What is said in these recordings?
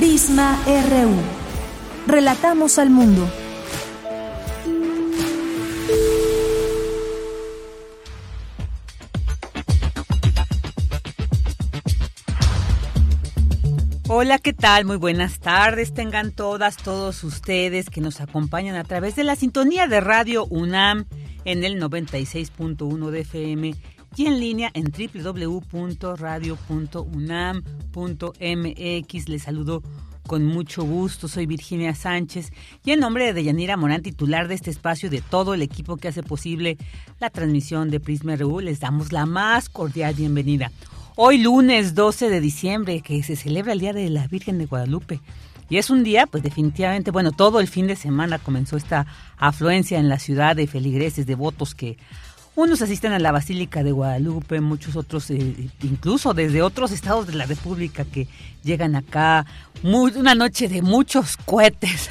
Prisma RU. Relatamos al mundo. Hola, ¿qué tal? Muy buenas tardes. Tengan todas, todos ustedes que nos acompañan a través de la sintonía de Radio UNAM en el 96.1 de FM y en línea en www.radio.unam.mx. Les saludo con mucho gusto. Soy Virginia Sánchez y en nombre de Deyanira Morán, titular de este espacio y de todo el equipo que hace posible la transmisión de Prisma RU, les damos la más cordial bienvenida. Hoy lunes 12 de diciembre, que se celebra el Día de la Virgen de Guadalupe. Y es un día, pues definitivamente, bueno, todo el fin de semana comenzó esta afluencia en la ciudad de feligreses, devotos que unos asisten a la Basílica de Guadalupe, muchos otros, eh, incluso desde otros estados de la República que llegan acá. una noche de muchos cohetes.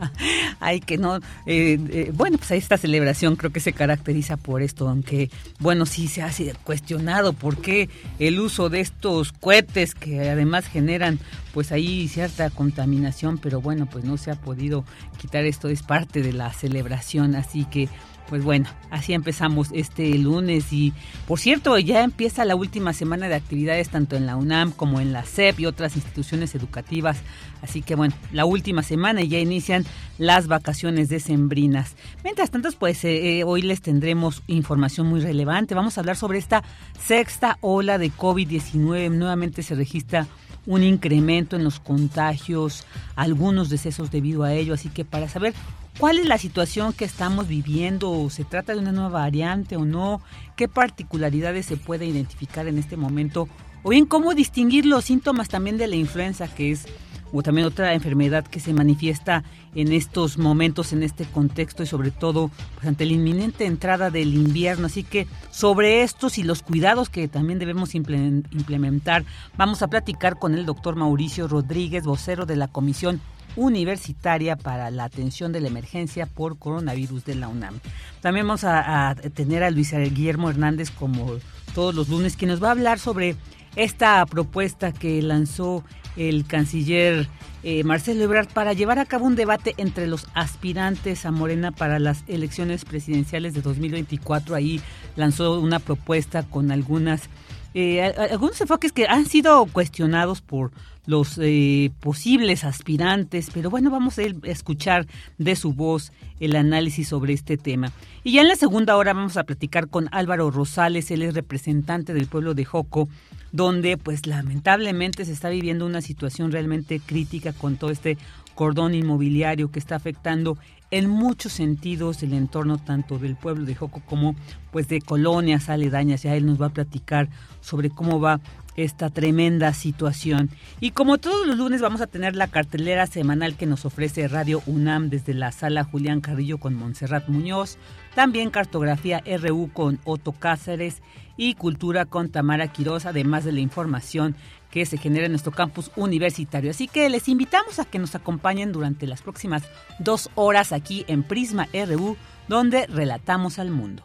Hay que no. Eh, eh, bueno, pues esta celebración creo que se caracteriza por esto, aunque, bueno, sí se ha cuestionado por qué el uso de estos cohetes que además generan, pues ahí cierta contaminación, pero bueno, pues no se ha podido quitar esto, es parte de la celebración, así que pues bueno, así empezamos este lunes y por cierto ya empieza la última semana de actividades tanto en la UNAM como en la SEP y otras instituciones educativas. Así que bueno, la última semana y ya inician las vacaciones decembrinas. Mientras tanto, pues eh, eh, hoy les tendremos información muy relevante. Vamos a hablar sobre esta sexta ola de COVID-19. Nuevamente se registra un incremento en los contagios, algunos decesos debido a ello. Así que para saber ¿Cuál es la situación que estamos viviendo? ¿Se trata de una nueva variante o no? ¿Qué particularidades se puede identificar en este momento? O bien, ¿cómo distinguir los síntomas también de la influenza, que es o también otra enfermedad que se manifiesta en estos momentos, en este contexto y sobre todo pues, ante la inminente entrada del invierno. Así que sobre estos y los cuidados que también debemos implementar, vamos a platicar con el doctor Mauricio Rodríguez, vocero de la Comisión Universitaria para la Atención de la Emergencia por Coronavirus de la UNAM. También vamos a, tener a Luis Guillermo Hernández como todos los lunes, que nos va a hablar sobre esta propuesta que lanzó el canciller eh, Marcelo Ebrard para llevar a cabo un debate entre los aspirantes a Morena para las elecciones presidenciales de 2024. Ahí lanzó una propuesta con algunas eh, algunos enfoques que han sido cuestionados por los eh, posibles aspirantes, pero bueno, vamos a escuchar de su voz el análisis sobre este tema. Y ya en la segunda hora vamos a platicar con Álvaro Rosales, él es representante del pueblo de Joco, donde pues lamentablemente se está viviendo una situación realmente crítica con todo este cordón inmobiliario que está afectando en muchos sentidos el entorno tanto del pueblo de Joco como pues de colonias aledañas. Ya él nos va a platicar sobre cómo va esta tremenda situación. Y como todos los lunes vamos a tener la cartelera semanal que nos ofrece Radio UNAM desde la sala Julián Carrillo con Montserrat Muñoz, también cartografía RU con Otto Cáceres y cultura con Tamara Quiroz, además de la información que se genera en nuestro campus universitario. Así que les invitamos a que nos acompañen durante las próximas dos horas aquí en Prisma RU, donde relatamos al mundo.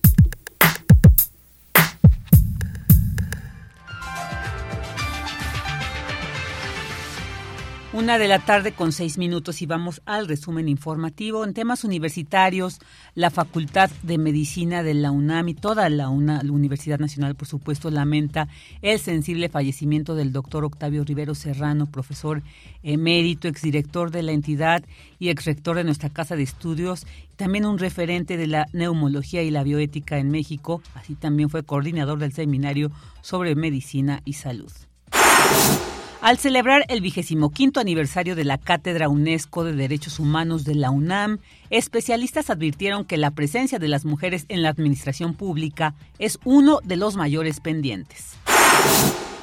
Una de la tarde con seis minutos y vamos al resumen informativo. En temas universitarios, la Facultad de Medicina de la UNAM y toda la, la Universidad Nacional, por supuesto, lamenta el sensible fallecimiento del doctor Octavio Rivero Serrano, profesor emérito, exdirector de la entidad y exrector de nuestra Casa de Estudios, también un referente de la neumología y la bioética en México, así también fue coordinador del seminario sobre medicina y salud. Al celebrar el vigésimo quinto aniversario de la Cátedra UNESCO de Derechos Humanos de la UNAM, especialistas advirtieron que la presencia de las mujeres en la administración pública es uno de los mayores pendientes.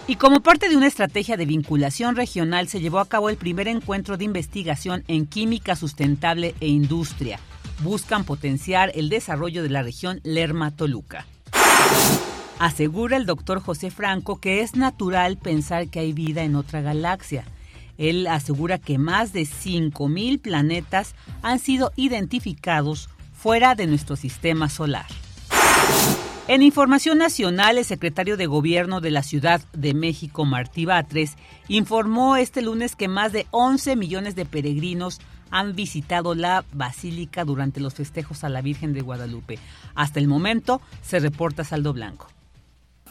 Y como parte de una estrategia de vinculación regional se llevó a cabo el primer encuentro de investigación en química sustentable e industria. Buscan potenciar el desarrollo de la región Lerma-Toluca. Asegura el doctor José Franco que es natural pensar que hay vida en otra galaxia. Él asegura que más de 5.000 planetas han sido identificados fuera de nuestro sistema solar. En información nacional, el secretario de Gobierno de la Ciudad de México, Martí Batres, informó este lunes que más de 11 millones de peregrinos han visitado la basílica durante los festejos a la Virgen de Guadalupe. Hasta el momento se reporta saldo blanco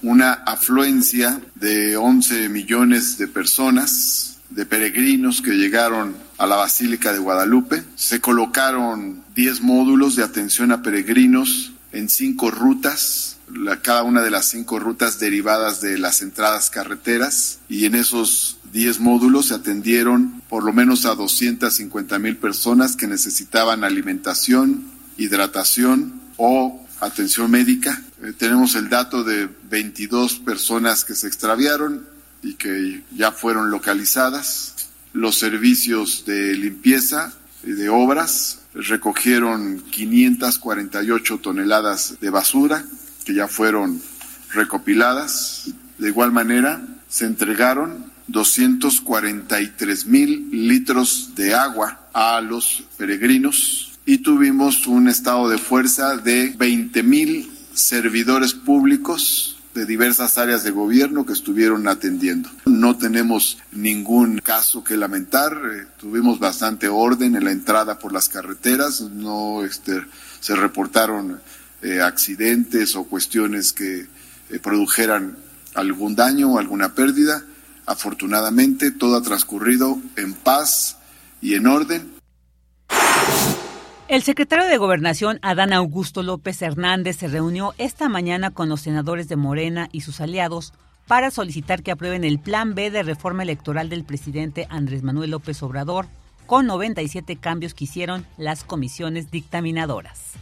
una afluencia de 11 millones de personas, de peregrinos que llegaron a la Basílica de Guadalupe. Se colocaron 10 módulos de atención a peregrinos en cinco rutas, cada una de las cinco rutas derivadas de las entradas carreteras, y en esos 10 módulos se atendieron por lo menos a 250 mil personas que necesitaban alimentación, hidratación o atención médica. Eh, tenemos el dato de 22 personas que se extraviaron y que ya fueron localizadas. Los servicios de limpieza y de obras recogieron 548 toneladas de basura que ya fueron recopiladas. De igual manera, se entregaron 243 mil litros de agua a los peregrinos y tuvimos un estado de fuerza de 20 mil servidores públicos de diversas áreas de gobierno que estuvieron atendiendo. No tenemos ningún caso que lamentar, eh, tuvimos bastante orden en la entrada por las carreteras, no este, se reportaron eh, accidentes o cuestiones que eh, produjeran algún daño o alguna pérdida. Afortunadamente todo ha transcurrido en paz y en orden el secretario de Gobernación, Adán Augusto López Hernández, se reunió esta mañana con los senadores de Morena y sus aliados para solicitar que aprueben el Plan B de reforma electoral del presidente Andrés Manuel López Obrador, con 97 cambios que hicieron las comisiones dictaminadoras.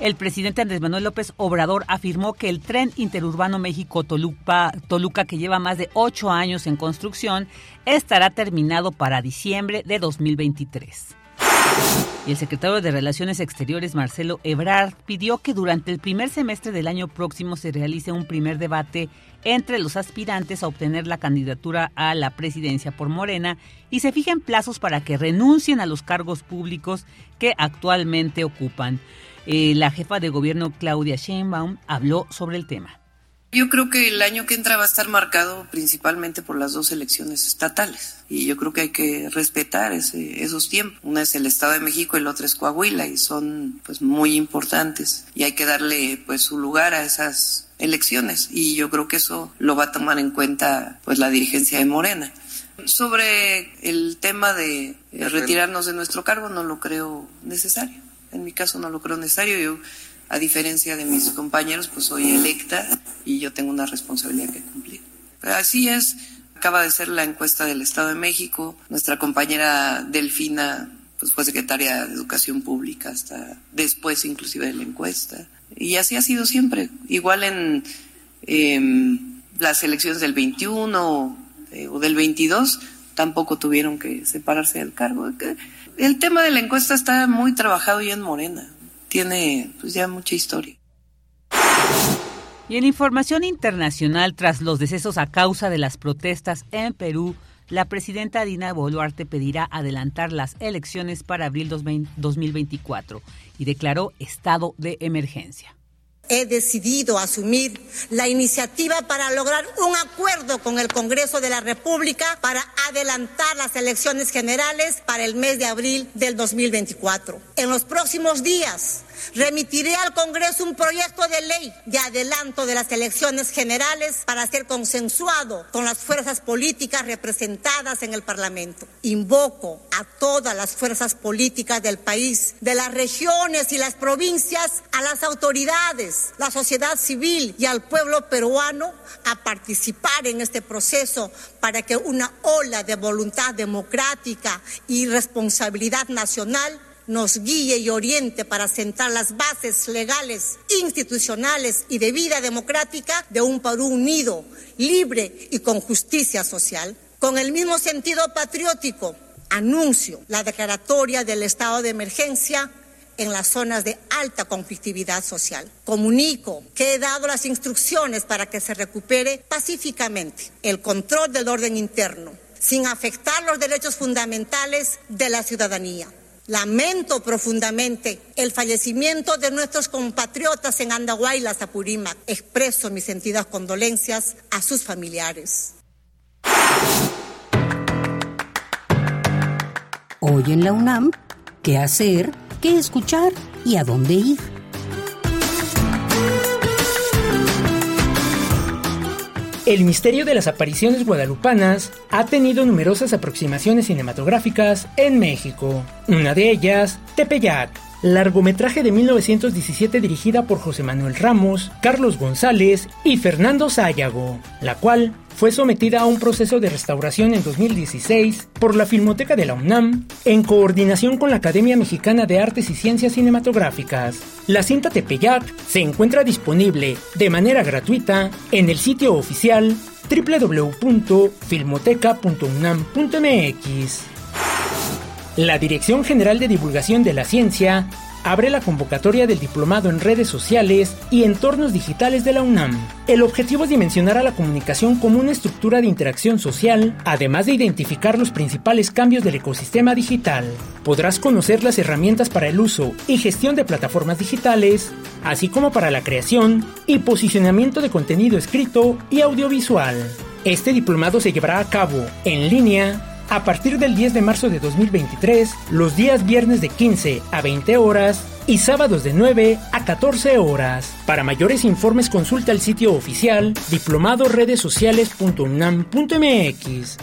El presidente Andrés Manuel López Obrador afirmó que el tren interurbano México-Toluca, que lleva más de ocho años en construcción, estará terminado para diciembre de 2023. Y el secretario de Relaciones Exteriores, Marcelo Ebrard, pidió que durante el primer semestre del año próximo se realice un primer debate entre los aspirantes a obtener la candidatura a la presidencia por Morena y se fijen plazos para que renuncien a los cargos públicos que actualmente ocupan. Eh, la jefa de gobierno, Claudia Sheinbaum, habló sobre el tema. Yo creo que el año que entra va a estar marcado principalmente por las dos elecciones estatales y yo creo que hay que respetar ese, esos tiempos. Una es el Estado de México y la otra es Coahuila y son pues muy importantes y hay que darle pues su lugar a esas elecciones y yo creo que eso lo va a tomar en cuenta pues la dirigencia de Morena. Sobre el tema de retirarnos de nuestro cargo no lo creo necesario. En mi caso no lo creo necesario. Yo a diferencia de mis compañeros, pues soy electa y yo tengo una responsabilidad que cumplir. Pero así es, acaba de ser la encuesta del Estado de México, nuestra compañera Delfina pues fue secretaria de Educación Pública hasta después inclusive de la encuesta. Y así ha sido siempre, igual en em, las elecciones del 21 eh, o del 22 tampoco tuvieron que separarse del cargo. El tema de la encuesta está muy trabajado ya en Morena tiene pues ya mucha historia. Y en información internacional, tras los decesos a causa de las protestas en Perú, la presidenta Dina Boluarte pedirá adelantar las elecciones para abril 2024 y declaró estado de emergencia he decidido asumir la iniciativa para lograr un acuerdo con el Congreso de la República para adelantar las elecciones generales para el mes de abril del 2024. En los próximos días remitiré al Congreso un proyecto de ley de adelanto de las elecciones generales para ser consensuado con las fuerzas políticas representadas en el Parlamento. Invoco a todas las fuerzas políticas del país, de las regiones y las provincias, a las autoridades, la sociedad civil y al pueblo peruano a participar en este proceso para que una ola de voluntad democrática y responsabilidad nacional nos guíe y oriente para sentar las bases legales, institucionales y de vida democrática de un Perú unido, libre y con justicia social. Con el mismo sentido patriótico, anuncio la declaratoria del estado de emergencia en las zonas de alta conflictividad social. Comunico que he dado las instrucciones para que se recupere pacíficamente el control del orden interno, sin afectar los derechos fundamentales de la ciudadanía. Lamento profundamente el fallecimiento de nuestros compatriotas en Andahuaylas, Apurímac. Expreso mis sentidas condolencias a sus familiares. Hoy en la UNAM, ¿qué hacer? ¿Qué escuchar? ¿Y a dónde ir? El misterio de las apariciones guadalupanas ha tenido numerosas aproximaciones cinematográficas en México. Una de ellas, Tepeyac, largometraje de 1917 dirigida por José Manuel Ramos, Carlos González y Fernando Sayago, la cual fue sometida a un proceso de restauración en 2016 por la Filmoteca de la UNAM en coordinación con la Academia Mexicana de Artes y Ciencias Cinematográficas. La cinta Tepeyac se encuentra disponible de manera gratuita en el sitio oficial www.filmoteca.unam.mx. La Dirección General de Divulgación de la Ciencia abre la convocatoria del Diplomado en Redes Sociales y Entornos Digitales de la UNAM. El objetivo es dimensionar a la comunicación como una estructura de interacción social, además de identificar los principales cambios del ecosistema digital. Podrás conocer las herramientas para el uso y gestión de plataformas digitales, así como para la creación y posicionamiento de contenido escrito y audiovisual. Este diplomado se llevará a cabo en línea a partir del 10 de marzo de 2023, los días viernes de 15 a 20 horas y sábados de 9 a 14 horas. Para mayores informes consulta el sitio oficial diplomadoredesociales.unam.mx.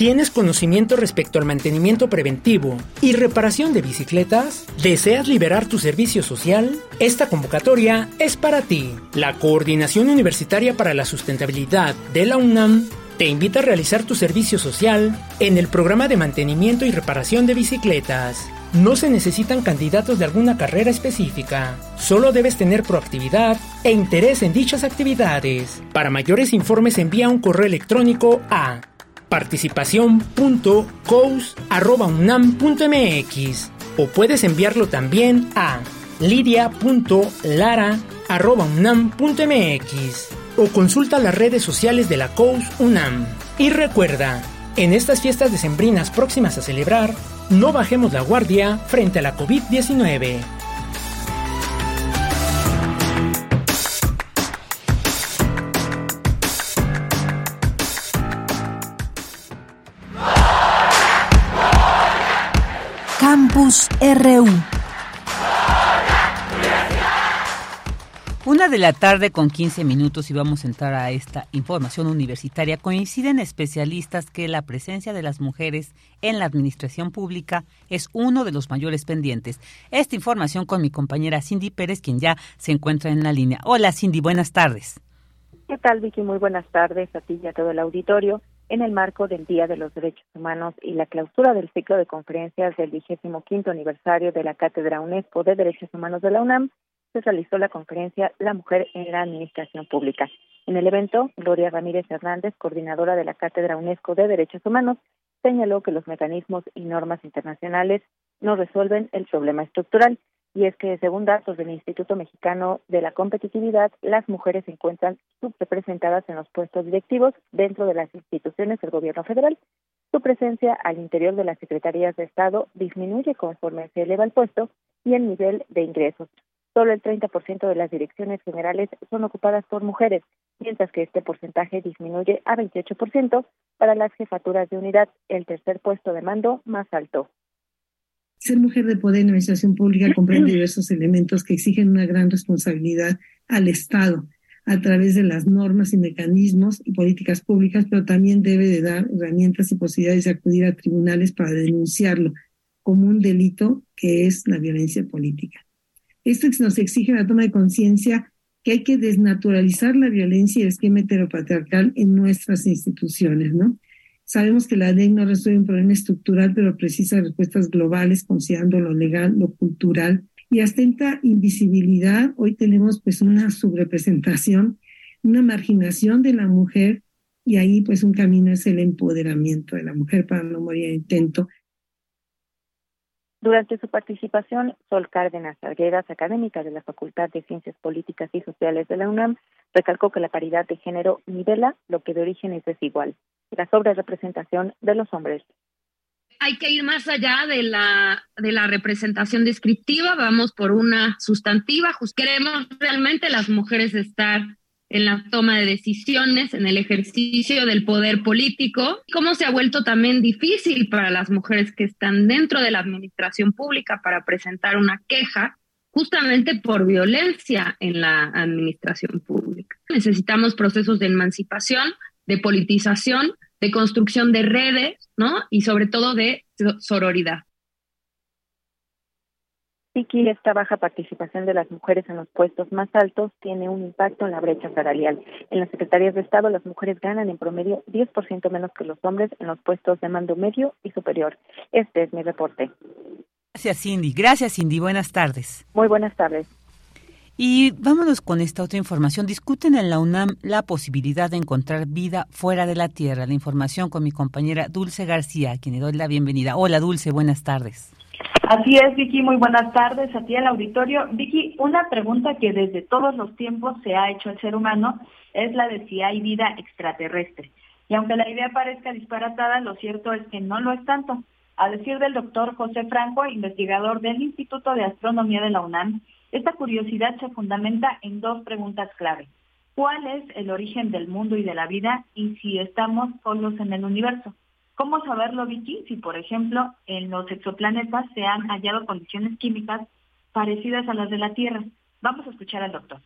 ¿Tienes conocimiento respecto al mantenimiento preventivo y reparación de bicicletas? ¿Deseas liberar tu servicio social? Esta convocatoria es para ti. La Coordinación Universitaria para la Sustentabilidad de la UNAM te invita a realizar tu servicio social en el programa de mantenimiento y reparación de bicicletas. No se necesitan candidatos de alguna carrera específica, solo debes tener proactividad e interés en dichas actividades. Para mayores informes envía un correo electrónico a participación.cous.unam.mx o puedes enviarlo también a lidia.lara.unam.mx o consulta las redes sociales de la COUS UNAM. Y recuerda, en estas fiestas decembrinas próximas a celebrar, no bajemos la guardia frente a la COVID-19. Campus RU Una de la tarde con 15 minutos y vamos a entrar a esta información universitaria. Coinciden especialistas que la presencia de las mujeres en la administración pública es uno de los mayores pendientes. Esta información con mi compañera Cindy Pérez, quien ya se encuentra en la línea. Hola Cindy, buenas tardes. ¿Qué tal Vicky? Muy buenas tardes a ti y a todo el auditorio. En el marco del Día de los Derechos Humanos y la clausura del ciclo de conferencias del 25 aniversario de la Cátedra UNESCO de Derechos Humanos de la UNAM, se realizó la conferencia La Mujer en la Administración Pública. En el evento, Gloria Ramírez Hernández, coordinadora de la Cátedra UNESCO de Derechos Humanos, señaló que los mecanismos y normas internacionales no resuelven el problema estructural, y es que, según datos del Instituto Mexicano de la Competitividad, las mujeres se encuentran subrepresentadas en los puestos directivos dentro de las instituciones del gobierno federal. Su presencia al interior de las secretarías de Estado disminuye conforme se eleva el puesto y el nivel de ingresos. Solo el 30% de las direcciones generales son ocupadas por mujeres, mientras que este porcentaje disminuye a 28% para las jefaturas de unidad, el tercer puesto de mando más alto. Ser mujer de poder en la administración pública comprende diversos elementos que exigen una gran responsabilidad al Estado a través de las normas y mecanismos y políticas públicas, pero también debe de dar herramientas y posibilidades de acudir a tribunales para denunciarlo como un delito que es la violencia política. Esto nos exige la toma de conciencia que hay que desnaturalizar la violencia y el esquema heteropatriarcal en nuestras instituciones, ¿no? Sabemos que la ley no resuelve un problema estructural, pero precisa respuestas globales, considerando lo legal, lo cultural y hasta esta invisibilidad. Hoy tenemos pues una subrepresentación, una marginación de la mujer y ahí pues un camino es el empoderamiento de la mujer para no morir en intento durante su participación, Sol Cárdenas Arguedas, académica de la Facultad de Ciencias Políticas y Sociales de la UNAM, recalcó que la paridad de género nivela lo que de origen es desigual, la sobrerepresentación de los hombres. Hay que ir más allá de la, de la representación descriptiva, vamos por una sustantiva. Queremos realmente las mujeres estar en la toma de decisiones, en el ejercicio del poder político, cómo se ha vuelto también difícil para las mujeres que están dentro de la administración pública para presentar una queja justamente por violencia en la administración pública. Necesitamos procesos de emancipación, de politización, de construcción de redes, ¿no? Y sobre todo de sororidad. Vicky, esta baja participación de las mujeres en los puestos más altos tiene un impacto en la brecha salarial. En las secretarías de Estado, las mujeres ganan en promedio 10% menos que los hombres en los puestos de mando medio y superior. Este es mi reporte. Gracias, Cindy. Gracias, Cindy. Buenas tardes. Muy buenas tardes. Y vámonos con esta otra información. Discuten en la UNAM la posibilidad de encontrar vida fuera de la Tierra. La información con mi compañera Dulce García, a quien le doy la bienvenida. Hola, Dulce. Buenas tardes. Así es, Vicky, muy buenas tardes a ti al auditorio. Vicky, una pregunta que desde todos los tiempos se ha hecho el ser humano es la de si hay vida extraterrestre. Y aunque la idea parezca disparatada, lo cierto es que no lo es tanto. A decir del doctor José Franco, investigador del Instituto de Astronomía de la UNAM, esta curiosidad se fundamenta en dos preguntas clave. ¿Cuál es el origen del mundo y de la vida y si estamos solos en el universo? ¿Cómo saberlo, Vicky? Si, por ejemplo, en los exoplanetas se han hallado condiciones químicas parecidas a las de la Tierra. Vamos a escuchar al doctor.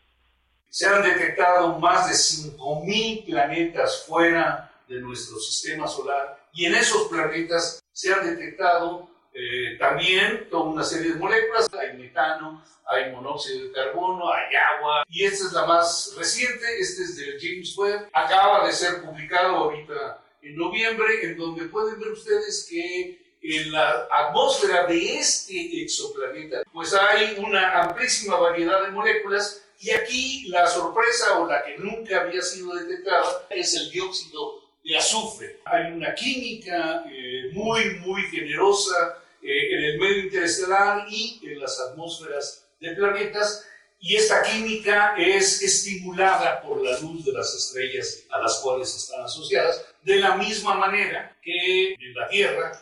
Se han detectado más de 5.000 planetas fuera de nuestro sistema solar y en esos planetas se han detectado eh, también toda una serie de moléculas. Hay metano, hay monóxido de carbono, hay agua. Y esta es la más reciente, este es del James Webb. Acaba de ser publicado ahorita en noviembre, en donde pueden ver ustedes que en la atmósfera de este exoplaneta, pues hay una amplísima variedad de moléculas y aquí la sorpresa o la que nunca había sido detectada es el dióxido de azufre. Hay una química eh, muy, muy generosa eh, en el medio interestelar y en las atmósferas de planetas y esta química es estimulada por la luz de las estrellas a las cuales están asociadas, de la misma manera que en la Tierra.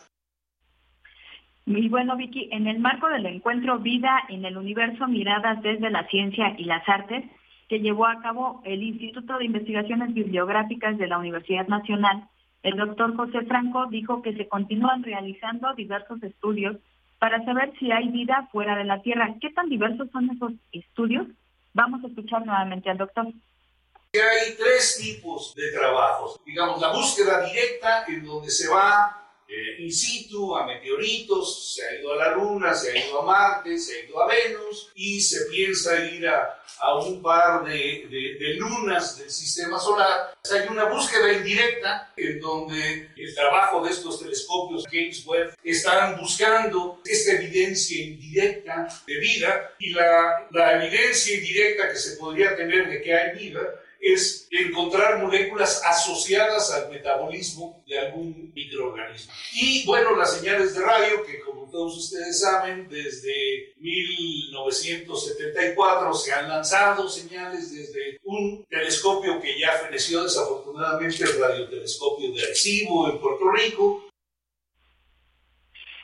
Y bueno, Vicky, en el marco del encuentro Vida en el Universo Miradas desde la Ciencia y las Artes, que llevó a cabo el Instituto de Investigaciones Bibliográficas de la Universidad Nacional, el doctor José Franco dijo que se continúan realizando diversos estudios para saber si hay vida fuera de la Tierra. ¿Qué tan diversos son esos estudios? Vamos a escuchar nuevamente al doctor. Hay tres tipos de trabajos. Digamos, la búsqueda directa en donde se va eh, in situ a meteoritos, se ha ido a la Luna, se ha ido a Marte, se ha ido a Venus y se piensa ir a, a un par de, de, lunas del sistema solar. Hay una búsqueda indirecta en donde el trabajo de estos telescopios James Webb están buscando esta evidencia indirecta de vida y la, la evidencia indirecta que se podría tener de que hay vida es encontrar moléculas asociadas al metabolismo de algún microorganismo. Y bueno, las señales de radio, que como todos ustedes saben, desde 1974 se han lanzado señales desde un telescopio que ya feneció desafortunadamente, el radiotelescopio de Arecibo en Puerto Rico,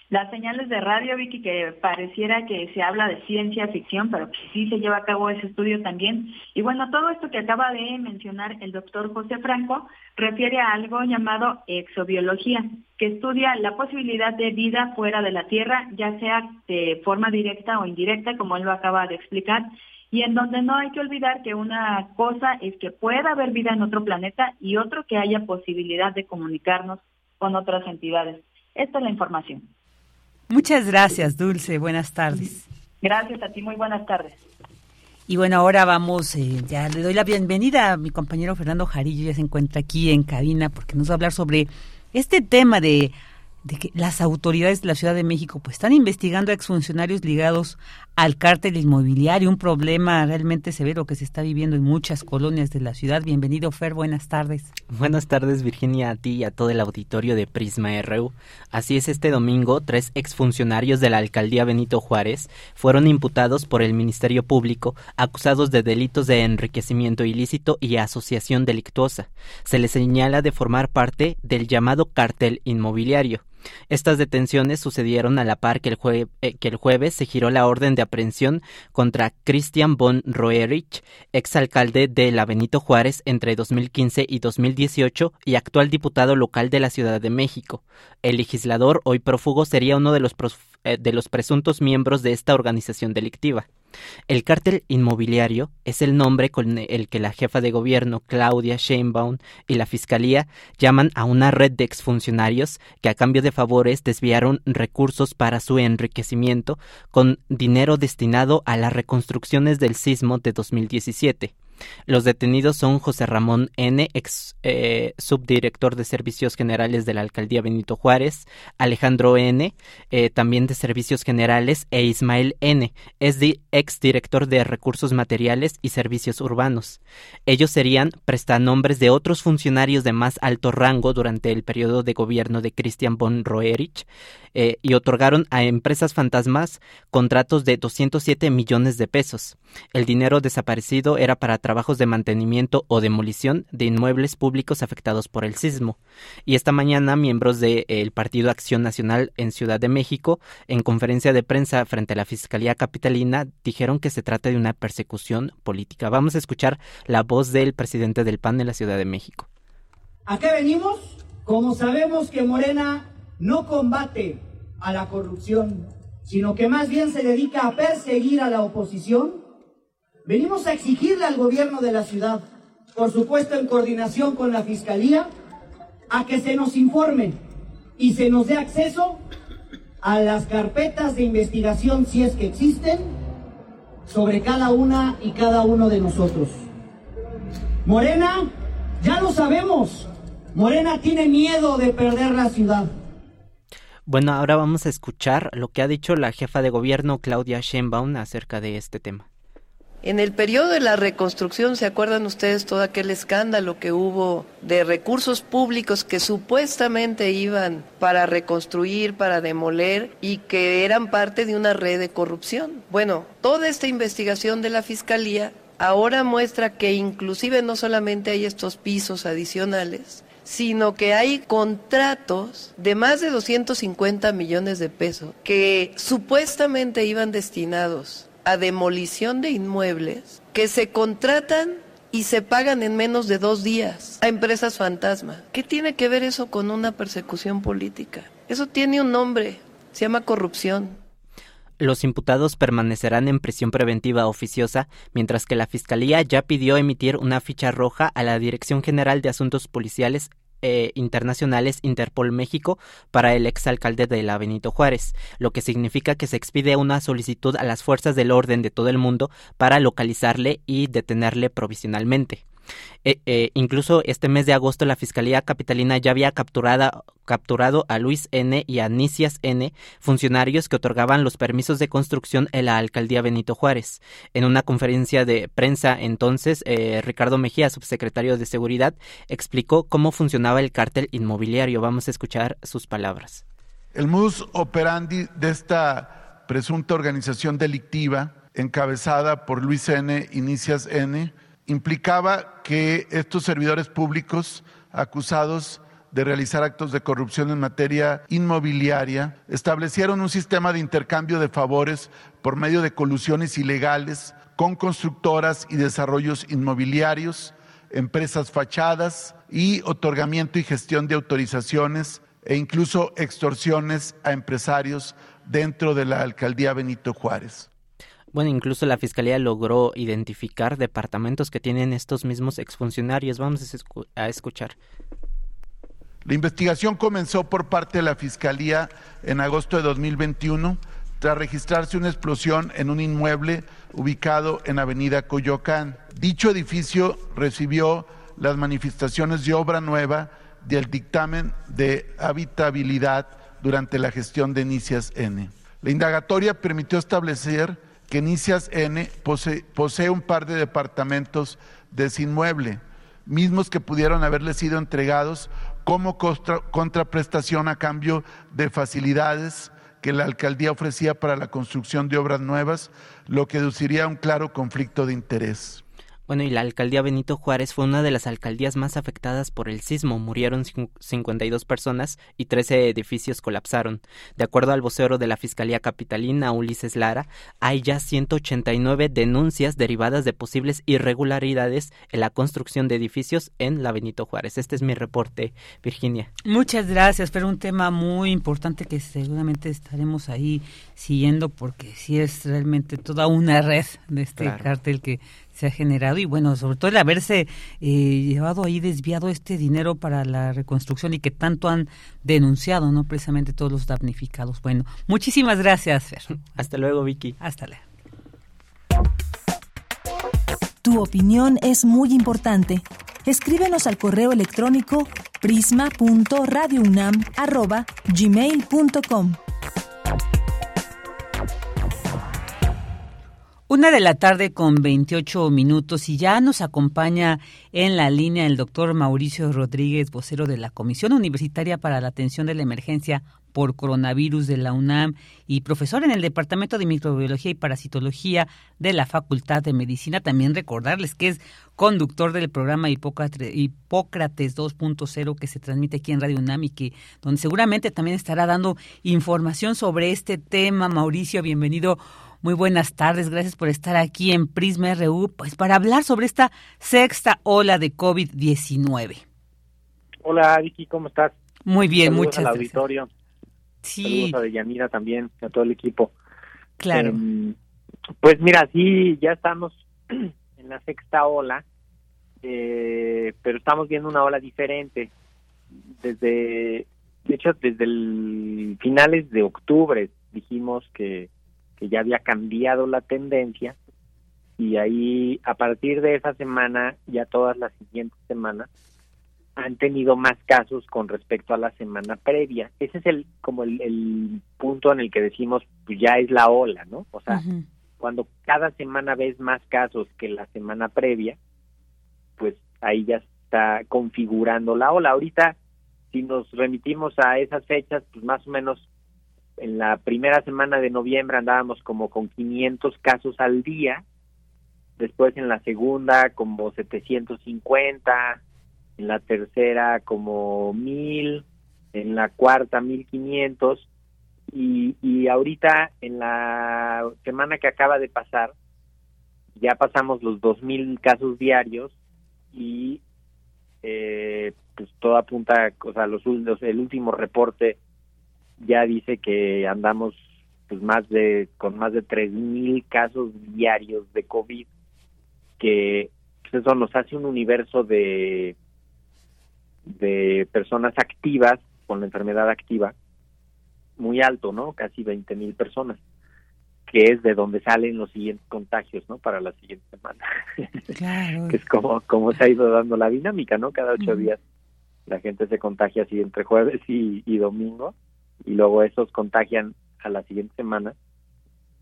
las señales de radio, Vicky, que pareciera que se habla de ciencia ficción, pero que sí se lleva a cabo ese estudio también. Y bueno, todo esto que acaba de mencionar el doctor José Franco refiere a algo llamado exobiología, que estudia la posibilidad de vida fuera de la Tierra, ya sea de forma directa o indirecta, como él lo acaba de explicar, y en donde no hay que olvidar que una cosa es que pueda haber vida en otro planeta y otro que haya posibilidad de comunicarnos con otras entidades. Esta es la información. Muchas gracias, Dulce. Buenas tardes. Gracias a ti, muy buenas tardes. Y bueno, ahora vamos, eh, ya le doy la bienvenida a mi compañero Fernando Jarillo, ya se encuentra aquí en cabina porque nos va a hablar sobre este tema de de que las autoridades de la Ciudad de México pues están investigando a exfuncionarios ligados al cártel inmobiliario, un problema realmente severo que se está viviendo en muchas colonias de la ciudad. Bienvenido Fer, buenas tardes. Buenas tardes Virginia, a ti y a todo el auditorio de Prisma RU. Así es, este domingo tres exfuncionarios de la alcaldía Benito Juárez fueron imputados por el Ministerio Público acusados de delitos de enriquecimiento ilícito y asociación delictuosa. Se les señala de formar parte del llamado cártel inmobiliario. Estas detenciones sucedieron a la par que el, eh, que el jueves se giró la orden de aprehensión contra Christian von Roerich, exalcalde de la Benito Juárez entre 2015 y 2018 y actual diputado local de la Ciudad de México. El legislador, hoy prófugo, sería uno de los, eh, de los presuntos miembros de esta organización delictiva. El cártel inmobiliario es el nombre con el que la jefa de gobierno Claudia Sheinbaum y la fiscalía llaman a una red de exfuncionarios que a cambio de favores desviaron recursos para su enriquecimiento con dinero destinado a las reconstrucciones del sismo de 2017. Los detenidos son José Ramón N., ex eh, subdirector de Servicios Generales de la Alcaldía Benito Juárez, Alejandro N., eh, también de Servicios Generales, e Ismael N., ex director de Recursos Materiales y Servicios Urbanos. Ellos serían prestanombres de otros funcionarios de más alto rango durante el periodo de gobierno de Christian von Roerich eh, y otorgaron a empresas fantasmas contratos de 207 millones de pesos. El dinero desaparecido era para trabajos de mantenimiento o demolición de inmuebles públicos afectados por el sismo. Y esta mañana, miembros del Partido Acción Nacional en Ciudad de México, en conferencia de prensa frente a la Fiscalía Capitalina, dijeron que se trata de una persecución política. Vamos a escuchar la voz del presidente del PAN en la Ciudad de México. ¿A qué venimos? Como sabemos que Morena no combate a la corrupción, sino que más bien se dedica a perseguir a la oposición, Venimos a exigirle al gobierno de la ciudad, por supuesto en coordinación con la Fiscalía, a que se nos informe y se nos dé acceso a las carpetas de investigación, si es que existen, sobre cada una y cada uno de nosotros. Morena, ya lo sabemos, Morena tiene miedo de perder la ciudad. Bueno, ahora vamos a escuchar lo que ha dicho la jefa de gobierno Claudia Sheinbaum acerca de este tema. En el periodo de la reconstrucción, ¿se acuerdan ustedes todo aquel escándalo que hubo de recursos públicos que supuestamente iban para reconstruir, para demoler y que eran parte de una red de corrupción? Bueno, toda esta investigación de la Fiscalía ahora muestra que inclusive no solamente hay estos pisos adicionales, sino que hay contratos de más de 250 millones de pesos que supuestamente iban destinados a demolición de inmuebles que se contratan y se pagan en menos de dos días a empresas fantasma. ¿Qué tiene que ver eso con una persecución política? Eso tiene un nombre, se llama corrupción. Los imputados permanecerán en prisión preventiva oficiosa, mientras que la Fiscalía ya pidió emitir una ficha roja a la Dirección General de Asuntos Policiales eh, internacionales Interpol México para el exalcalde de la Benito Juárez, lo que significa que se expide una solicitud a las fuerzas del orden de todo el mundo para localizarle y detenerle provisionalmente. Eh, eh, incluso este mes de agosto la Fiscalía Capitalina ya había capturado a Luis N. y a Nicias N., funcionarios que otorgaban los permisos de construcción en la alcaldía Benito Juárez. En una conferencia de prensa entonces, eh, Ricardo Mejía, subsecretario de Seguridad, explicó cómo funcionaba el cártel inmobiliario. Vamos a escuchar sus palabras. El modus operandi de esta presunta organización delictiva, encabezada por Luis N. y Nicias N., implicaba que estos servidores públicos acusados de realizar actos de corrupción en materia inmobiliaria, establecieron un sistema de intercambio de favores por medio de colusiones ilegales con constructoras y desarrollos inmobiliarios, empresas fachadas y otorgamiento y gestión de autorizaciones e incluso extorsiones a empresarios dentro de la alcaldía Benito Juárez. Bueno, incluso la Fiscalía logró identificar departamentos que tienen estos mismos exfuncionarios. Vamos a escuchar. La investigación comenzó por parte de la Fiscalía en agosto de 2021 tras registrarse una explosión en un inmueble ubicado en Avenida Coyoacán. Dicho edificio recibió las manifestaciones de obra nueva del dictamen de habitabilidad durante la gestión de Nicias N. La indagatoria permitió establecer que Nicias N posee, posee un par de departamentos de mismos que pudieron haberle sido entregados como contraprestación a cambio de facilidades que la alcaldía ofrecía para la construcción de obras nuevas, lo que deduciría un claro conflicto de interés. Bueno, y la alcaldía Benito Juárez fue una de las alcaldías más afectadas por el sismo. Murieron 52 personas y 13 edificios colapsaron. De acuerdo al vocero de la Fiscalía Capitalina, Ulises Lara, hay ya 189 denuncias derivadas de posibles irregularidades en la construcción de edificios en la Benito Juárez. Este es mi reporte, Virginia. Muchas gracias, pero un tema muy importante que seguramente estaremos ahí siguiendo porque sí es realmente toda una red de este cártel que se ha generado y bueno, sobre todo el haberse eh, llevado ahí desviado este dinero para la reconstrucción y que tanto han denunciado, ¿no? Precisamente todos los damnificados. Bueno, muchísimas gracias, Fer. Hasta luego, Vicky. Hasta luego. Tu opinión es muy importante. Escríbenos al correo electrónico prisma.radiounam@gmail.com. Una de la tarde con 28 minutos y ya nos acompaña en la línea el doctor Mauricio Rodríguez, vocero de la Comisión Universitaria para la Atención de la Emergencia por Coronavirus de la UNAM y profesor en el Departamento de Microbiología y Parasitología de la Facultad de Medicina. También recordarles que es conductor del programa Hipócrates, Hipócrates 2.0 que se transmite aquí en Radio UNAM y que donde seguramente también estará dando información sobre este tema. Mauricio, bienvenido muy buenas tardes, gracias por estar aquí en Prisma RU, pues para hablar sobre esta sexta ola de COVID-19. Hola Vicky, ¿cómo estás? Muy bien, muchas al gracias. auditorio. Sí. Saludos a Yanira también, a todo el equipo. Claro. Eh, pues mira, sí, ya estamos en la sexta ola, eh, pero estamos viendo una ola diferente. Desde, de hecho, desde el finales de octubre dijimos que que ya había cambiado la tendencia y ahí a partir de esa semana ya todas las siguientes semanas han tenido más casos con respecto a la semana previa. Ese es el como el, punto en el que decimos pues ya es la ola, ¿no? O sea, cuando cada semana ves más casos que la semana previa, pues ahí ya está configurando la ola. Ahorita si nos remitimos a esas fechas, pues más o menos en la primera semana de noviembre andábamos como con 500 casos al día, después en la segunda como 750, en la tercera como 1000, en la cuarta 1500 y, y ahorita en la semana que acaba de pasar ya pasamos los 2000 casos diarios y eh, pues todo apunta, o sea, los, los el último reporte ya dice que andamos pues más de con más de tres mil casos diarios de covid que pues, eso nos hace un universo de de personas activas con la enfermedad activa muy alto no casi veinte mil personas que es de donde salen los siguientes contagios no para la siguiente semana. Claro. que es como como se ha ido dando la dinámica no cada ocho días la gente se contagia así entre jueves y, y domingo y luego esos contagian a la siguiente semana.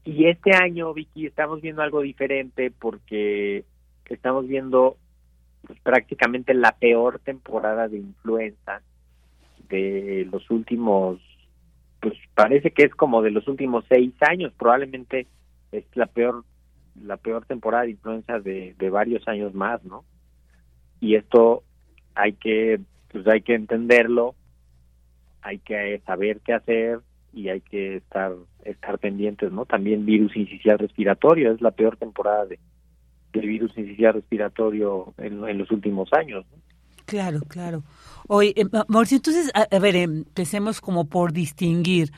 Y este año, Vicky, estamos viendo algo diferente porque estamos viendo pues, prácticamente la peor temporada de influenza de los últimos, pues parece que es como de los últimos seis años, probablemente es la peor la peor temporada de influenza de, de varios años más, ¿no? Y esto hay que pues hay que entenderlo, hay que saber qué hacer y hay que estar estar pendientes, ¿no? También virus incisional respiratorio, es la peor temporada de, virus incisional respiratorio en, los últimos años. Claro, claro. Oye, eh, Mauricio, entonces, a, ver, empecemos como por distinguir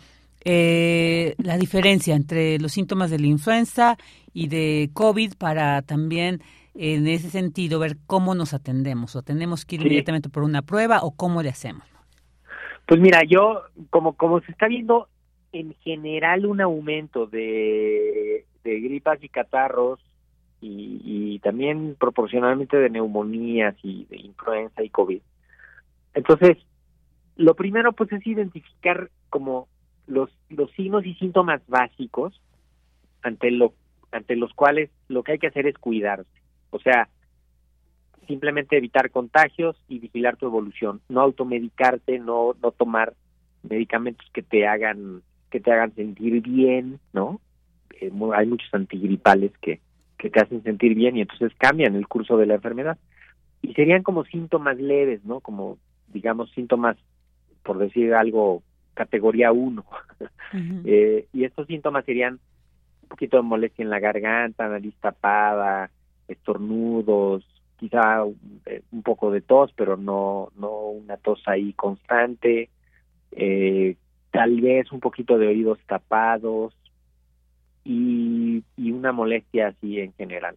eh, la diferencia entre los síntomas de la influenza y de COVID para también en ese sentido ver cómo nos atendemos o tenemos que ir inmediatamente por una prueba o cómo le hacemos. Pues mira, yo como como se está viendo en general un aumento de, gripas y catarros y, también proporcionalmente de neumonías y de influenza y COVID. Entonces, lo primero pues es identificar como los, los signos y síntomas básicos ante lo ante los cuales lo que hay que hacer es cuidarse. O sea, simplemente evitar contagios y vigilar tu evolución, no automedicarte, no no tomar medicamentos que te hagan que te hagan sentir bien, ¿no? Eh, hay muchos antigripales que que te hacen sentir bien y entonces cambian el curso de la enfermedad. Y serían como síntomas leves, ¿no? Como, digamos, síntomas, por decir algo, categoría 1. Eh, y estos síntomas serían un poquito de molestia en la garganta, nariz tapada, estornudos, quizá un poco de tos, pero no, no una tos ahí constante, eh, tal vez un poquito de oídos tapados, y, una molestia así en general.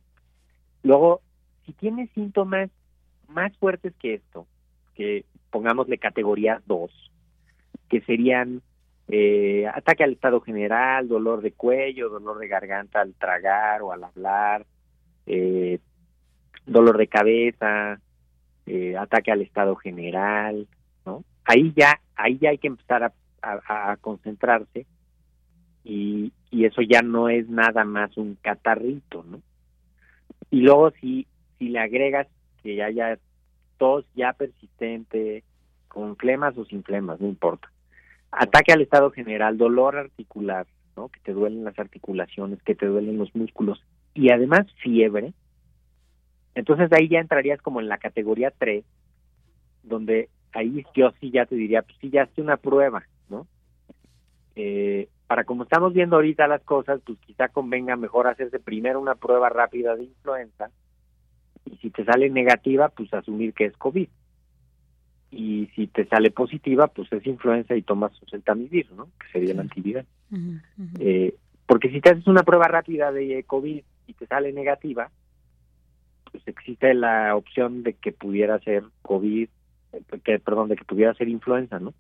Luego, si tienes síntomas más fuertes que esto, que pongámosle categoría 2, que serían eh, ataque al estado general, dolor de cuello, dolor de garganta al tragar o al hablar, eh, dolor de cabeza, eh, ataque al estado general, ¿no? Ahí ya, ahí ya hay que empezar a, concentrarse y, y eso ya no es nada más un catarrito, ¿no? Y luego si, si le agregas que haya tos ya persistente, con flemas o sin flemas, no importa. Ataque al estado general, dolor articular, ¿no? Que te duelen las articulaciones, que te duelen los músculos y además fiebre. Entonces ahí ya entrarías como en la categoría 3, donde ahí yo sí ya te diría, pues sí, ya hace una prueba, ¿no? Eh, para como estamos viendo ahorita las cosas, pues quizá convenga mejor hacerse primero una prueba rápida de influenza y si te sale negativa, pues asumir que es COVID. Y si te sale positiva, pues es influenza y tomas oseltamivir, ¿no? Que sería el antiviral. Eh, porque si te haces una prueba rápida de COVID y te sale negativa, pues existe la opción de que pudiera ser COVID, que perdón, de que pudiera ser influenza, ¿no?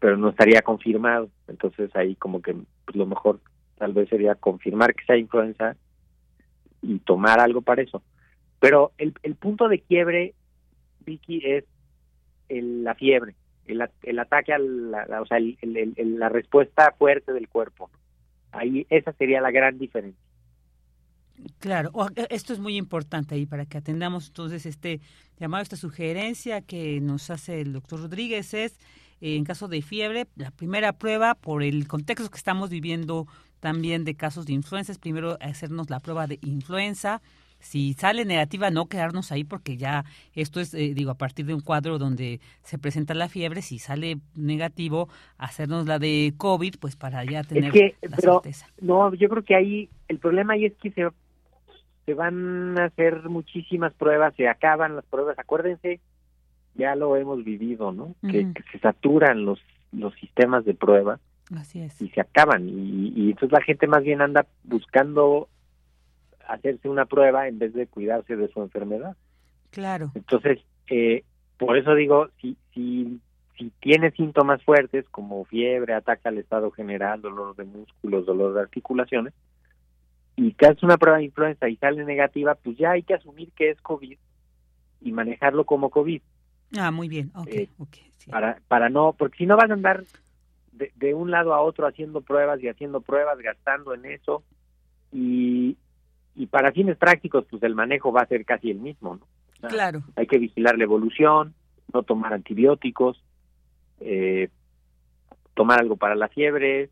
pero no estaría confirmado. Entonces ahí como que pues, lo mejor tal vez sería confirmar que sea influenza y tomar algo para eso. Pero el, el punto de quiebre, Vicky, es el, la fiebre, el, el ataque a la, o sea, el, la respuesta fuerte del cuerpo. Ahí esa sería la gran diferencia. Claro, e, esto es muy importante ahí para que atendamos entonces este llamado, esta sugerencia que nos hace el doctor Rodríguez es en caso de fiebre, la primera prueba, por el contexto que estamos viviendo también de casos de influenza, es primero hacernos la prueba de influenza. Si sale negativa, no quedarnos ahí porque ya esto es, eh, digo, a partir de un cuadro donde se presenta la fiebre, si sale negativo, hacernos la de COVID, pues para ya tener la certeza. No, yo creo que ahí el problema ahí es que se, se van a hacer muchísimas pruebas, se acaban las pruebas. Acuérdense ya lo hemos vivido, ¿no? que, se saturan los, los sistemas de prueba Así es. y se acaban. Y, y entonces la gente más bien anda buscando hacerse una prueba en vez de cuidarse de su enfermedad. Claro. Entonces, eh, por eso digo, si, si, si tiene síntomas fuertes como fiebre, ataque al estado general, dolor de músculos, dolor de articulaciones, y te haces una prueba de influenza y sale negativa, pues ya hay que asumir que es COVID y manejarlo como COVID. Ah, muy bien, ok, eh, Para, para no, porque si no vas a andar de, de, un lado a otro haciendo pruebas y haciendo pruebas, gastando en eso, y, y para fines prácticos, pues el manejo va a ser casi el mismo, ¿no? claro. Hay que vigilar la evolución, no tomar antibióticos, eh, tomar algo para la fiebre,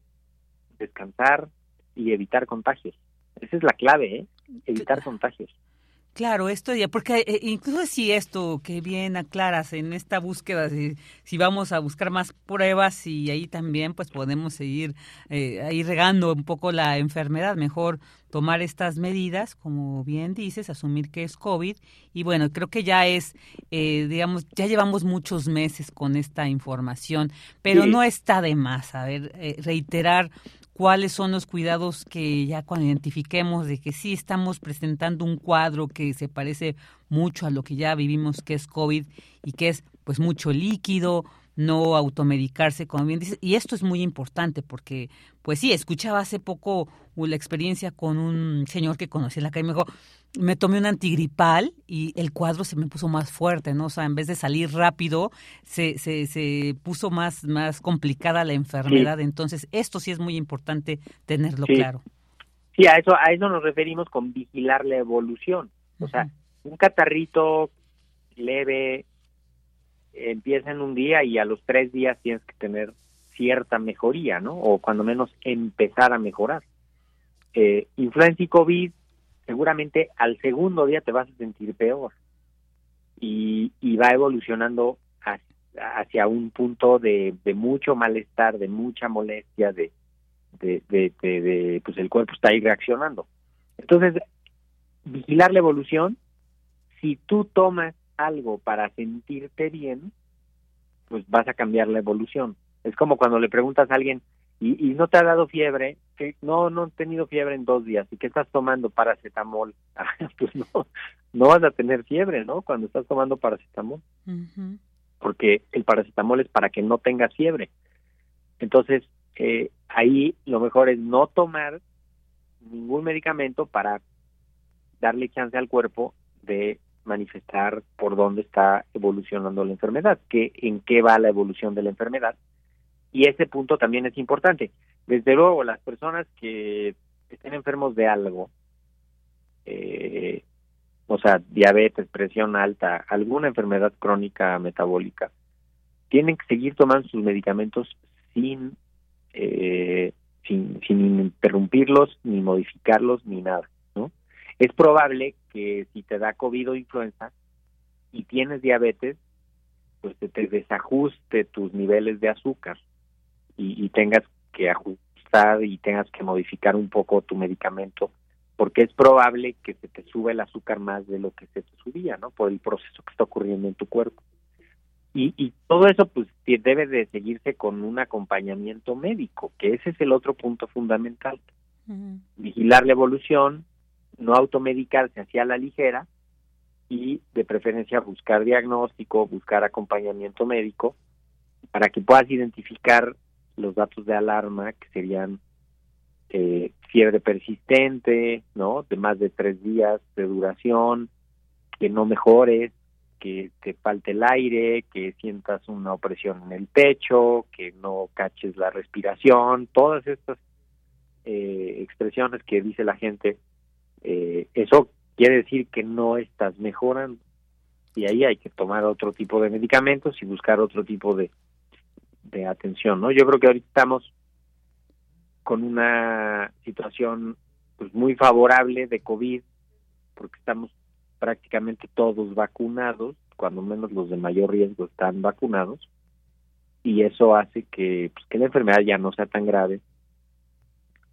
descansar y evitar contagios. Esa es la clave, ¿eh? Evitar contagios. Claro, esto ya, porque eh, incluso si esto que bien aclaras en esta búsqueda, si, si vamos a buscar más pruebas y ahí también pues podemos seguir eh, ahí regando un poco la enfermedad, mejor tomar estas medidas, como bien dices, asumir que es COVID y bueno, creo que ya es, eh, digamos, ya llevamos muchos meses con esta información, pero no está de más, a ver, eh, reiterar cuáles son los cuidados que ya cuando identifiquemos de que sí estamos presentando un cuadro que se parece mucho a lo que ya vivimos que es COVID y que es pues mucho líquido, no automedicarse, como bien dices, y esto es muy importante porque, pues sí, escuchaba hace poco la experiencia con un señor que conocí en la calle, me dijo, me tomé un antigripal y el cuadro se me puso más fuerte, ¿no? O sea, en vez de salir rápido, se, se, se puso más, más complicada la enfermedad, entonces esto sí es muy importante tenerlo claro. Sí, a eso, a eso nos referimos con vigilar la evolución, o sea, un catarrito leve, empieza en un día y a los tres días tienes que tener cierta mejoría, ¿no? O cuando menos empezar a mejorar. Eh, influenza y COVID, seguramente al segundo día te vas a sentir peor y, va evolucionando hacia, un punto de, mucho malestar, de mucha molestia, de, de, pues el cuerpo está ahí reaccionando. Entonces, vigilar la evolución, si tú tomas algo para sentirte bien, pues vas a cambiar la evolución. Es como cuando le preguntas a alguien, ¿y, y no te ha dado fiebre? que No, no he tenido fiebre en dos días. ¿Y qué estás tomando? Paracetamol. Ah, pues no, no vas a tener fiebre, ¿no? Cuando estás tomando paracetamol. Porque el paracetamol es para que no tengas fiebre. Entonces, eh, ahí lo mejor es no tomar ningún medicamento para darle chance al cuerpo de manifestar por dónde está evolucionando la enfermedad, que, en qué va la evolución de la enfermedad. Y ese punto también es importante. Desde luego, las personas que estén enfermos de algo, eh, o sea, diabetes, presión alta, alguna enfermedad crónica metabólica, tienen que seguir tomando sus medicamentos sin, eh, sin, sin interrumpirlos, ni modificarlos, ni nada. Es probable que si te da COVID o influenza y tienes diabetes, pues te, te desajuste tus niveles de azúcar y, y, tengas que ajustar y tengas que modificar un poco tu medicamento, porque es probable que se te sube el azúcar más de lo que se te subía, ¿no? Por el proceso que está ocurriendo en tu cuerpo. Y, y todo eso pues debe de seguirse con un acompañamiento médico, que ese es el otro punto fundamental. Vigilar la evolución, no automedicarse hacia la ligera y de preferencia buscar diagnóstico, buscar acompañamiento médico para que puedas identificar los datos de alarma que serían eh, fiebre persistente, ¿no? De más de tres días de duración, que no mejores, que te falte el aire, que sientas una opresión en el pecho, que no caches la respiración, todas estas eh, expresiones que dice la gente eh, eso quiere decir que no estás mejorando y ahí hay que tomar otro tipo de medicamentos y buscar otro tipo de, de atención, ¿no? Yo creo que ahorita estamos con una situación pues muy favorable de COVID porque estamos prácticamente todos vacunados, cuando menos los de mayor riesgo están vacunados y eso hace que pues, que la enfermedad ya no sea tan grave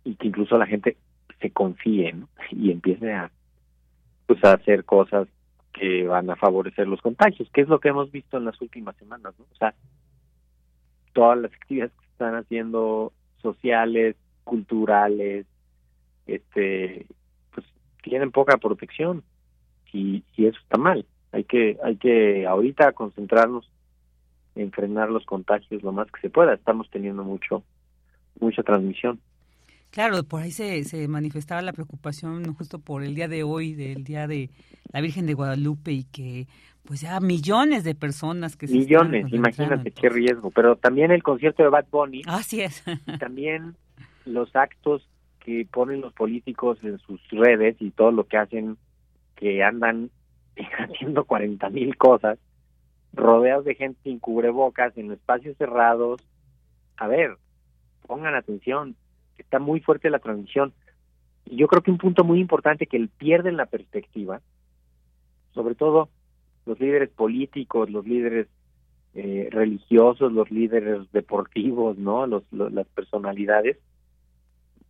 y que incluso la gente se confíe y empiece a pues a hacer cosas que van a favorecer los contagios, que es lo que hemos visto en las últimas semanas. O sea, todas las actividades que se están haciendo sociales, culturales, este, pues tienen poca protección y, y eso está mal. Hay que, hay que ahorita concentrarnos en frenar los contagios lo más que se pueda. Estamos teniendo mucho, mucha transmisión. Claro, por ahí se, se manifestaba la preocupación justo por el día de hoy, del día de la Virgen de Guadalupe y que pues ya millones de personas que millones, se imagínate qué riesgo, pero también el concierto de Bad Bunny, así es, también los actos que ponen los políticos en sus redes y todo lo que hacen, que andan haciendo 40 mil cosas, rodeados de gente sin cubrebocas, en espacios cerrados, a ver, pongan atención, está muy fuerte la transmisión. Y yo creo que un punto muy importante que él pierde en la perspectiva sobre todo los líderes políticos, los líderes eh, religiosos, los líderes deportivos, ¿no? Los, las personalidades.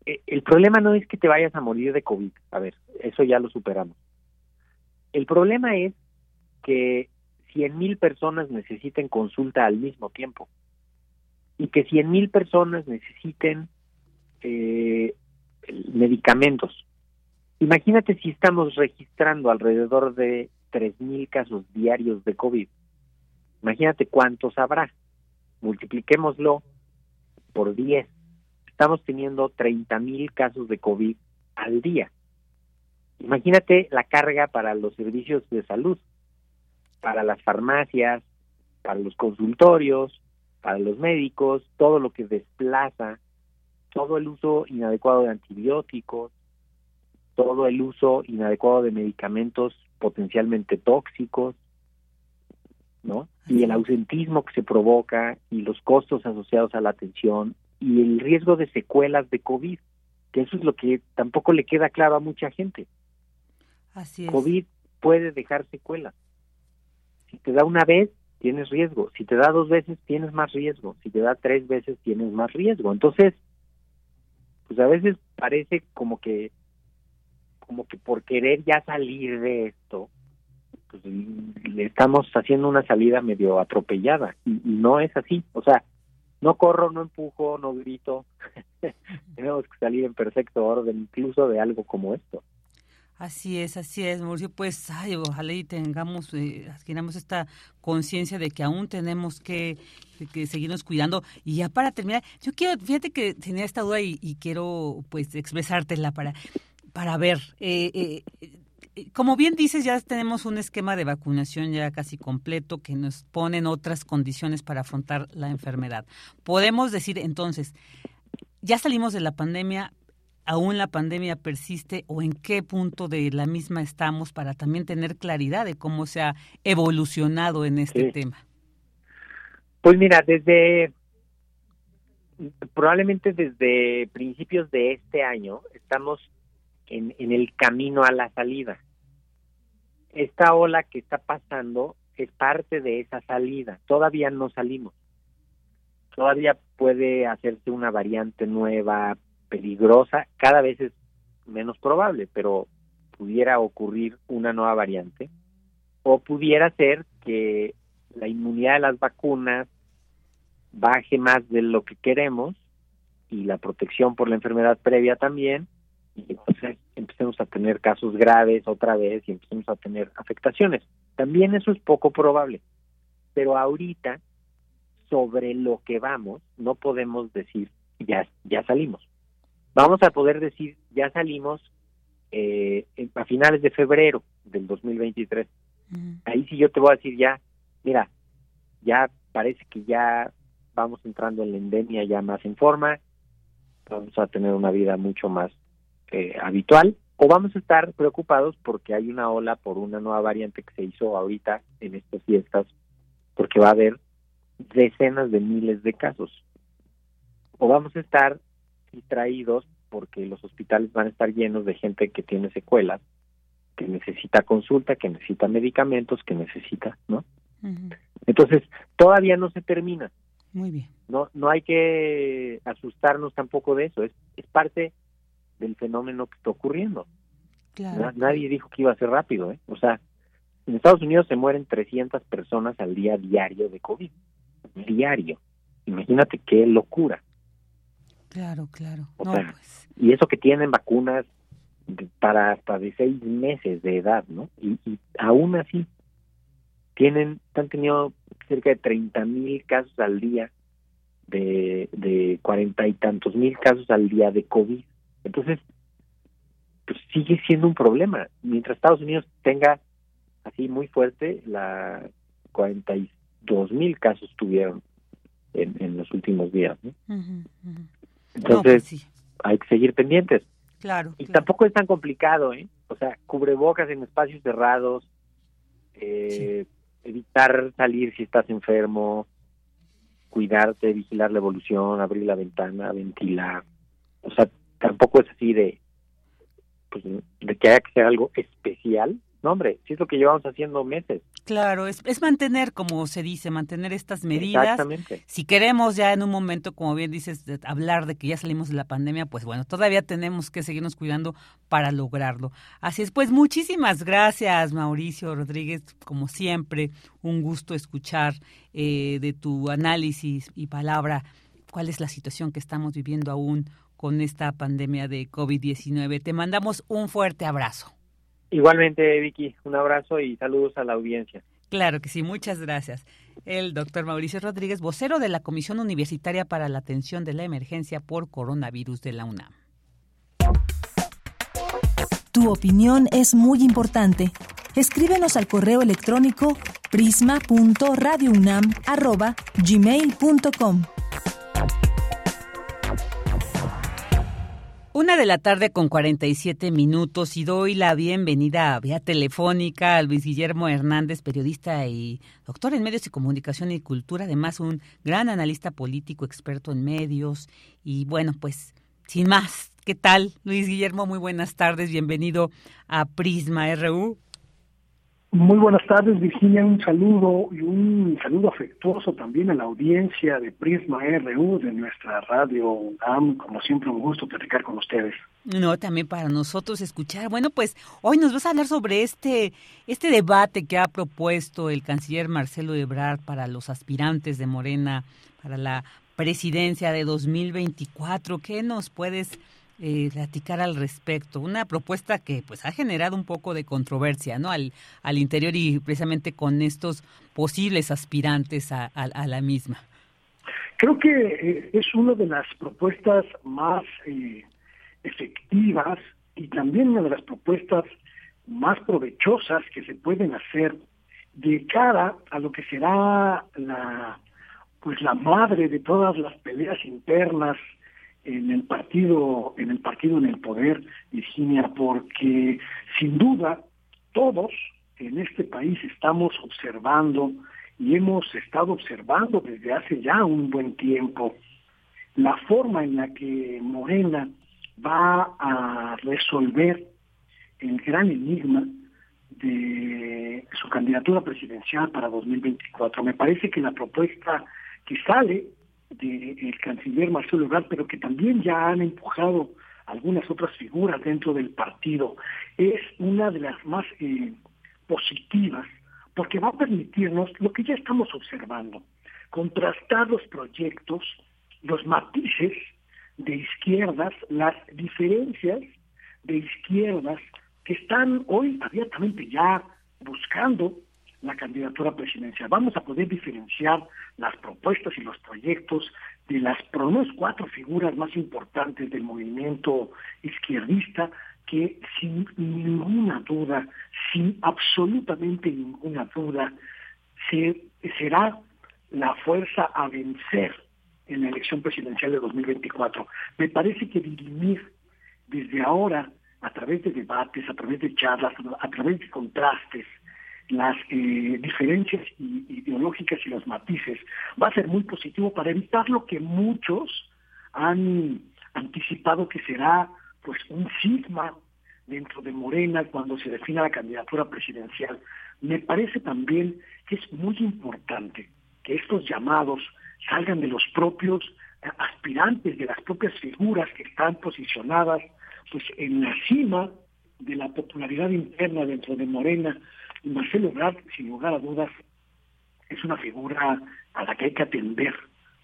Eh, el problema no es que te vayas a morir de COVID, a ver, eso ya lo superamos. El problema es que cien mil personas necesiten consulta al mismo tiempo y que cien mil personas necesiten eh, medicamentos. Imagínate si estamos registrando alrededor de tres mil casos diarios de COVID. Imagínate cuántos habrá. Multipliquémoslo por 10. Estamos teniendo 30 mil casos de COVID al día. Imagínate la carga para los servicios de salud, para las farmacias, para los consultorios, para los médicos, todo lo que desplaza, todo el uso inadecuado de antibióticos, todo el uso inadecuado de medicamentos potencialmente tóxicos, ¿no? Y el ausentismo que se provoca y los costos asociados a la atención y el riesgo de secuelas de COVID, que eso es lo que tampoco le queda claro a mucha gente. Así es. COVID puede dejar secuelas. Si te da una vez, tienes riesgo. Si te da dos veces, tienes más riesgo. Si te da tres veces, tienes más riesgo. Entonces, pues a veces parece como que como que por querer ya salir de esto, pues le estamos haciendo una salida medio atropellada y, no es así. O sea, no corro, no empujo, no grito. Tenemos que salir en perfecto orden, incluso de algo como esto. Así es, así es, Mauricio. Pues, ay, ojalá y tengamos, eh, adquiramos esta conciencia de que aún tenemos que, que, seguirnos cuidando. Y ya para terminar, yo quiero, fíjate que tenía esta duda y, quiero, pues, expresártela para para ver, eh, eh, eh, como bien dices, ya tenemos un esquema de vacunación ya casi completo que nos pone en otras condiciones para afrontar la enfermedad. Podemos decir entonces, ya salimos de la pandemia, aún la pandemia persiste o en qué punto de la misma estamos para también tener claridad de cómo se ha evolucionado en este tema. Pues mira, desde probablemente desde principios de este año estamos en, el camino a la salida. Esta ola que está pasando es parte de esa salida. Todavía no salimos. Todavía puede hacerse una variante nueva, peligrosa. Cada vez es menos probable, pero pudiera ocurrir una nueva variante. O pudiera ser que la inmunidad de las vacunas baje más de lo que queremos y la protección por la enfermedad previa también y entonces empecemos a tener casos graves otra vez y empecemos a tener afectaciones. También eso es poco probable, pero ahorita sobre lo que vamos no podemos decir ya ya salimos. Vamos a poder decir ya salimos eh, a finales de febrero del 2023. Ahí sí yo te voy a decir ya, mira, ya parece que ya vamos entrando en la endemia ya más en forma, vamos a tener una vida mucho más eh, habitual o vamos a estar preocupados porque hay una ola por una nueva variante que se hizo ahorita en estas fiestas, porque va a haber decenas de miles de casos. O vamos a estar distraídos porque los hospitales van a estar llenos de gente que tiene secuelas, que necesita consulta, que necesita medicamentos, que necesita, ¿no? Entonces, todavía no se termina. Muy bien. No no hay que asustarnos tampoco de eso, es es parte del fenómeno que está ocurriendo. nadie dijo que iba a ser rápido, ¿eh? O sea, en Estados Unidos se mueren 300 personas al día diario de COVID. Diario. Imagínate qué locura. Claro, claro. Pues. Y eso que tienen vacunas para hasta de seis meses de edad, ¿no? Y, y aún así tienen, han tenido cerca de 30 mil casos al día de, de cuarenta y tantos mil casos al día de COVID. Entonces, pues sigue siendo un problema. Mientras Estados Unidos tenga así muy fuerte, la 42 mil casos tuvieron en, los últimos días. Entonces, pues hay que seguir pendientes. Claro. Y tampoco es tan complicado, ¿eh? O sea, cubrebocas en espacios cerrados, eh, evitar salir si estás enfermo, cuidarte, vigilar la evolución, abrir la ventana, ventilar. O sea, tampoco es así de pues, de que haya que ser algo especial No, hombre, sí es lo que llevamos haciendo meses. Claro, es, es mantener, como se dice, mantener estas medidas. Exactamente. Si queremos ya en un momento, como bien dices, de hablar de que ya salimos de la pandemia, pues bueno, todavía tenemos que seguirnos cuidando para lograrlo. Así es, pues muchísimas gracias, Mauricio Rodríguez, como siempre, un gusto escuchar eh, de tu análisis y palabra cuál es la situación que estamos viviendo aún con esta pandemia de COVID-19. Te mandamos un fuerte abrazo. Igualmente, Vicky, un abrazo y saludos a la audiencia. Claro que sí, muchas gracias. El doctor Mauricio Rodríguez, vocero de la Comisión Universitaria para la Atención de la Emergencia por Coronavirus de la UNAM. Tu opinión es muy importante. Escríbenos al correo electrónico prisma.radiounam@gmail.com. Una de la tarde con 47 minutos y doy la bienvenida vía telefónica a Luis Guillermo Hernández, periodista y doctor en medios y comunicación y cultura, además un gran analista político, experto en medios. Y bueno, pues sin más, ¿qué tal Luis Guillermo? Muy buenas tardes, bienvenido a Prisma RU. Muy buenas tardes, Virginia. Un saludo y un saludo afectuoso también a la audiencia de Prisma RU de nuestra radio UNAM. Como siempre, un gusto platicar con ustedes. No, también para nosotros escuchar. Bueno, pues hoy nos vas a hablar sobre este, este debate que ha propuesto el canciller Marcelo Ebrard para los aspirantes de Morena para la presidencia de 2024. ¿Qué nos puedes eh, platicar al respecto. Una propuesta que pues ha generado un poco de controversia ¿no? al, al interior y precisamente con estos posibles aspirantes a, la misma. Creo que eh, es una de las propuestas más eh, efectivas y también una de las propuestas más provechosas que se pueden hacer de cara a lo que será la pues la madre de todas las peleas internas en el partido, en el partido en el poder, Virginia, porque sin duda todos en este país estamos observando y hemos estado observando desde hace ya un buen tiempo la forma en la que Morena va a resolver el gran enigma de su candidatura presidencial para 2024. Me parece que la propuesta que sale del canciller Marcelo Ebrard, pero que también ya han empujado algunas otras figuras dentro del partido, es una de las más eh, positivas, porque va a permitirnos lo que ya estamos observando, contrastar los proyectos, los matices de izquierdas, las diferencias de izquierdas que están hoy abiertamente ya buscando la candidatura presidencial. Vamos a poder diferenciar las propuestas y los proyectos de las por cuatro figuras más importantes del movimiento izquierdista que sin ninguna duda, sin absolutamente ninguna duda, se, será la fuerza a vencer en la elección presidencial de 2024. Me parece que dirimir desde ahora, a través de debates, a través de charlas, a través de contrastes, las eh, diferencias ideológicas y los matices va a ser muy positivo para evitar lo que muchos han anticipado que será pues un sigma dentro de Morena cuando se defina la candidatura presidencial. Me parece también que es muy importante que estos llamados salgan de los propios eh, aspirantes, de las propias figuras que están posicionadas pues en la cima de la popularidad interna dentro de Morena Marcelo Ebrard, sin lugar a dudas, es una figura a la que hay que atender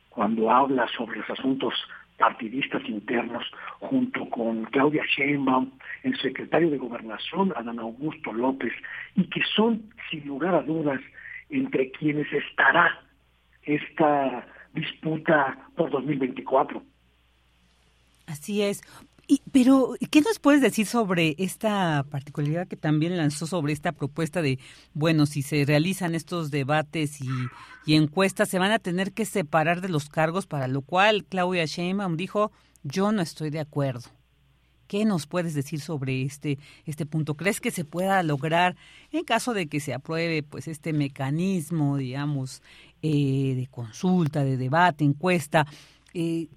cuando habla sobre los asuntos partidistas internos, junto con Claudia Sheinbaum, el secretario de Gobernación, Adán Augusto López, y que son, sin lugar a dudas, entre quienes estará esta disputa por 2024. Así es. Y, pero, ¿qué nos puedes decir sobre esta particularidad que también lanzó sobre esta propuesta de, bueno, si se realizan estos debates y, encuestas, se van a tener que separar de los cargos, para lo cual Claudia Sheinbaum dijo, yo no estoy de acuerdo. ¿Qué nos puedes decir sobre este, este punto? ¿Crees que se pueda lograr en caso de que se apruebe pues este mecanismo, digamos, eh, de consulta, de debate, encuesta? Eh,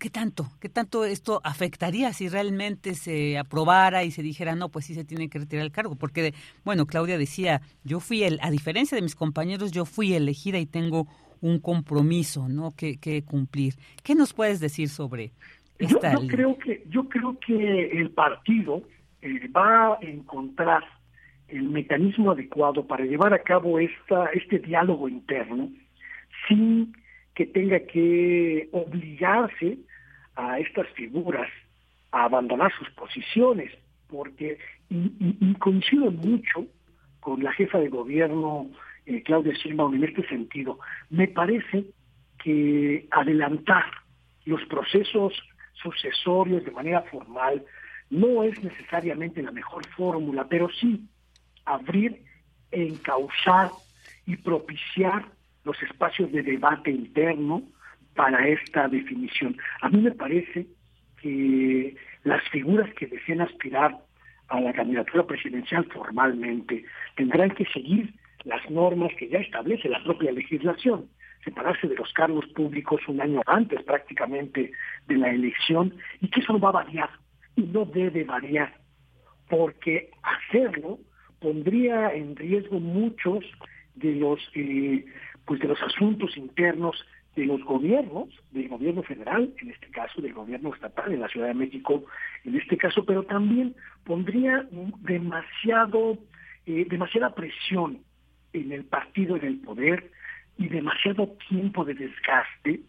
¿qué tanto? ¿Qué tanto esto afectaría si realmente se aprobara y se dijera, no, pues sí se tiene que retirar el cargo? Porque, bueno, Claudia decía, yo fui, el, a diferencia de mis compañeros, yo fui elegida y tengo un compromiso, ¿no? Que, que cumplir. ¿Qué nos puedes decir sobre esta yo, yo creo que Yo creo que el partido eh, va a encontrar el mecanismo adecuado para llevar a cabo esta, este diálogo interno sin que tenga que obligarse a estas figuras a abandonar sus posiciones, porque, y, coincido mucho con la jefa de gobierno, eh, Claudia Sheinbaum, en este sentido, me parece que adelantar los procesos sucesorios de manera formal no es necesariamente la mejor fórmula, pero sí abrir, encauzar y propiciar los espacios de debate interno para esta definición. A mí me parece que las figuras que deseen aspirar a la candidatura presidencial formalmente tendrán que seguir las normas que ya establece la propia legislación, separarse de los cargos públicos un año antes prácticamente de la elección y que eso no va a variar y no debe variar, porque hacerlo pondría en riesgo muchos de los eh, pues de los asuntos internos de los gobiernos, del gobierno federal, en este caso, del gobierno estatal en la Ciudad de México, en este caso, pero también pondría demasiado, eh, demasiada presión en el partido, en el poder, y demasiado tiempo de desgaste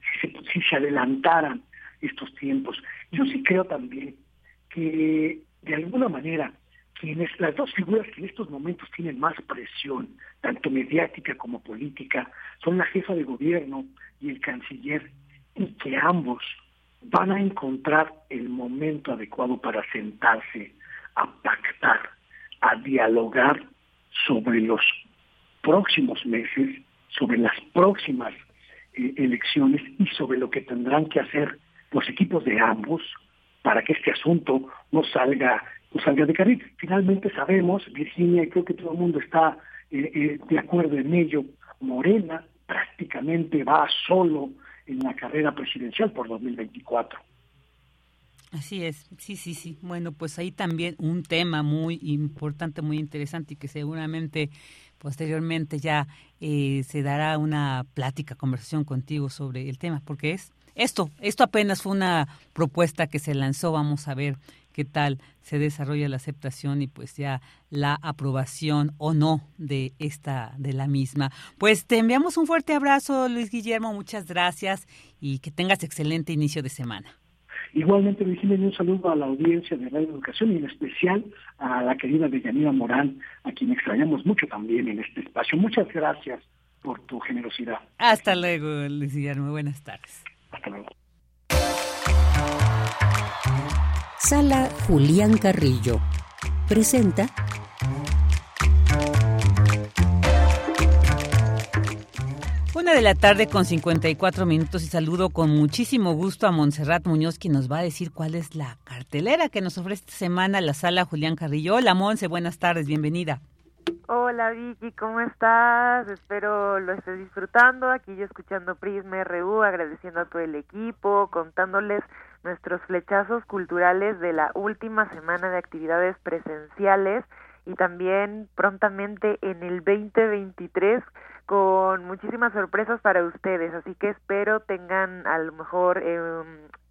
si se, si se adelantaran estos tiempos. Yo sí creo también que de alguna manera las dos figuras que en estos momentos tienen más presión, tanto mediática como política, son la jefa de gobierno y el canciller, y que ambos van a encontrar el momento adecuado para sentarse a pactar, a dialogar sobre los próximos meses, sobre las próximas eh, elecciones y sobre lo que tendrán que hacer los equipos de ambos para que este asunto no salga salga de carril. Finalmente sabemos, Virginia, y creo que todo el mundo está eh, eh, de acuerdo en ello, Morena prácticamente va solo en la carrera presidencial por 2024. Así es, sí, sí, sí. Bueno, pues ahí también un tema muy importante, muy interesante y que seguramente posteriormente ya eh, se dará una plática, conversación contigo sobre el tema, porque es esto, esto apenas fue una propuesta que se lanzó, vamos a ver qué tal se desarrolla la aceptación y pues ya la aprobación o no de esta de la misma. Pues te enviamos un fuerte abrazo, Luis Guillermo, muchas gracias y que tengas excelente inicio de semana. Igualmente, Virginia, un saludo a la audiencia de Radio Educación y en especial a la querida Deyanira Morán, a quien extrañamos mucho también en este espacio. Muchas gracias por tu generosidad. Hasta luego, Luis Guillermo. Buenas tardes. Hasta luego. Sala Julián Carrillo. Presenta Una de la tarde con 54 minutos y saludo con muchísimo gusto a Montserrat Muñoz, quien nos va a decir cuál es la cartelera que nos ofrece esta semana la sala Julián Carrillo. Hola Monse, buenas tardes, bienvenida. Hola Vicky, ¿cómo estás? Espero lo estés disfrutando. Aquí yo escuchando Prisma RU, agradeciendo a todo el equipo, contándoles nuestros flechazos culturales de la última semana de actividades presenciales y también prontamente en el 2023 con muchísimas sorpresas para ustedes, así que espero tengan a lo mejor eh,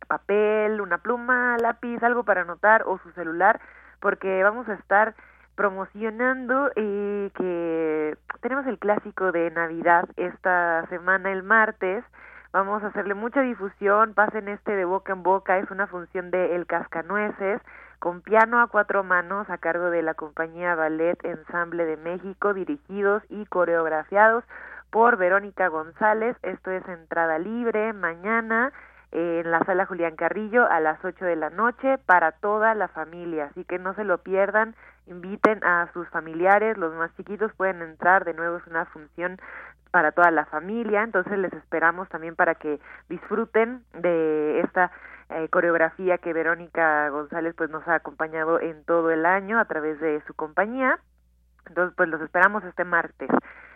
papel, una pluma, lápiz, algo para anotar o su celular, porque vamos a estar promocionando eh, que tenemos el clásico de Navidad esta semana el martes Vamos a hacerle mucha difusión, pasen este de boca en boca, es una función de El Cascanueces, con piano a cuatro manos a cargo de la compañía Ballet Ensamble de México, dirigidos y coreografiados por Verónica González. Esto es entrada libre mañana en la sala Julián Carrillo a las ocho de la noche para toda la familia, así que no se lo pierdan, inviten a sus familiares, los más chiquitos pueden entrar, de nuevo es una función para toda la familia, entonces les esperamos también para que disfruten de esta eh, coreografía que Verónica González pues nos ha acompañado en todo el año a través de su compañía. Entonces pues los esperamos este martes.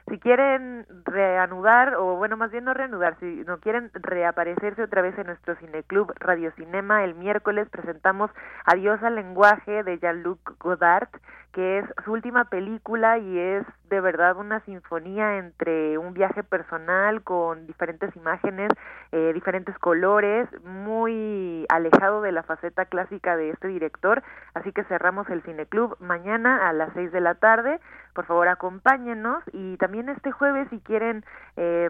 Si quieren reanudar, o bueno, más bien no reanudar, si no quieren reaparecerse otra vez en nuestro cineclub Radio Cinema, el miércoles presentamos Adiós al lenguaje de Jean-Luc Godard, que es su última película y es de verdad una sinfonía entre un viaje personal con diferentes imágenes, eh, diferentes colores, muy alejado de la faceta clásica de este director. Así que cerramos el cineclub mañana a las seis de la tarde por favor acompáñenos y también este jueves si quieren eh,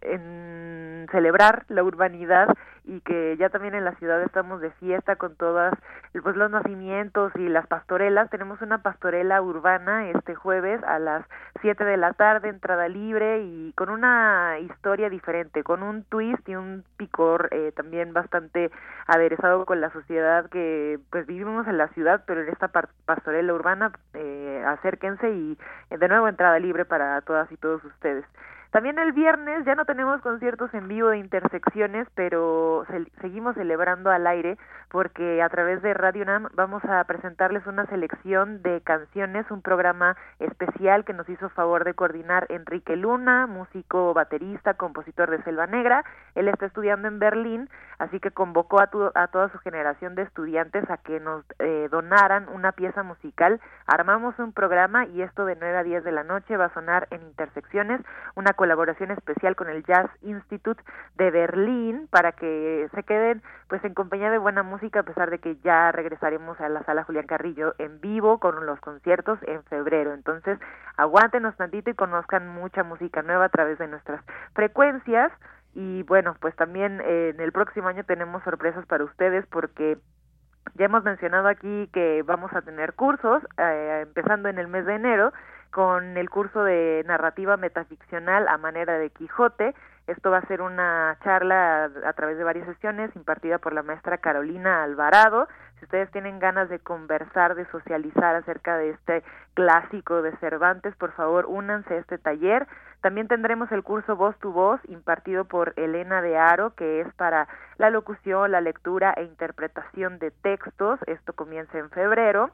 en celebrar la urbanidad y que ya también en la ciudad estamos de fiesta con todas pues, los nacimientos y las pastorelas tenemos una pastorela urbana este jueves a las 7 de la tarde entrada libre y con una historia diferente con un twist y un picor eh, también bastante aderezado con la sociedad que pues vivimos en la ciudad pero en esta pastorela urbana eh, acérquense y de nuevo entrada libre para todas y todos ustedes. También el viernes ya no tenemos conciertos en vivo de intersecciones, pero seguimos celebrando al aire porque a través de Radio Nam vamos a presentarles una selección de canciones, un programa especial que nos hizo favor de coordinar Enrique Luna, músico, baterista, compositor de Selva Negra. Él está estudiando en Berlín, así que convocó a, a toda su generación de estudiantes a que nos eh, donaran una pieza musical. Armamos un programa y esto de 9 a 10 de la noche va a sonar en intersecciones, una colaboración especial con el Jazz Institute de Berlín para que se queden pues en compañía de buena música a pesar de que ya regresaremos a la sala Julián Carrillo en vivo con los conciertos en febrero. Entonces, aguántenos tantito y conozcan mucha música nueva a través de nuestras frecuencias y bueno, pues también eh, en el próximo año tenemos sorpresas para ustedes porque ya hemos mencionado aquí que vamos a tener cursos eh, empezando en el mes de enero con el curso de narrativa metaficcional a manera de Quijote. Esto va a ser una charla a, través de varias sesiones impartida por la maestra Carolina Alvarado. Si ustedes tienen ganas de conversar, de socializar acerca de este clásico de Cervantes, por favor, únanse a este taller. También tendremos el curso Voz tu Voz impartido por Elena de Aro, que es para la locución, la lectura e interpretación de textos. Esto comienza en febrero.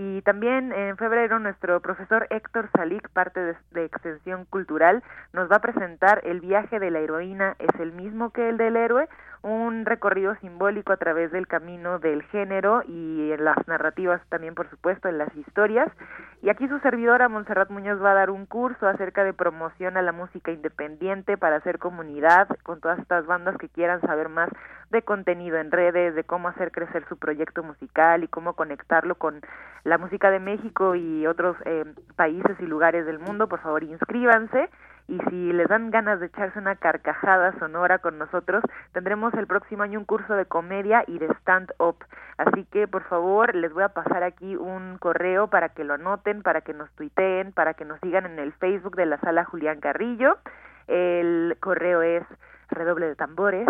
Y también en febrero nuestro profesor Héctor Salik, parte de, Extensión Cultural, nos va a presentar El viaje de la heroína es el mismo que el del héroe, un recorrido simbólico a través del camino del género y en las narrativas también, por supuesto, en las historias. Y aquí su servidora Montserrat Muñoz va a dar un curso acerca de promoción a la música independiente para hacer comunidad con todas estas bandas que quieran saber más de contenido en redes, de cómo hacer crecer su proyecto musical y cómo conectarlo con la música de México y otros eh, países y lugares del mundo. Por favor, inscríbanse y si les dan ganas de echarse una carcajada sonora con nosotros, tendremos el próximo año un curso de comedia y de stand-up. Así que por favor les voy a pasar aquí un correo para que lo anoten, para que nos tuiteen, para que nos sigan en el Facebook de la sala Julián Carrillo. El correo es redoble de tambores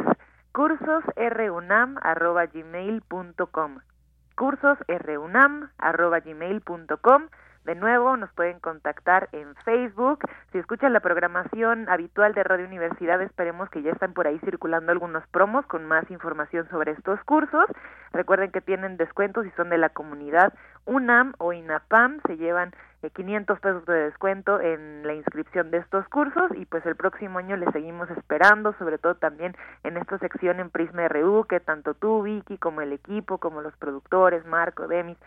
cursosrunam.gmail.com cursosrunam.gmail.com de nuevo, nos pueden contactar en Facebook. Si escuchan la programación habitual de Radio Universidad, esperemos que ya están por ahí circulando algunos promos con más información sobre estos cursos. Recuerden que tienen descuentos y son de la comunidad UNAM o INAPAM. Se llevan 500 eh, pesos de descuento en la inscripción de estos cursos y pues el próximo año les seguimos esperando, sobre todo también en esta sección en Prisma RU que tanto tú, Vicky, como el equipo, como los productores, Marco, Demis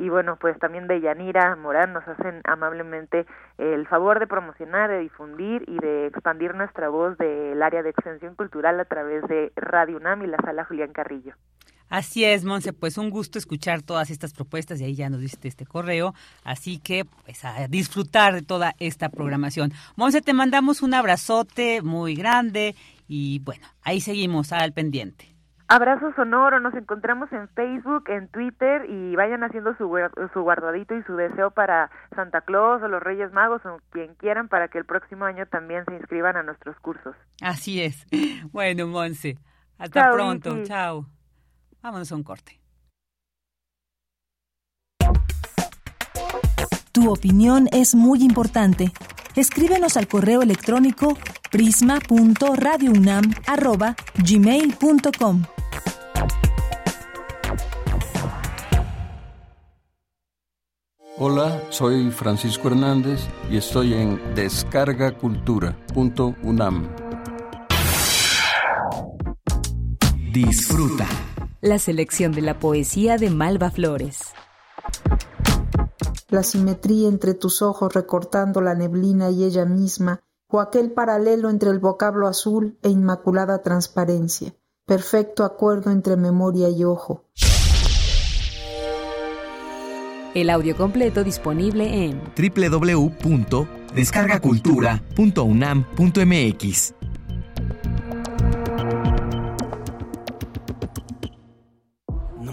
y bueno, pues también de Yanira Morán nos hacen amablemente el favor de promocionar, de difundir y de expandir nuestra voz del área de extensión cultural a través de Radio UNAM y la sala Julián Carrillo. Así es, Monse, pues un gusto escuchar todas estas propuestas y ahí ya nos diste este correo, así que pues a disfrutar de toda esta programación. Monse, te mandamos un abrazote muy grande y bueno, ahí seguimos al pendiente. Abrazo sonoro, nos encontramos en Facebook, en Twitter y vayan haciendo su, su guardadito y su deseo para Santa Claus o los Reyes Magos o quien quieran para que el próximo año también se inscriban a nuestros cursos. Así es. Bueno, Monse, hasta pronto. Chao. Vámonos a un corte. Tu opinión es muy importante. Escríbenos al correo electrónico prisma.radiounam@gmail.com. Hola, soy Francisco Hernández y estoy en descargacultura.unam. Disfruta. La selección de la poesía de Malva Flores. La simetría entre tus ojos recortando la neblina y ella misma, o aquel paralelo entre el vocablo azul e inmaculada transparencia. Perfecto acuerdo entre memoria y ojo. El audio completo disponible en www.descargacultura.unam.mx.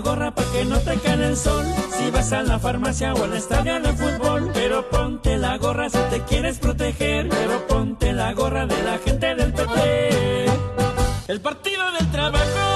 Gorra para que no te cae el sol. Si vas a la farmacia o al estadio de fútbol. Pero ponte la gorra si te quieres proteger. Pero ponte la gorra de la gente del PT. El partido del trabajo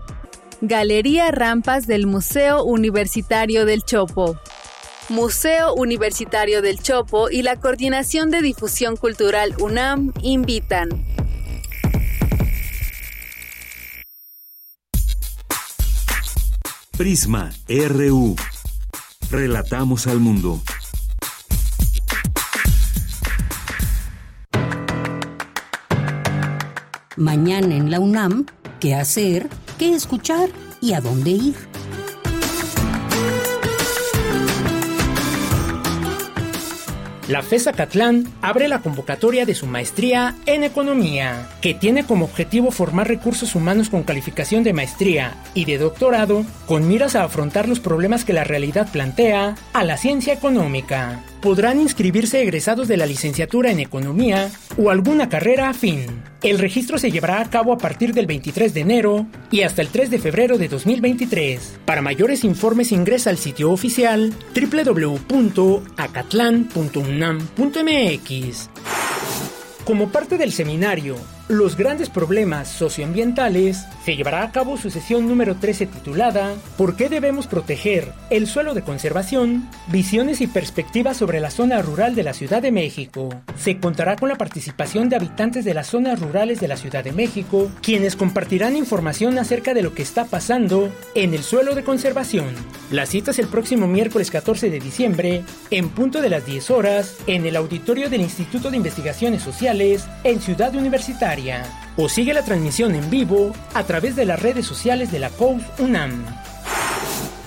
Galería Rampas del Museo Universitario del Chopo. Museo Universitario del Chopo y la Coordinación de Difusión Cultural UNAM invitan. Prisma RU. Relatamos al mundo. Mañana en la UNAM, ¿qué hacer? ¿Qué escuchar? ¿Y a dónde ir? La FESA Catlán abre la convocatoria de su maestría en economía, que tiene como objetivo formar recursos humanos con calificación de maestría y de doctorado con miras a afrontar los problemas que la realidad plantea a la ciencia económica. Podrán inscribirse egresados de la licenciatura en economía o alguna carrera afín. El registro se llevará a cabo a partir del 23 de enero y hasta el 3 de febrero de 2023. Para mayores informes ingresa al sitio oficial www.acatlan.unam.mx. Como parte del seminario Los grandes problemas socioambientales, se llevará a cabo su sesión número 13 titulada ¿Por qué debemos proteger el suelo de conservación? Visiones y perspectivas sobre la zona rural de la Ciudad de México. Se contará con la participación de habitantes de las zonas rurales de la Ciudad de México, quienes compartirán información acerca de lo que está pasando en el suelo de conservación. La cita es el próximo miércoles 14 de diciembre, en punto de las 10 horas, en el auditorio del Instituto de Investigaciones Sociales en Ciudad Universitaria o sigue la transmisión en vivo a través de las redes sociales de la COUS UNAM.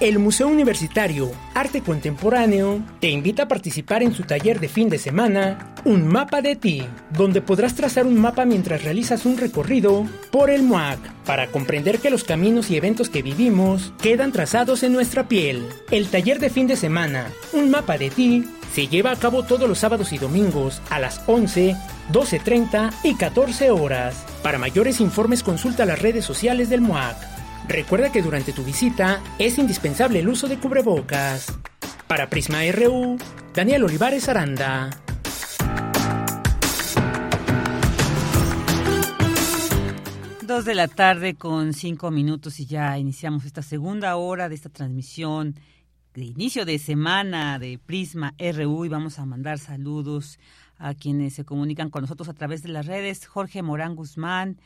El Museo Universitario Arte Contemporáneo te invita a participar en su taller de fin de semana, Un mapa de ti, donde podrás trazar un mapa mientras realizas un recorrido por el MUAC para comprender que los caminos y eventos que vivimos quedan trazados en nuestra piel. El taller de fin de semana, Un mapa de ti, se lleva a cabo todos los sábados y domingos a las 11, 12.30 y 14 horas. Para mayores informes consulta las redes sociales del MUAC. Recuerda que durante tu visita es indispensable el uso de cubrebocas. Para Prisma RU, Daniel Olivares Aranda. Dos de la tarde con cinco minutos y ya iniciamos esta segunda hora de esta transmisión de inicio de semana de Prisma RU y vamos a mandar saludos a quienes se comunican con nosotros a través de las redes. Jorge Morán Guzmán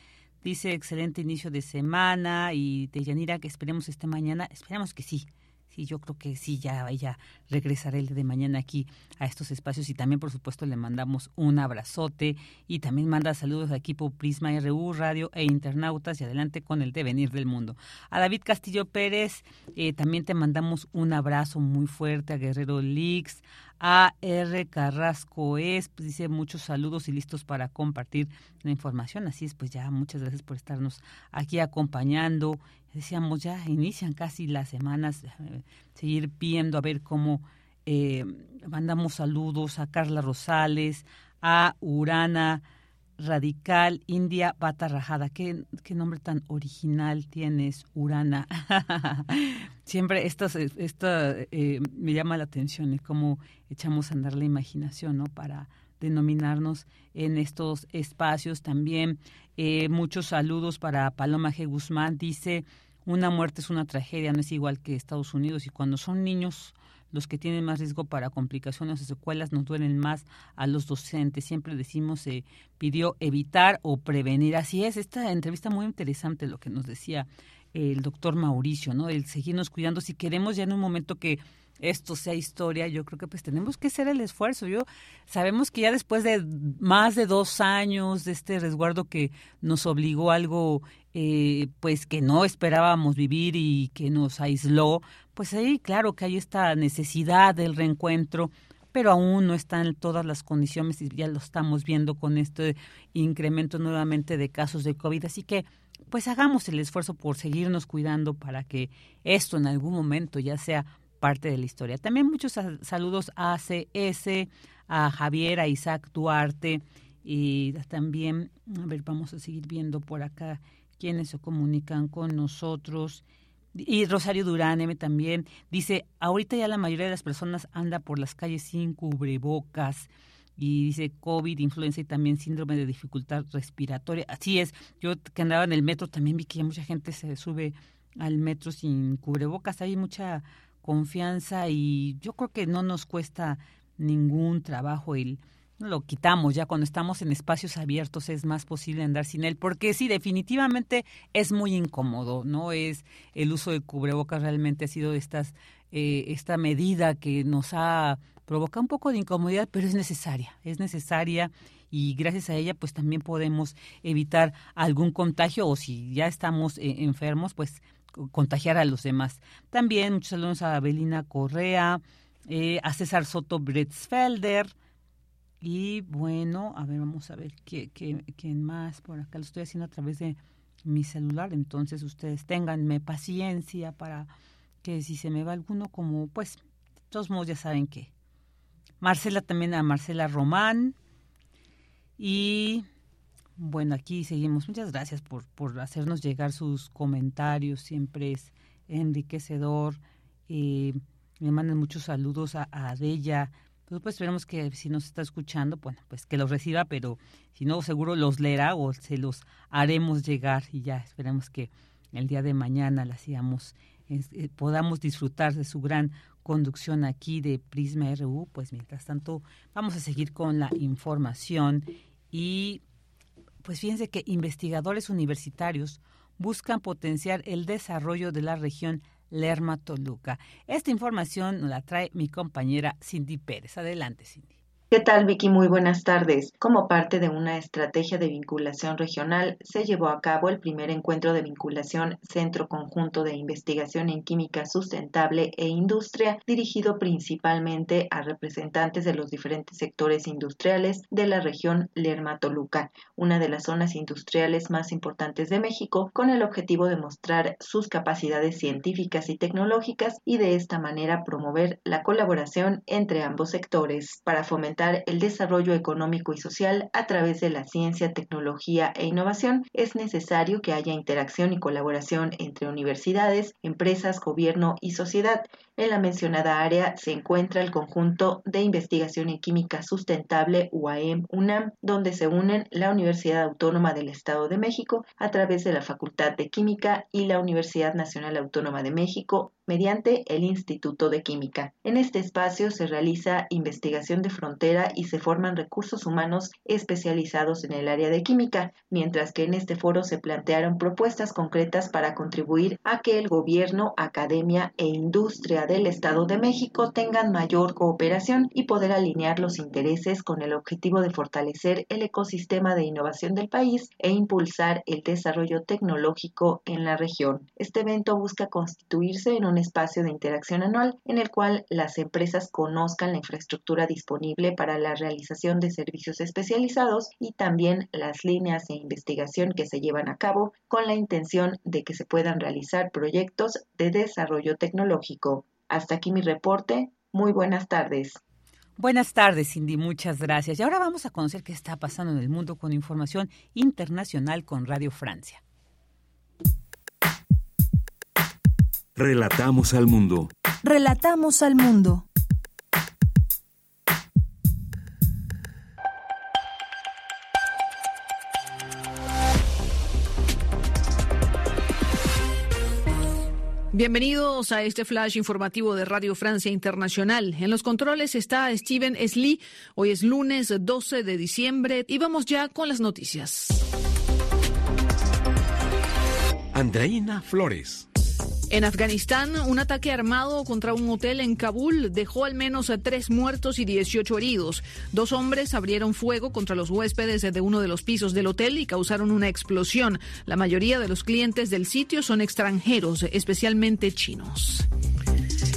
dice excelente inicio de semana y de Yanira que esperemos este mañana, esperamos que sí, Sí, yo creo que sí, ya ella regresará el de mañana aquí a estos espacios y también, por supuesto, le mandamos un abrazote y también manda saludos al equipo Prisma RU, Radio e Internautas y adelante con el devenir del mundo. A David Castillo Pérez eh, también te mandamos un abrazo muy fuerte, a Guerrero Lix, a R. Carrasco es, pues dice muchos saludos y listos para compartir la información. Así es, pues ya muchas gracias por estarnos aquí acompañando decíamos, ya inician casi las semanas, seguir viendo a ver cómo eh, mandamos saludos a Carla Rosales, a Urana Radical, India Bata Rajada. ¿Qué, qué nombre tan original tienes, Urana. Siempre esto, eh, me llama la atención, es cómo echamos a andar la imaginación, ¿no? Para denominarnos en estos espacios. También eh, muchos saludos para Paloma G. Guzmán. Dice, una muerte es una tragedia, no es igual que Estados Unidos. Y cuando son niños los que tienen más riesgo para complicaciones o secuelas nos duelen más a los docentes. Siempre decimos, se pidió evitar o prevenir. Así es, esta entrevista muy interesante lo que nos decía el doctor Mauricio, ¿no? El seguirnos cuidando. Si queremos ya en un momento que esto sea historia, yo creo que pues tenemos que hacer el esfuerzo. Yo sabemos que ya después de más de dos años de este resguardo que nos obligó algo, eh, pues que no esperábamos vivir y que nos aisló, pues ahí claro que hay esta necesidad del reencuentro, pero aún no están todas las condiciones y ya lo estamos viendo con este incremento nuevamente de casos de COVID. Así que pues hagamos el esfuerzo por seguirnos cuidando para que esto en algún momento ya sea parte de la historia. También muchos saludos a ACS, a Javier, a Isaac Duarte y también, a ver, vamos a seguir viendo por acá quienes se comunican con nosotros. Y Rosario Durán M también dice, ahorita ya la mayoría de las personas anda por las calles sin cubrebocas y dice COVID, influenza y también síndrome de dificultad respiratoria. Así es, yo que andaba en el metro también vi que mucha gente se sube al metro sin cubrebocas, hay mucha confianza y yo creo que no nos cuesta ningún trabajo el lo quitamos ya cuando estamos en espacios abiertos es más posible andar sin él porque sí definitivamente es muy incómodo no es el uso de cubrebocas realmente ha sido estas eh, esta medida que nos ha provocado un poco de incomodidad pero es necesaria es necesaria y gracias a ella pues también podemos evitar algún contagio o si ya estamos eh, enfermos pues contagiar a los demás. También muchos saludos a Abelina Correa, eh, a César Soto Bretzfelder. Y bueno, a ver, vamos a ver ¿qué, quién más por acá. Lo estoy haciendo a través de mi celular, entonces ustedes ténganme paciencia para que si se me va alguno, como pues, de todos modos ya saben que. Marcela también a Marcela Román. Y bueno, aquí seguimos. Muchas gracias por, por hacernos llegar sus comentarios. Siempre es enriquecedor. Eh, me mandan muchos saludos a Adella. Pues, pues esperemos que si nos está escuchando, bueno, pues que los reciba, pero si no, seguro los leerá o se los haremos llegar y ya esperemos que el día de mañana la sigamos, eh, podamos disfrutar de su gran conducción aquí de Prisma RU. Pues mientras tanto, vamos a seguir con la información y pues fíjense que investigadores universitarios buscan potenciar el desarrollo de la región Lerma-Toluca. Esta información la trae mi compañera Cindy Pérez. Adelante, Cindy. ¿Qué tal, Vicky? Muy buenas tardes. Como parte de una estrategia de vinculación regional, se llevó a cabo el primer encuentro de vinculación Centro Conjunto de Investigación en Química Sustentable e Industria, dirigido principalmente a representantes de los diferentes sectores industriales de la región Lerma-Toluca, una de las zonas industriales más importantes de México, con el objetivo de mostrar sus capacidades científicas y tecnológicas y de esta manera promover la colaboración entre ambos sectores para fomentar el desarrollo económico y social a través de la ciencia, tecnología e innovación, es necesario que haya interacción y colaboración entre universidades, empresas, gobierno y sociedad. En la mencionada área se encuentra el conjunto de investigación en química sustentable UAM-UNAM, donde se unen la Universidad Autónoma del Estado de México a través de la Facultad de Química y la Universidad Nacional Autónoma de México mediante el Instituto de Química. En este espacio se realiza investigación de frontera y se forman recursos humanos especializados en el área de química, mientras que en este foro se plantearon propuestas concretas para contribuir a que el gobierno, academia e industria del Estado de México tengan mayor cooperación y poder alinear los intereses con el objetivo de fortalecer el ecosistema de innovación del país e impulsar el desarrollo tecnológico en la región. Este evento busca constituirse en un espacio de interacción anual en el cual las empresas conozcan la infraestructura disponible para la realización de servicios especializados y también las líneas de investigación que se llevan a cabo con la intención de que se puedan realizar proyectos de desarrollo tecnológico. Hasta aquí mi reporte. Muy buenas tardes. Buenas tardes, Cindy. Muchas gracias. Y ahora vamos a conocer qué está pasando en el mundo con información internacional con Radio Francia. Relatamos al mundo. Relatamos al mundo. Bienvenidos a este flash informativo de Radio Francia Internacional. En los controles está Steven Slee. Hoy es lunes 12 de diciembre y vamos ya con las noticias. Andreina Flores. En Afganistán, un ataque armado contra un hotel en Kabul dejó al menos tres muertos y 18 heridos. Dos hombres abrieron fuego contra los huéspedes de uno de los pisos del hotel y causaron una explosión. La mayoría de los clientes del sitio son extranjeros, especialmente chinos.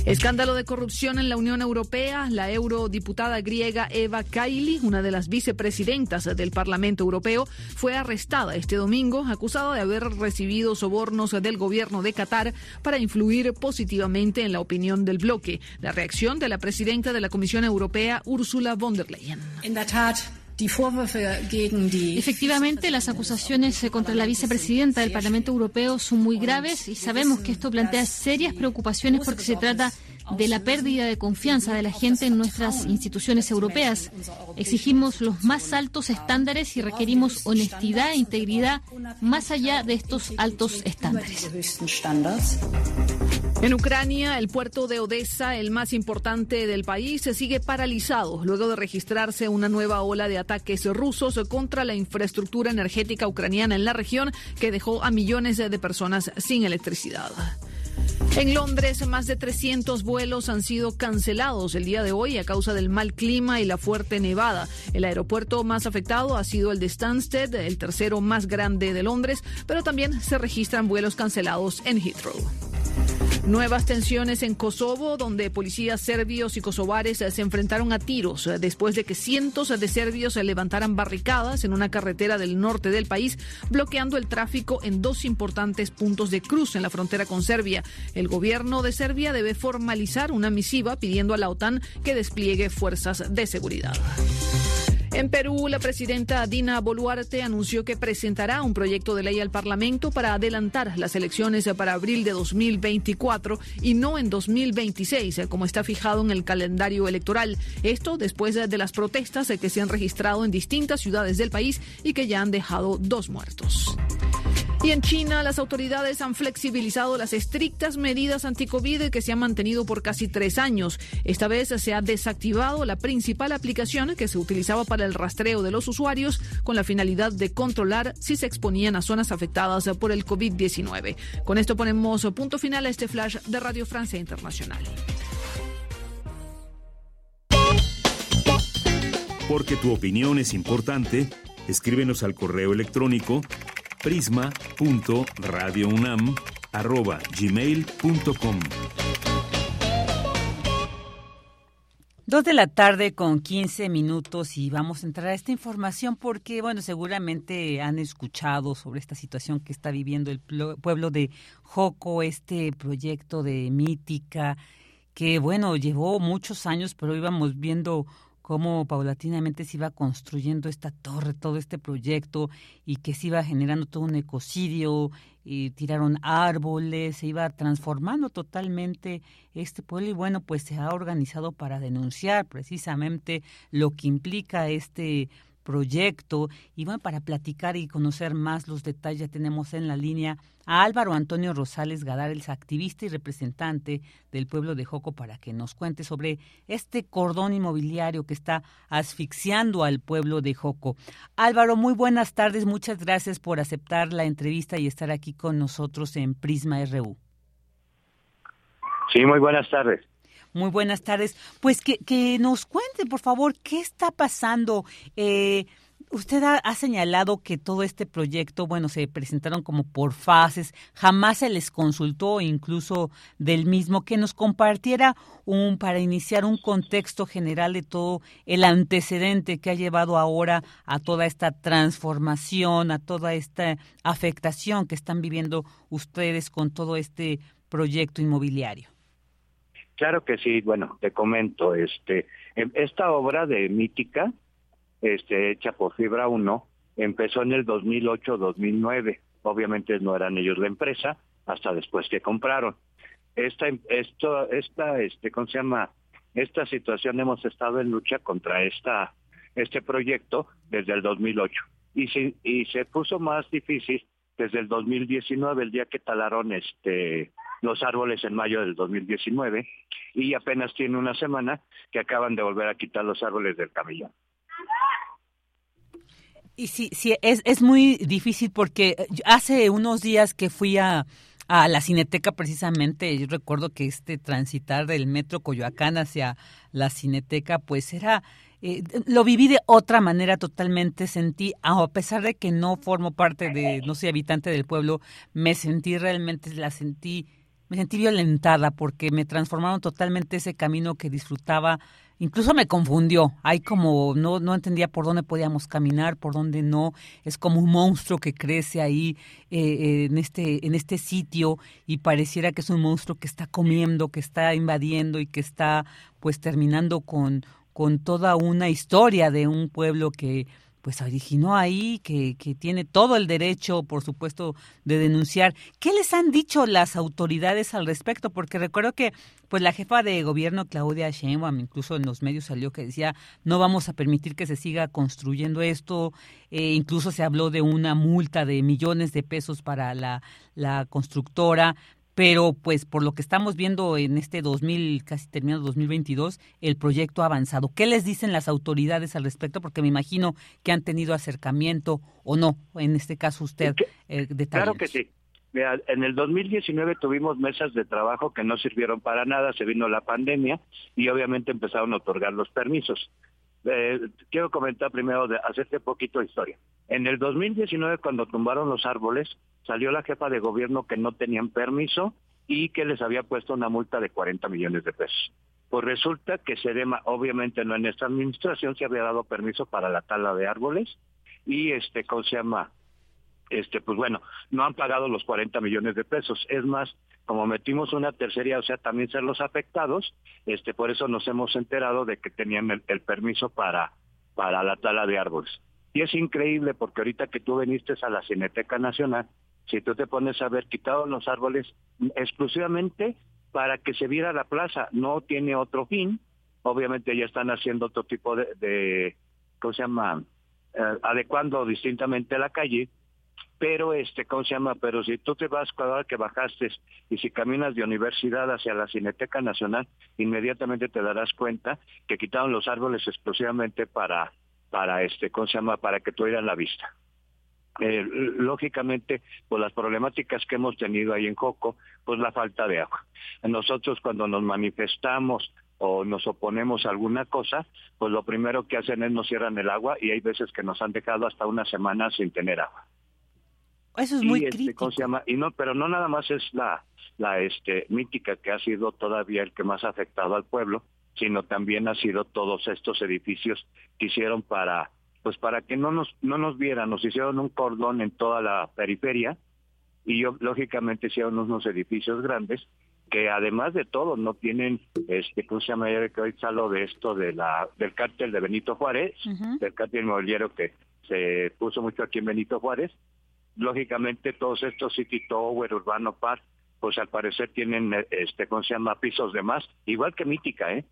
Escándalo de corrupción en la Unión Europea. La eurodiputada griega Eva Kaili, una de las vicepresidentas del Parlamento Europeo, fue arrestada este domingo acusada de haber recibido sobornos del gobierno de Qatar para influir positivamente en la opinión del bloque. La reacción de la presidenta de la Comisión Europea, Ursula von der Leyen. Efectivamente, las acusaciones contra la vicepresidenta del Parlamento Europeo son muy graves y sabemos que esto plantea serias preocupaciones porque se trata de la pérdida de confianza de la gente en nuestras instituciones europeas. Exigimos los más altos estándares y requerimos honestidad e integridad más allá de estos altos estándares. En Ucrania, el puerto de Odessa, el más importante del país, se sigue paralizado luego de registrarse una nueva ola de ataques rusos contra la infraestructura energética ucraniana en la región que dejó a millones de personas sin electricidad. En Londres, más de 300 vuelos han sido cancelados el día de hoy a causa del mal clima y la fuerte nevada. El aeropuerto más afectado ha sido el de Stansted, el tercero más grande de Londres, pero también se registran vuelos cancelados en Heathrow. Nuevas tensiones en Kosovo, donde policías serbios y kosovares se enfrentaron a tiros después de que cientos de serbios levantaran barricadas en una carretera del norte del país, bloqueando el tráfico en dos importantes puntos de cruz en la frontera con Serbia. El gobierno de Serbia debe formalizar una misiva pidiendo a la OTAN que despliegue fuerzas de seguridad. En Perú, la presidenta Dina Boluarte anunció que presentará un proyecto de ley al Parlamento para adelantar las elecciones para abril de 2024 y no en 2026, como está fijado en el calendario electoral. Esto después de las protestas que se han registrado en distintas ciudades del país y que ya han dejado dos muertos. Y en China, las autoridades han flexibilizado las estrictas medidas anti-COVID que se han mantenido por casi tres años. Esta vez se ha desactivado la principal aplicación que se utilizaba para el rastreo de los usuarios con la finalidad de controlar si se exponían a zonas afectadas por el COVID-19. Con esto ponemos punto final a este flash de Radio Francia Internacional. Porque tu opinión es importante, escríbenos al correo electrónico prisma.radiounam@gmail.com. Dos de la tarde con 15 minutos y vamos a entrar a esta información porque, bueno, seguramente han escuchado sobre esta situación que está viviendo el pueblo de Joco, este proyecto de Mítica, que, bueno, llevó muchos años, pero íbamos viendo cómo paulatinamente se iba construyendo esta torre, todo este proyecto y que se iba generando todo un ecocidio, y tiraron árboles, se iba transformando totalmente este pueblo y bueno, pues se ha organizado para denunciar precisamente lo que implica este proyecto. Y bueno, para platicar y conocer más los detalles, tenemos en la línea a Álvaro Antonio Rosales Gadares, activista y representante del pueblo de Joco, para que nos cuente sobre este cordón inmobiliario que está asfixiando al pueblo de Joco. Álvaro, muy buenas tardes, muchas gracias por aceptar la entrevista y estar aquí con nosotros en Prisma RU. Sí, muy buenas tardes. Muy buenas tardes. Pues que, que nos cuente, por favor, qué está pasando. Eh, usted ha, señalado que todo este proyecto, bueno, se presentaron como por fases, jamás se les consultó incluso del mismo, que nos compartiera un, para iniciar un contexto general de todo el antecedente que ha llevado ahora a toda esta transformación, a toda esta afectación que están viviendo ustedes con todo este proyecto inmobiliario. Claro que sí, bueno, te comento, este, em, esta obra de Mítica, este, hecha por Fibra 1, empezó en el 2008-2009. Obviamente no eran ellos la empresa, hasta después que compraron. Esta, esto, esta, este, ¿cómo se llama? Esta situación hemos estado en lucha contra esta, este proyecto desde el 2008 y se, y se puso más difícil desde el 2019, el día que talaron este los árboles en mayo del 2019 y apenas tiene una semana que acaban de volver a quitar los árboles del camellón. Y sí, sí, es, es muy difícil porque hace unos días que fui a, a la Cineteca precisamente, yo recuerdo que este transitar del metro Coyoacán hacia la Cineteca pues era eh, lo viví de otra manera totalmente, sentí, a pesar de que no formo parte de, no soy habitante del pueblo, me sentí realmente, la sentí, me sentí violentada porque me transformaron totalmente ese camino que disfrutaba, incluso me confundió, hay como, no, no entendía por dónde podíamos caminar, por dónde no, es como un monstruo que crece ahí eh, en, este, en este sitio y pareciera que es un monstruo que está comiendo, que está invadiendo y que está pues terminando con con toda una historia de un pueblo que pues originó ahí, que, que tiene todo el derecho, por supuesto, de denunciar. ¿Qué les han dicho las autoridades al respecto? Porque recuerdo que pues la jefa de gobierno, Claudia Sheinbaum, incluso en los medios salió que decía, no vamos a permitir que se siga construyendo esto. Eh, incluso se habló de una multa de millones de pesos para la, la constructora pero pues por lo que estamos viendo en este 2000, casi terminado 2022, el proyecto ha avanzado. ¿Qué les dicen las autoridades al respecto? Porque me imagino que han tenido acercamiento o no, en este caso usted, eh, Claro que sí. en el 2019 tuvimos mesas de trabajo que no sirvieron para nada, se vino la pandemia y obviamente empezaron a otorgar los permisos. Eh, quiero comentar primero, de hacerte poquito de historia. En el 2019, cuando tumbaron los árboles, salió la jefa de gobierno que no tenían permiso y que les había puesto una multa de 40 millones de pesos. Pues resulta que Sedema, obviamente no en esta administración, se había dado permiso para la tala de árboles y este, ¿cómo se llama? Este, pues bueno, no han pagado los 40 millones de pesos. Es más, como metimos una tercería, o sea, también ser los afectados, este, por eso nos hemos enterado de que tenían el, el permiso para, para la tala de árboles. Y es increíble porque ahorita que tú viniste a la Cineteca Nacional, si tú te pones a ver, quitado los árboles exclusivamente para que se viera la plaza, no tiene otro fin. Obviamente ya están haciendo otro tipo de, de ¿cómo se llama? Eh, adecuando distintamente la calle, pero este, ¿cómo se llama? Pero si tú te vas cada que bajaste y si caminas de universidad hacia la Cineteca Nacional, inmediatamente te darás cuenta que quitaron los árboles exclusivamente para, para este, ¿cómo se llama? Para que tuvieran la vista. Eh, lógicamente, pues las problemáticas que hemos tenido ahí en Coco, pues la falta de agua. Nosotros cuando nos manifestamos o nos oponemos a alguna cosa, pues lo primero que hacen es nos cierran el agua y hay veces que nos han dejado hasta una semana sin tener agua. Eso es muy este, crítico. Y no, pero no nada más es la, la este, mítica que ha sido todavía el que más ha afectado al pueblo, sino también ha sido todos estos edificios que hicieron para pues para que no nos no nos vieran, nos hicieron un cordón en toda la periferia y yo lógicamente hicieron unos edificios grandes que además de todo no tienen este ¿cómo se llama que hoy salo de esto de la del cártel de Benito Juárez, del cártel inmobiliario que se puso mucho aquí en Benito Juárez. Lógicamente todos estos City Tower, Urbano Park, pues al parecer tienen este ¿cómo se llama? pisos de más, igual que Mítica, ¿eh?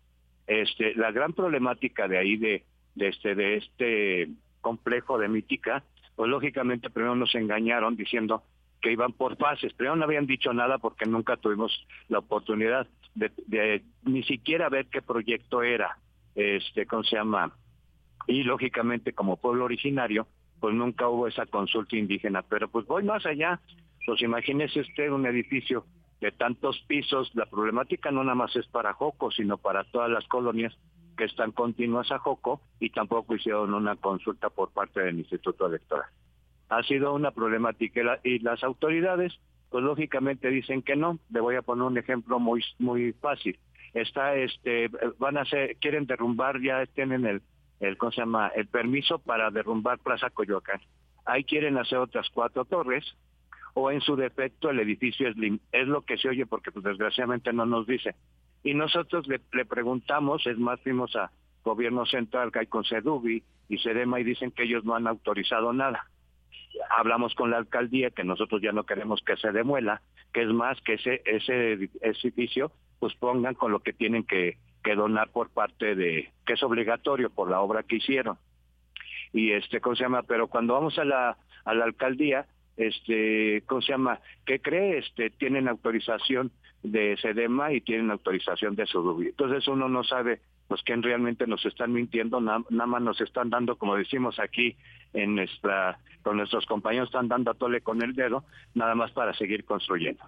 Este, la gran problemática de ahí de de este de este complejo de Mítica, pues lógicamente primero nos engañaron diciendo que iban por fases. Primero no habían dicho nada porque nunca tuvimos la oportunidad de, ni siquiera ver qué proyecto era, este, ¿cómo se llama? Y lógicamente como pueblo originario, pues nunca hubo esa consulta indígena. Pero pues voy más allá. Pues imagínese usted un edificio de tantos pisos, la problemática no nada más es para Joco, sino para todas las colonias que están continuas a Joco y tampoco hicieron una consulta por parte del Instituto Electoral. Ha sido una problemática y las autoridades, pues lógicamente dicen que no. Le voy a poner un ejemplo muy muy fácil. Está este van a hacer quieren derrumbar ya tienen el el ¿cómo se llama? el permiso para derrumbar Plaza Coyoacán. Ahí quieren hacer otras cuatro torres o en su defecto el edificio es, es lo que se oye porque pues desgraciadamente no nos dice. Y nosotros le, preguntamos, es más, fuimos a gobierno central, que hay con CEDUBI y CEDEMA y dicen que ellos no han autorizado nada. Hablamos con la alcaldía que nosotros ya no queremos que se demuela, que es más que ese, ese edificio pues pongan con lo que tienen que, que donar por parte de, que es obligatorio por la obra que hicieron. Y este, ¿cómo se llama? Pero cuando vamos a la, a la alcaldía, este, ¿cómo se llama? ¿Qué cree? Este, tienen autorización de SEDEMA y tienen autorización de SUDUBI. Entonces uno no sabe pues que realmente nos están mintiendo, nada, más nos están dando, como decimos aquí en nuestra, con nuestros compañeros están dando a tole con el dedo, nada más para seguir construyendo.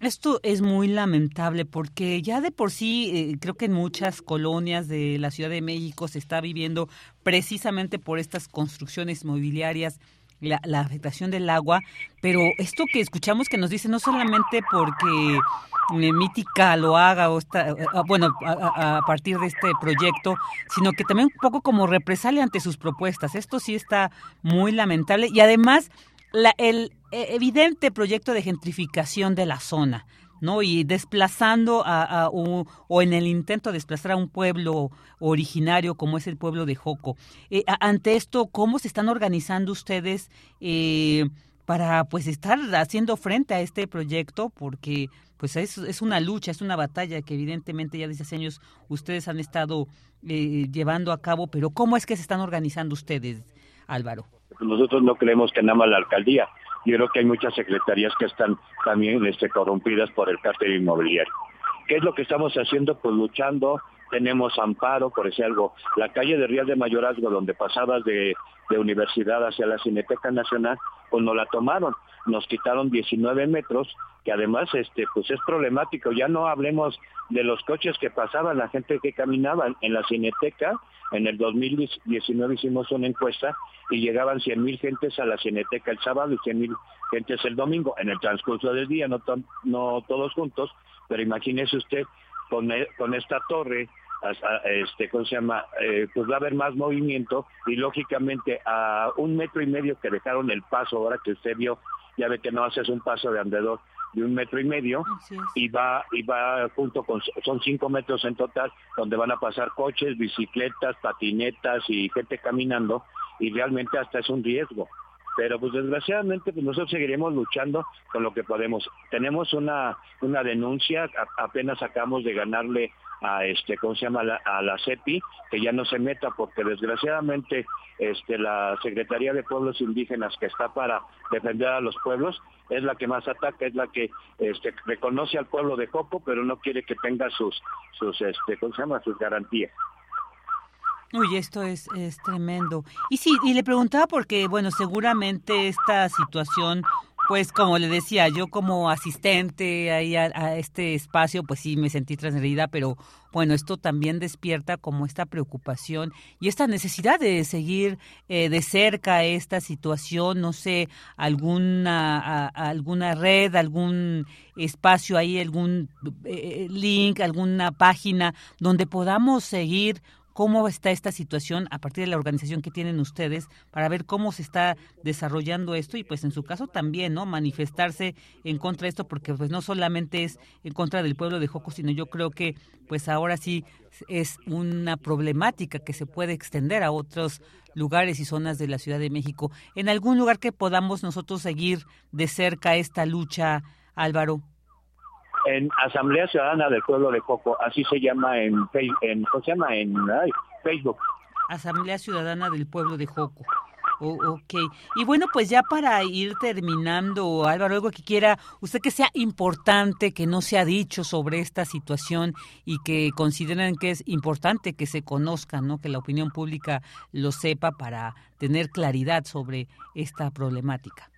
Esto es muy lamentable porque ya de por sí eh, creo que en muchas colonias de la Ciudad de México se está viviendo precisamente por estas construcciones mobiliarias la, afectación del agua, pero esto que escuchamos que nos dice no solamente porque Mítica lo haga, o está, eh, ah, bueno, a, partir de este proyecto, sino que también un poco como represalia ante sus propuestas. Esto sí está muy lamentable y además la, el e, evidente proyecto de gentrificación de la zona. ¿no? Y desplazando a, o, en el intento de desplazar a un pueblo originario como es el pueblo de Joco. Eh, ante esto, ¿cómo se están organizando ustedes eh, para pues estar haciendo frente a este proyecto? Porque pues es, es una lucha, es una batalla que evidentemente ya desde hace años ustedes han estado eh, llevando a cabo, pero ¿cómo es que se están organizando ustedes, Álvaro? Nosotros no creemos que nada más la alcaldía, yo creo que hay muchas secretarías que están también este, corrompidas por el cártel inmobiliario. ¿Qué es lo que estamos haciendo? Pues luchando, tenemos amparo, por decir algo, la calle de Real de Mayorazgo, donde pasabas de, de universidad hacia la Cineteca Nacional, pues no la tomaron, nos quitaron 19 metros, que además este pues es problemático, ya no hablemos de los coches que pasaban, la gente que caminaba en la Cineteca, en el 2019 hicimos una encuesta y llegaban 100 mil gentes a la Cineteca el sábado y 100 mil gentes el domingo, en el transcurso del día, no, todos juntos, pero imagínese usted con, e, esta torre, este, ¿cómo se llama? Eh, pues va a haber más movimiento y lógicamente a un metro y medio que dejaron el paso, ahora que usted vio, ya ve que no haces un paso de andador de un metro y medio y va y va junto con son cinco metros en total donde van a pasar coches, bicicletas, patinetas y gente caminando y realmente hasta es un riesgo. Pero pues desgraciadamente pues nosotros seguiremos luchando con lo que podemos. Tenemos una, una denuncia, apenas acabamos de ganarle a este, ¿cómo se llama? a la CEPI, que ya no se meta porque desgraciadamente este, la Secretaría de Pueblos Indígenas que está para defender a los pueblos es la que más ataca, es la que este, reconoce al pueblo de Joco, pero no quiere que tenga sus, sus, este, ¿cómo se llama? Sus garantías. Uy, esto es, es tremendo. Y sí, y le preguntaba porque, bueno, seguramente esta situación pues como le decía, yo como asistente ahí a, este espacio, pues sí me sentí transgredida, pero bueno, esto también despierta como esta preocupación y esta necesidad de seguir eh, de cerca esta situación, no sé, alguna, alguna red, algún espacio ahí, algún eh, link, alguna página donde podamos seguir cómo está esta situación a partir de la organización que tienen ustedes para ver cómo se está desarrollando esto y pues en su caso también, ¿no? Manifestarse en contra de esto porque pues no solamente es en contra del pueblo de Joco, sino yo creo que pues ahora sí es una problemática que se puede extender a otros lugares y zonas de la Ciudad de México. En algún lugar que podamos nosotros seguir de cerca esta lucha, Álvaro en Asamblea Ciudadana del Pueblo de Coco, así se llama en, ¿cómo se llama? en Facebook. Asamblea Ciudadana del Pueblo de Joco. ok. Y bueno, pues ya para ir terminando, Álvaro, algo que quiera, usted que sea importante, que no se ha dicho sobre esta situación y que consideren que es importante que se conozca, ¿no? Que la opinión pública lo sepa para tener claridad sobre esta problemática.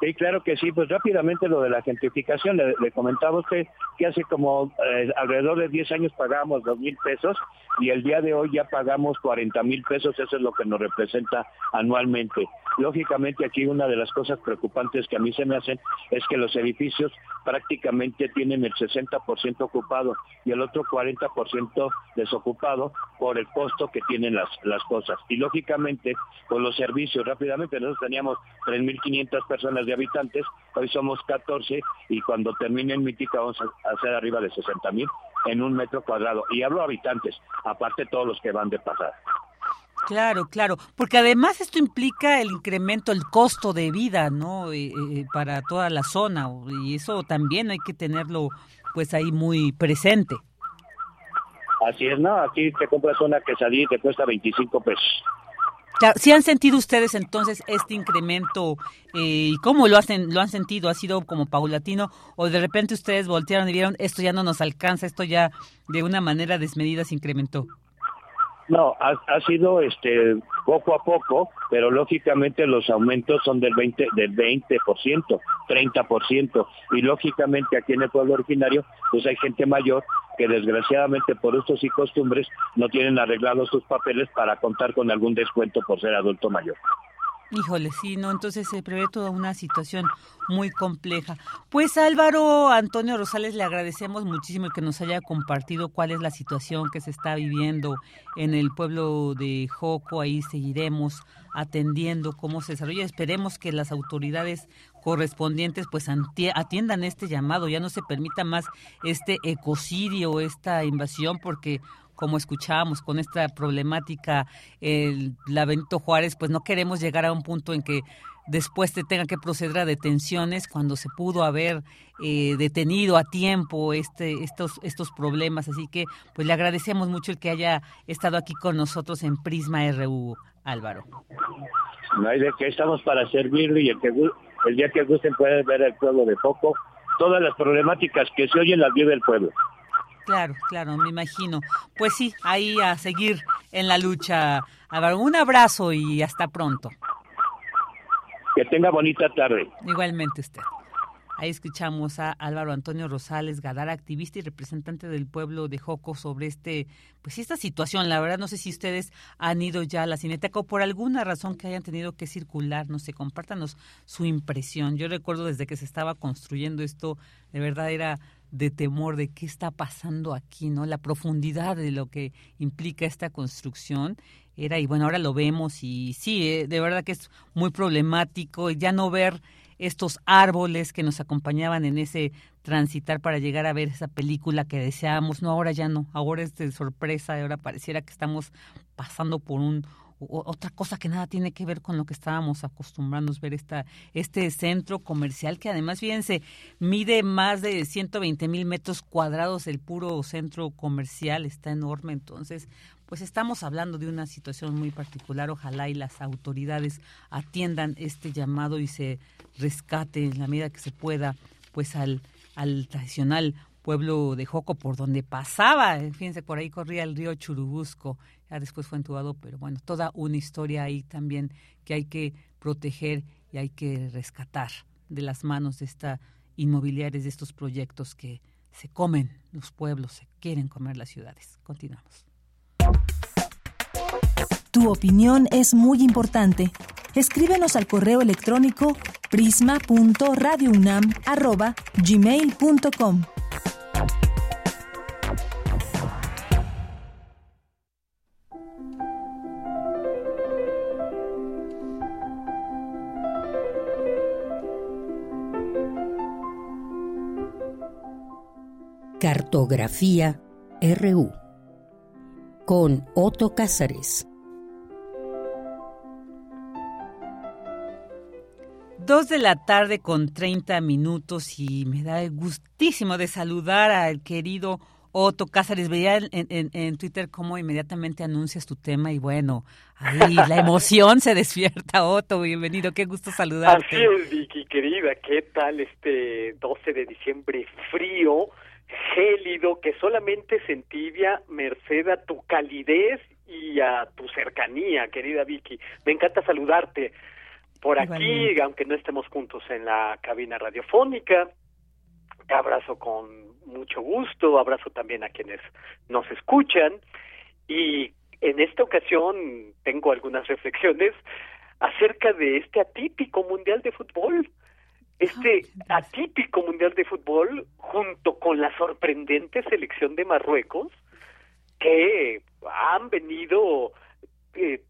Sí, claro que sí. Pues rápidamente lo de la gentrificación, le, comentaba usted que hace como eh, alrededor de 10 años pagábamos dos mil pesos y el día de hoy ya pagamos 40 mil pesos, eso es lo que nos representa anualmente. Lógicamente aquí una de las cosas preocupantes que a mí se me hacen es que los edificios prácticamente tienen el 60% ocupado y el otro 40% desocupado por el costo que tienen las, las cosas. Y lógicamente con los servicios, rápidamente nosotros teníamos 3.500 personas de habitantes, hoy somos 14 y cuando termine el mítica vamos a hacer arriba de 60.000 en un metro cuadrado. Y hablo habitantes, aparte todos los que van de pasada. Claro, claro, porque además esto implica el incremento, el costo de vida, ¿no? Eh, eh, para toda la zona y eso también hay que tenerlo, pues ahí muy presente. Así es, ¿no? Aquí te compras una quesadilla y te cuesta 25 pesos. Claro, ¿sí han sentido ustedes entonces este incremento eh, y cómo lo hacen, lo han sentido? ¿Ha sido como paulatino o de repente ustedes voltearon y vieron esto ya no nos alcanza, esto ya de una manera desmedida se incrementó? No, ha, sido este poco a poco, pero lógicamente los aumentos son del 20 del 20%, 30% y lógicamente aquí en el pueblo originario pues hay gente mayor que desgraciadamente por usos y costumbres no tienen arreglados sus papeles para contar con algún descuento por ser adulto mayor. Híjole, sí, no, entonces se prevé toda una situación muy compleja. Pues Álvaro Antonio Rosales, le agradecemos muchísimo que nos haya compartido cuál es la situación que se está viviendo en el pueblo de Joco. Ahí seguiremos atendiendo cómo se desarrolla. Esperemos que las autoridades correspondientes pues atiendan este llamado, ya no se permita más este ecocidio, esta invasión, porque como escuchábamos con esta problemática, el, la Benito Juárez, pues no queremos llegar a un punto en que después te tenga que proceder a detenciones cuando se pudo haber eh, detenido a tiempo este, estos, estos problemas. Así que pues le agradecemos mucho el que haya estado aquí con nosotros en Prisma RU, Álvaro. No hay de qué, estamos para servirle y el, que, el día que gusten pueden ver el pueblo de Foco. Todas las problemáticas que se oyen las vive el pueblo. Claro, claro, me imagino. Pues sí, ahí a seguir en la lucha. Un abrazo y hasta pronto. Que tenga bonita tarde. Igualmente usted. Ahí escuchamos a Álvaro Antonio Rosales Gadara, activista y representante del pueblo de Joco sobre este, pues esta situación. La verdad no sé si ustedes han ido ya a la Cineteca o por alguna razón que hayan tenido que circular, no sé, compártanos su impresión. Yo recuerdo desde que se estaba construyendo esto, de verdad era de temor de qué está pasando aquí, ¿no? La profundidad de lo que implica esta construcción era, y bueno, ahora lo vemos y sí, eh, de verdad que es muy problemático ya no ver estos árboles que nos acompañaban en ese transitar para llegar a ver esa película que deseábamos, no, ahora ya no, ahora es de sorpresa, ahora pareciera que estamos pasando por un otra cosa que nada tiene que ver con lo que estábamos acostumbrados ver esta, este centro comercial que además, fíjense, mide más de 120 mil metros cuadrados el puro centro comercial, está enorme, entonces pues estamos hablando de una situación muy particular. Ojalá y las autoridades atiendan este llamado y se rescate en la medida que se pueda, pues al, al tradicional pueblo de Joco por donde pasaba. Fíjense, por ahí corría el río Churubusco ya después fue entubado, pero bueno, toda una historia ahí también que hay que proteger y hay que rescatar de las manos de esta inmobiliarias, de estos proyectos que se comen los pueblos, se quieren comer las ciudades. Continuamos. Tu opinión es muy importante. Escríbenos al correo electrónico prisma.radiounam@gmail.com. Cartografía RU con Otto Cázares. Dos de la tarde con 30 minutos y me da el gustísimo de saludar al querido Otto Cázares, veía en, en, en, Twitter cómo inmediatamente anuncias tu tema y bueno, ahí la emoción se despierta, Otto, bienvenido, qué gusto saludarte. Así es, Vicky, querida, ¿qué tal este 12 de diciembre frío, gélido, que solamente se entibia merced a tu calidez y a tu cercanía, querida Vicky? Me encanta saludarte por aquí, aunque no estemos juntos en la cabina radiofónica. Te abrazo con mucho gusto, abrazo también a quienes nos escuchan y en esta ocasión tengo algunas reflexiones acerca de este atípico mundial de fútbol. Este atípico mundial de fútbol junto con la sorprendente selección de Marruecos que han venido eh,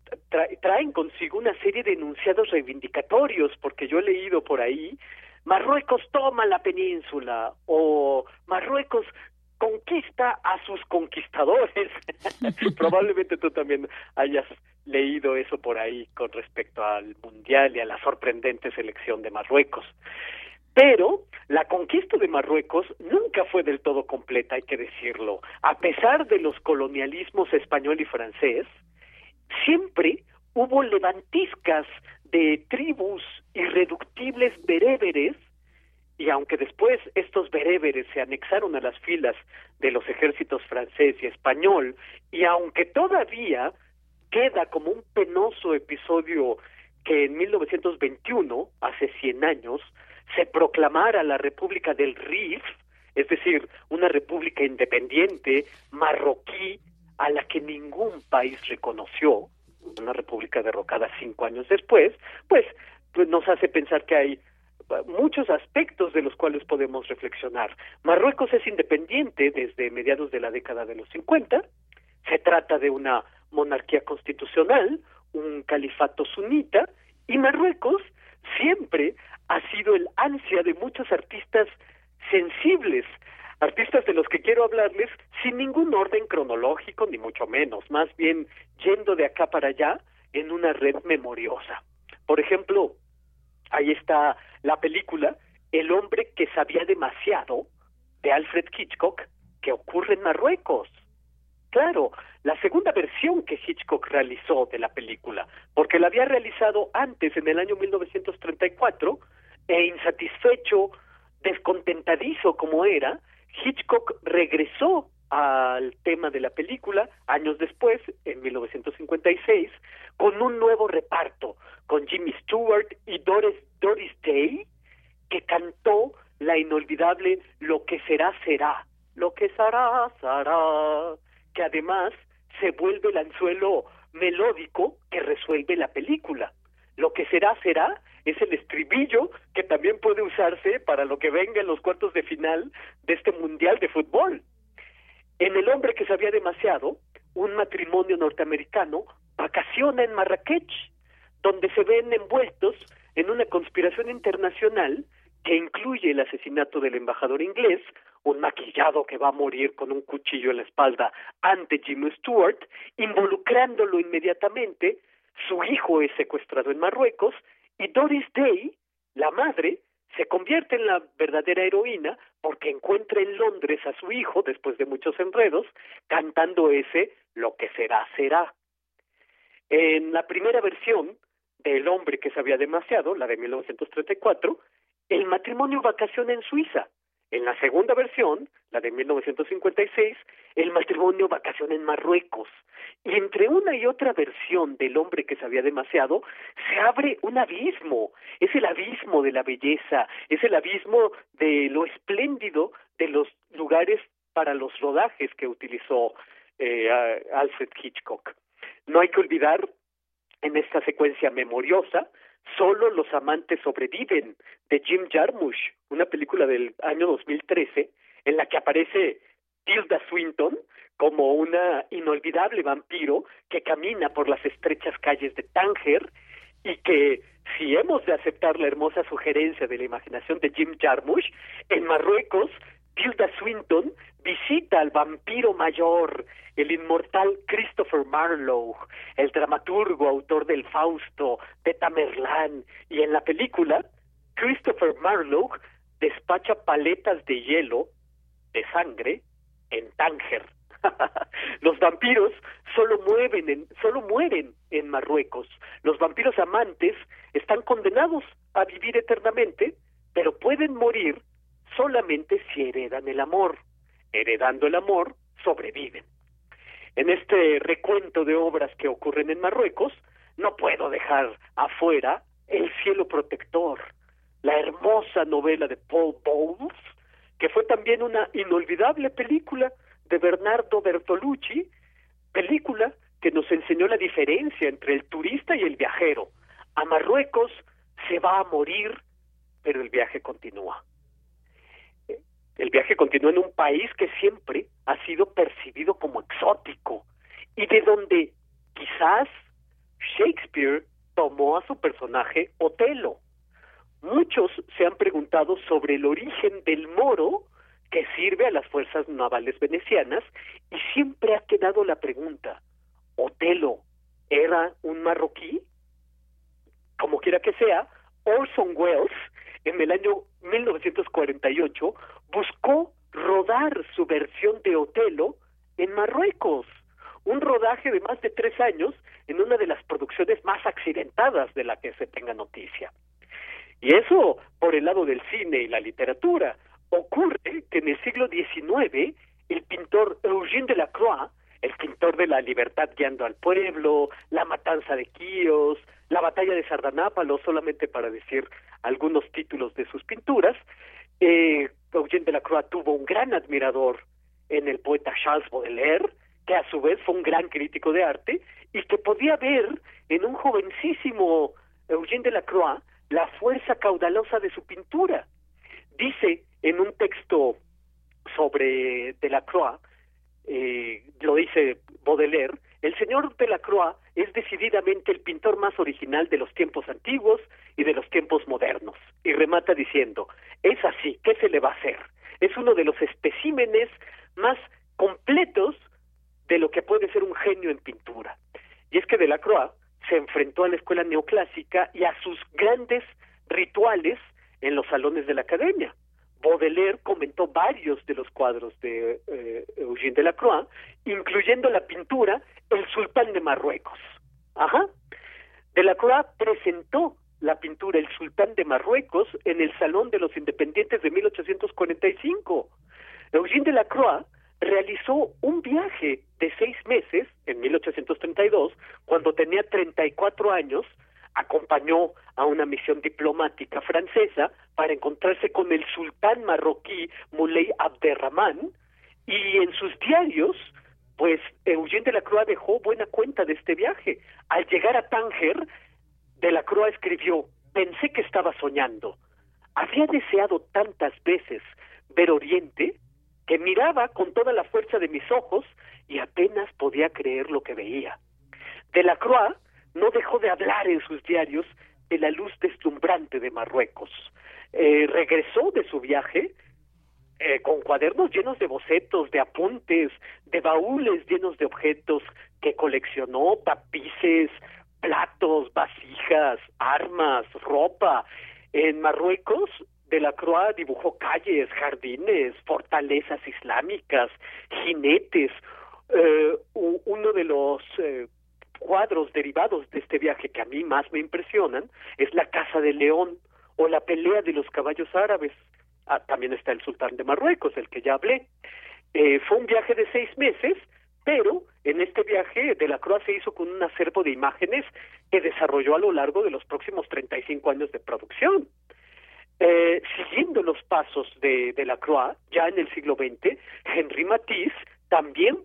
traen consigo una serie de enunciados reivindicatorios porque yo he leído por ahí Marruecos toma la península o Marruecos conquista a sus conquistadores. Probablemente tú también hayas leído eso por ahí con respecto al Mundial y a la sorprendente selección de Marruecos. Pero la conquista de Marruecos nunca fue del todo completa, hay que decirlo. A pesar de los colonialismos español y francés, siempre hubo levantiscas de tribus irreductibles bereberes y aunque después estos bereberes se anexaron a las filas de los ejércitos francés y español, y aunque todavía queda como un penoso episodio que en 1921, hace 100 años, se proclamara la República del Rif, es decir, una república independiente marroquí a la que ningún país reconoció, una república derrocada cinco años después, pues, pues nos hace pensar que hay muchos aspectos de los cuales podemos reflexionar. Marruecos es independiente desde mediados de la década de los 50, se trata de una monarquía constitucional, un califato sunita, y Marruecos siempre ha sido el ansia de muchos artistas sensibles, artistas de los que quiero hablarles sin ningún orden cronológico, ni mucho menos, más bien yendo de acá para allá en una red memoriosa. Por ejemplo, ahí está la película El hombre que sabía demasiado de Alfred Hitchcock que ocurre en Marruecos. Claro, la segunda versión que Hitchcock realizó de la película, porque la había realizado antes, en el año 1934, e insatisfecho, descontentadizo como era, Hitchcock regresó al tema de la película años después, en 1956, con un nuevo reparto, con Jimmy Stewart y Doris, Doris Day, que cantó la inolvidable Lo que será, será, lo que será, será, que además se vuelve el anzuelo melódico que resuelve la película. Lo que será, será es el estribillo que también puede usarse para lo que venga en los cuartos de final de este Mundial de Fútbol. En El hombre que sabía demasiado, un matrimonio norteamericano vacaciona en Marrakech, donde se ven envueltos en una conspiración internacional que incluye el asesinato del embajador inglés, un maquillado que va a morir con un cuchillo en la espalda ante Jimmy Stewart, involucrándolo inmediatamente, su hijo es secuestrado en Marruecos y Doris Day, la madre, se convierte en la verdadera heroína porque encuentra en Londres a su hijo, después de muchos enredos, cantando ese Lo que será, será. En la primera versión de El hombre que sabía demasiado, la de 1934, el matrimonio vacaciona en Suiza. En la segunda versión, la de 1956, el matrimonio vacaciona en Marruecos. Y entre una y otra versión del hombre que sabía demasiado, se abre un abismo. Es el abismo de la belleza, es el abismo de lo espléndido de los lugares para los rodajes que utilizó eh, Alfred Hitchcock. No hay que olvidar en esta secuencia memoriosa Solo los amantes sobreviven de Jim Jarmusch, una película del año 2013 en la que aparece Tilda Swinton como una inolvidable vampiro que camina por las estrechas calles de Tánger y que si hemos de aceptar la hermosa sugerencia de la imaginación de Jim Jarmusch, en Marruecos Tilda Swinton visita al vampiro mayor, el inmortal Christopher Marlowe, el dramaturgo, autor del Fausto, de Tamerlán, y en la película, Christopher Marlowe despacha paletas de hielo, de sangre, en Tánger. Los vampiros solo, mueven en, solo mueren en Marruecos. Los vampiros amantes están condenados a vivir eternamente, pero pueden morir solamente si heredan el amor. Heredando el amor, sobreviven. En este recuento de obras que ocurren en Marruecos, no puedo dejar afuera El cielo protector, la hermosa novela de Paul Bowles, que fue también una inolvidable película de Bernardo Bertolucci, película que nos enseñó la diferencia entre el turista y el viajero. A Marruecos se va a morir, pero el viaje continúa. El viaje continúa en un país que siempre ha sido percibido como exótico y de donde quizás Shakespeare tomó a su personaje Otelo. Muchos se han preguntado sobre el origen del moro que sirve a las fuerzas navales venecianas y siempre ha quedado la pregunta, ¿Otelo era un marroquí? Como quiera que sea, Orson Welles en el año 1948 buscó rodar su versión de Otelo en Marruecos, un rodaje de más de tres años en una de las producciones más accidentadas de la que se tenga noticia. Y eso por el lado del cine y la literatura. Ocurre que en el siglo XIX el pintor Eugène Delacroix, el pintor de la libertad guiando al pueblo, la matanza de Quíos, la batalla de Sardanápalo, solamente para decir algunos títulos de sus pinturas, eh, Eugène Delacroix tuvo un gran admirador en el poeta Charles Baudelaire, que a su vez fue un gran crítico de arte y que podía ver en un jovencísimo Eugène Delacroix la fuerza caudalosa de su pintura. Dice en un texto sobre Delacroix, eh, lo dice Baudelaire, el señor Delacroix es decididamente el pintor más original de los tiempos antiguos y de los tiempos modernos. Y remata diciendo, es así, ¿qué se le va a hacer? Es uno de los especímenes más completos de lo que puede ser un genio en pintura. Y es que Delacroix se enfrentó a la escuela neoclásica y a sus grandes rituales en los salones de la academia. Baudelaire comentó varios de los cuadros de eh, Eugène Delacroix, incluyendo la pintura El Sultán de Marruecos. Ajá. Delacroix presentó la pintura El Sultán de Marruecos en el Salón de los Independientes de 1845. Eugène Delacroix realizó un viaje de seis meses en 1832, cuando tenía 34 años, acompañó a una misión diplomática francesa para encontrarse con el sultán marroquí Moulay Abderrahman y en sus diarios pues Eugène de la Croix dejó buena cuenta de este viaje. Al llegar a Tánger, de la Croix escribió, pensé que estaba soñando. Había deseado tantas veces ver Oriente que miraba con toda la fuerza de mis ojos y apenas podía creer lo que veía. De la Croix no dejó de hablar en sus diarios de la luz deslumbrante de Marruecos. Eh, regresó de su viaje eh, con cuadernos llenos de bocetos, de apuntes, de baúles llenos de objetos que coleccionó, tapices, platos, vasijas, armas, ropa. En Marruecos de la Croix dibujó calles, jardines, fortalezas islámicas, jinetes. Eh, uno de los eh, cuadros derivados de este viaje que a mí más me impresionan es la Casa de León o la pelea de los caballos árabes. Ah, también está el sultán de Marruecos, el que ya hablé. Eh, fue un viaje de seis meses, pero en este viaje de la Croix se hizo con un acervo de imágenes que desarrolló a lo largo de los próximos 35 años de producción. Eh, siguiendo los pasos de, de la Croix, ya en el siglo XX, Henri Matisse también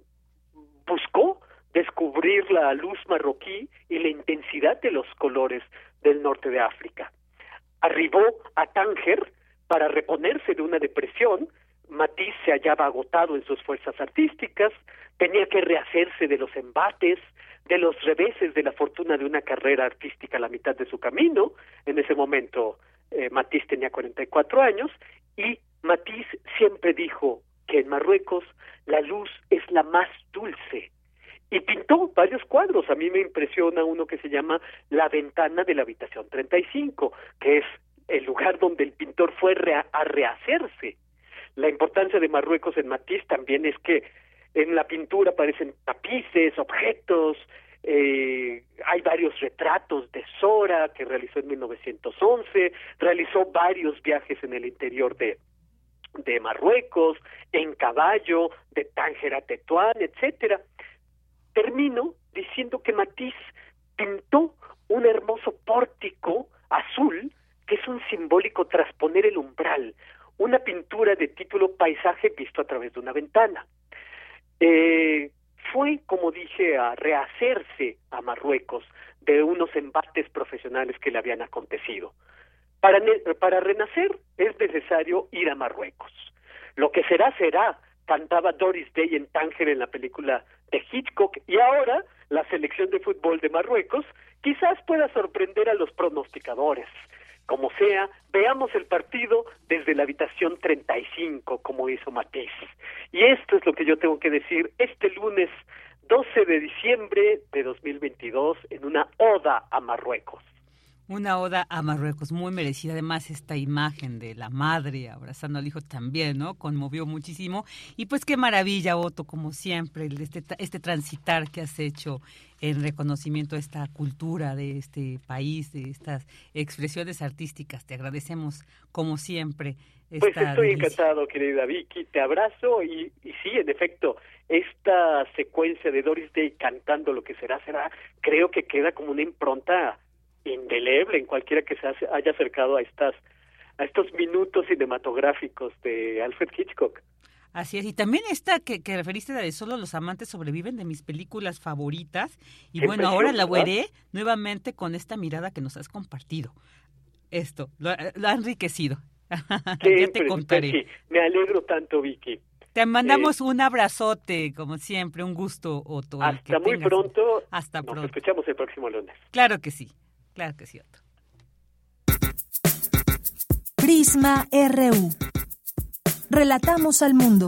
buscó descubrir la luz marroquí y la intensidad de los colores del norte de África. Arribó a Tánger para reponerse de una depresión. Matisse se hallaba agotado en sus fuerzas artísticas, tenía que rehacerse de los embates, de los reveses de la fortuna de una carrera artística a la mitad de su camino. En ese momento eh, Matisse tenía 44 años y Matisse siempre dijo que en Marruecos la luz es la más dulce y pintó varios cuadros. A mí me impresiona uno que se llama La ventana de la habitación 35, que es el lugar donde el pintor fue a rehacerse. La importancia de Marruecos en Matisse también es que en la pintura aparecen tapices, objetos, eh, hay varios retratos de Sora que realizó en 1911, realizó varios viajes en el interior de, de Marruecos, en caballo, de Tánger a Tetuán, etcétera. Termino diciendo que Matisse pintó un hermoso pórtico azul que es un simbólico trasponer el umbral, una pintura de título Paisaje visto a través de una ventana. Eh, fue, como dije, a rehacerse a Marruecos de unos embates profesionales que le habían acontecido. Para, para renacer es necesario ir a Marruecos. Lo que será, será, cantaba Doris Day en Tánger en la película de Hitchcock y ahora la selección de fútbol de Marruecos quizás pueda sorprender a los pronosticadores. Como sea, veamos el partido desde la habitación 35, como hizo Matisse. Y esto es lo que yo tengo que decir este lunes 12 de diciembre de 2022 en una oda a Marruecos. Una oda a Marruecos, muy merecida. Además, esta imagen de la madre abrazando al hijo también, ¿no? Conmovió muchísimo. Y pues qué maravilla, Otto, como siempre, este, este transitar que has hecho en reconocimiento a esta cultura de este país, de estas expresiones artísticas. Te agradecemos, como siempre. pues estoy encantado, querida Vicky. Te abrazo y, y sí, en efecto, esta secuencia de Doris Day cantando lo que será, será, creo que queda como una impronta indeleble en cualquiera que se haya acercado a estas a estos minutos cinematográficos de Alfred Hitchcock. Así es, y también esta que, que referiste de Solo los amantes sobreviven de mis películas favoritas. Y bueno, ahora la veré nuevamente con esta mirada que nos has compartido. Esto, lo, ha enriquecido. ya te contaré. me alegro tanto, Vicky. Te mandamos eh, un abrazote, como siempre, un gusto, Otto. Hasta muy pronto. Hasta pronto. Nos escuchamos el próximo lunes. Claro que sí. Claro que sí, Otto. Prisma RU. Relatamos al mundo.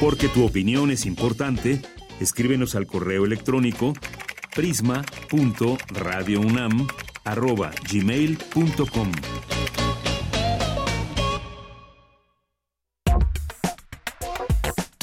Porque tu opinión es importante, escríbenos al correo electrónico prisma.radiounam@gmail.com.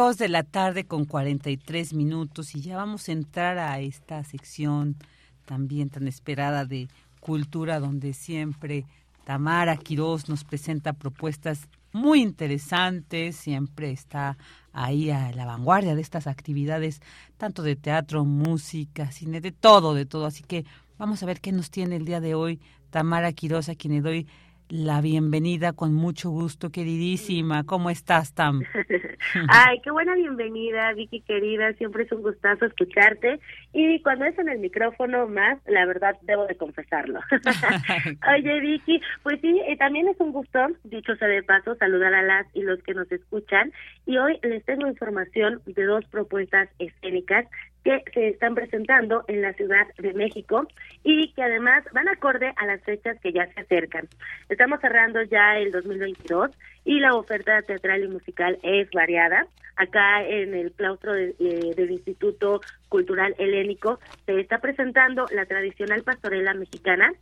Dos de la tarde con 43 minutos y ya vamos a entrar a esta sección también tan esperada de cultura donde siempre Tamara Quirós nos presenta propuestas muy interesantes, siempre está ahí a la vanguardia de estas actividades, tanto de teatro, música, cine, de todo, de todo. Así que vamos a ver qué nos tiene el día de hoy Tamara Quirós, a quien le doy la bienvenida con mucho gusto, queridísima. ¿Cómo estás, Tam? Ay, qué buena bienvenida, Vicky querida. Siempre es un gustazo escucharte. Y cuando es en el micrófono más, la verdad, debo de confesarlo. Oye, Vicky, pues sí, eh, también es un gusto, dicho sea de paso, saludar a las y los que nos escuchan. Y hoy les tengo información de dos propuestas escénicas que se están presentando en la Ciudad de México y que además van acorde a las fechas que ya se acercan. Estamos cerrando ya el 2022 y la oferta teatral y musical es variada. Acá en el claustro eh, del Instituto Cultural Helénico se está presentando la tradicional pastorela mexicana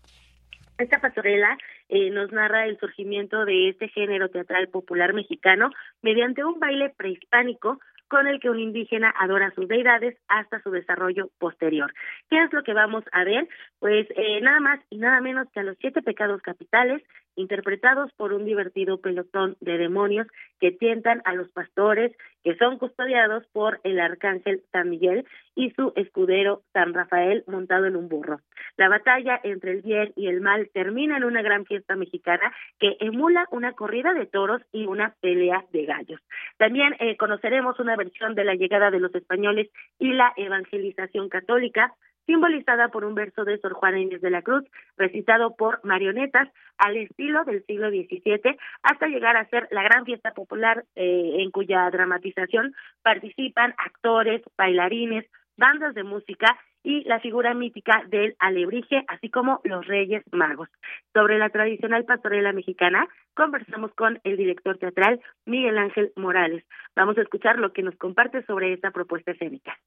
esta pastorela eh, nos narra el surgimiento de este género teatral popular mexicano mediante un baile prehispánico con el que un indígena adora sus deidades hasta su desarrollo posterior. ¿Qué es lo que vamos a ver? Pues eh, nada más y nada menos que a los siete pecados capitales interpretados por un divertido pelotón de demonios que tientan a los pastores, que son custodiados por el arcángel San Miguel y su escudero San Rafael montado en un burro. La batalla entre el bien y el mal termina en una gran fiesta mexicana que emula una corrida de toros y una pelea de gallos. También eh, conoceremos una versión de la llegada de los españoles y la evangelización católica, simbolizada por un verso de Sor Juana Inés de la Cruz, recitado por marionetas al estilo del siglo XVII, hasta llegar a ser la gran fiesta popular eh, en cuya dramatización participan actores, bailarines, bandas de música y la figura mítica del alebrije, así como los Reyes Magos. Sobre la tradicional pastorela mexicana, conversamos con el director teatral Miguel Ángel Morales. Vamos a escuchar lo que nos comparte sobre esta propuesta escénica.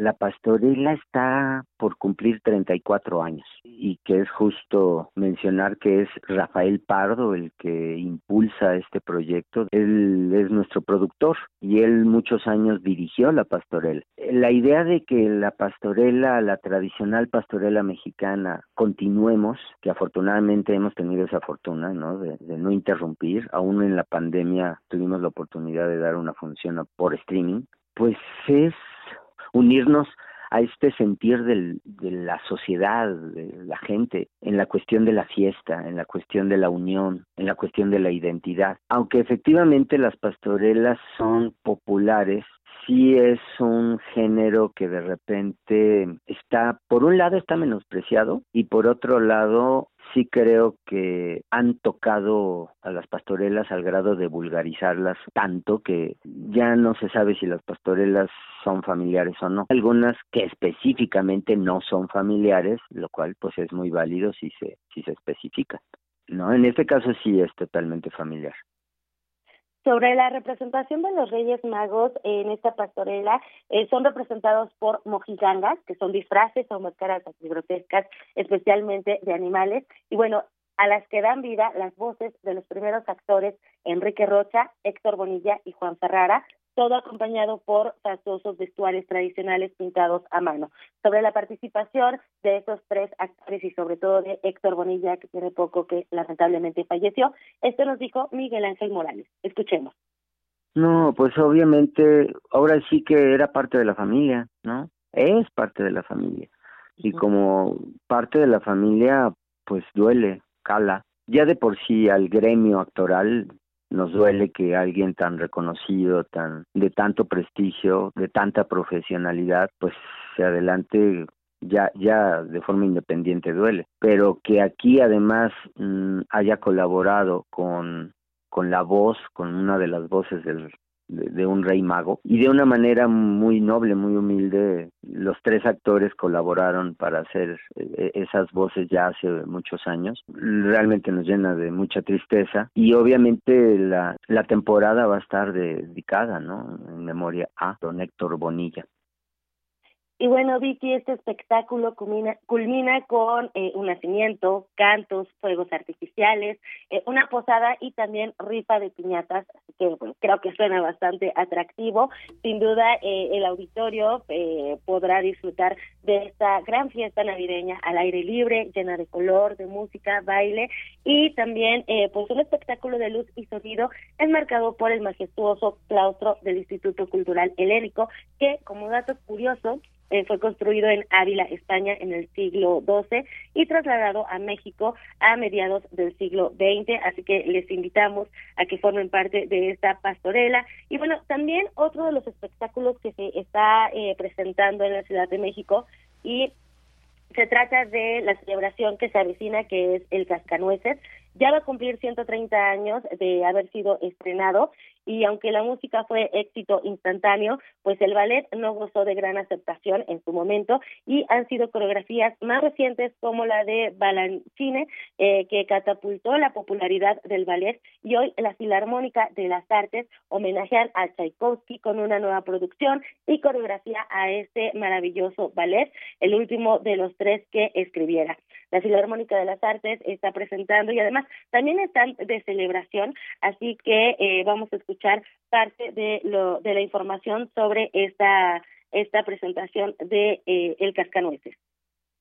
La pastorela está por cumplir 34 años y que es justo mencionar que es Rafael Pardo el que impulsa este proyecto. Él es nuestro productor y él muchos años dirigió la pastorela. La idea de que la pastorela, la tradicional pastorela mexicana, continuemos, que afortunadamente hemos tenido esa fortuna, ¿no? De, de no interrumpir, aún en la pandemia tuvimos la oportunidad de dar una función por streaming, pues es unirnos a este sentir de la sociedad, de la gente, en la cuestión de la fiesta, en la cuestión de la unión, en la cuestión de la identidad. Aunque efectivamente las pastorelas son populares, sí es un género que de repente está, por un lado está menospreciado y por otro lado sí creo que han tocado a las pastorelas al grado de vulgarizarlas tanto que ya no se sabe si las pastorelas son familiares o no. Algunas que específicamente no son familiares, lo cual pues es muy válido si se si se especifica. No, en este caso sí es totalmente familiar. Sobre la representación de los Reyes Magos en esta pastorela, eh, son representados por mojigangas, que son disfraces o máscaras grotescas, especialmente de animales. Y bueno, a las que dan vida las voces de los primeros actores Enrique Rocha, Héctor Bonilla y Juan Ferrara, todo acompañado por fastuosos vestuarios tradicionales pintados a mano. Sobre la participación de estos tres actores y sobre todo de Héctor Bonilla, que tiene poco que lamentablemente falleció, esto nos dijo Miguel Ángel Morales. Escuchemos. No, pues obviamente ahora sí que era parte de la familia, ¿no? Es parte de la familia. Y como parte de la familia, pues duele, cala. Ya de por sí al gremio actoral nos duele que alguien tan reconocido, tan de tanto prestigio, de tanta profesionalidad, pues se adelante ya ya de forma independiente duele, pero que aquí además mm, haya colaborado con con la voz, con una de las voces del de, un rey mago y de una manera muy noble, muy humilde, los tres actores colaboraron para hacer eh, esas voces ya hace muchos años. Realmente nos llena de mucha tristeza y obviamente la, la temporada va a estar dedicada, ¿no? En memoria a don Héctor Bonilla. Y bueno, Vicky, este espectáculo culmina, culmina con eh, un nacimiento, cantos, fuegos artificiales, eh, una posada y también rifa de piñatas, así que bueno, creo que suena bastante atractivo. Sin duda, eh, el auditorio podrá disfrutar de esta gran fiesta navideña al aire libre, llena de color, de música, baile y también pues un espectáculo de luz y sonido enmarcado por el majestuoso claustro del Instituto Cultural Helénico, que como dato curioso, eh, fue construido en Ávila, España, en el siglo XII y trasladado a México a mediados del siglo XX. Así que les invitamos a que formen parte de esta pastorela. Y bueno, también otro de los espectáculos que se está eh, presentando en la Ciudad de México y se trata de la celebración que se avecina, que es el Cascanueces. Ya va a cumplir 130 años de haber sido estrenado y aunque la música fue éxito instantáneo, pues el ballet no gozó de gran aceptación en su momento y han sido coreografías más recientes como la de Balanchine, eh, que catapultó la popularidad del ballet y hoy la Filarmónica de las Artes homenajean a Tchaikovsky con una nueva producción y coreografía a este maravilloso ballet, el último de los tres que escribiera. La Filarmónica de las Artes está presentando y además también están de celebración, así que eh, vamos a escuchar parte de, lo, de la información sobre esta, esta presentación de eh, El Cascanueces.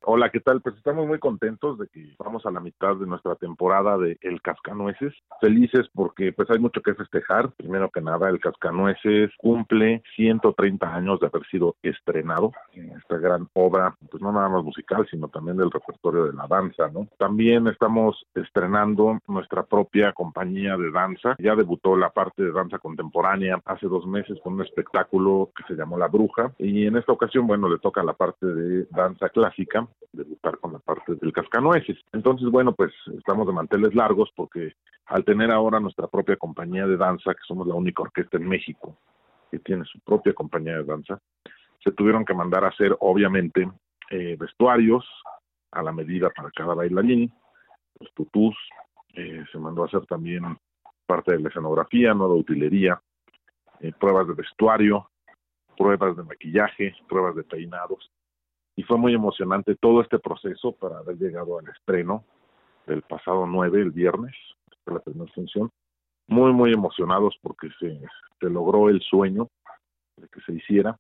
Hola, ¿qué tal? Pues estamos muy contentos de que vamos a la mitad de nuestra temporada de El Cascanueces. Felices porque pues hay mucho que festejar. Primero que nada, El Cascanueces cumple 130 años de haber sido estrenado en esta gran obra, pues no nada más musical, sino también del repertorio de la danza, ¿no? También estamos estrenando nuestra propia compañía de danza. Ya debutó la parte de danza contemporánea hace dos meses con un espectáculo que se llamó La Bruja y en esta ocasión, bueno, le toca la parte de danza clásica debutar con la parte del cascanueces. Entonces, bueno, pues estamos de manteles largos porque al tener ahora nuestra propia compañía de danza, que somos la única orquesta en México que tiene su propia compañía de danza, se tuvieron que mandar a hacer, obviamente, eh, vestuarios a la medida para cada bailarín, los tutús, eh, se mandó a hacer también parte de la escenografía, nueva utilería, eh, pruebas de vestuario, pruebas de maquillaje, pruebas de peinados y fue muy emocionante todo este proceso para haber llegado al estreno del pasado 9, el viernes, la primera función. Muy, muy emocionados porque se, se logró el sueño de que se hiciera.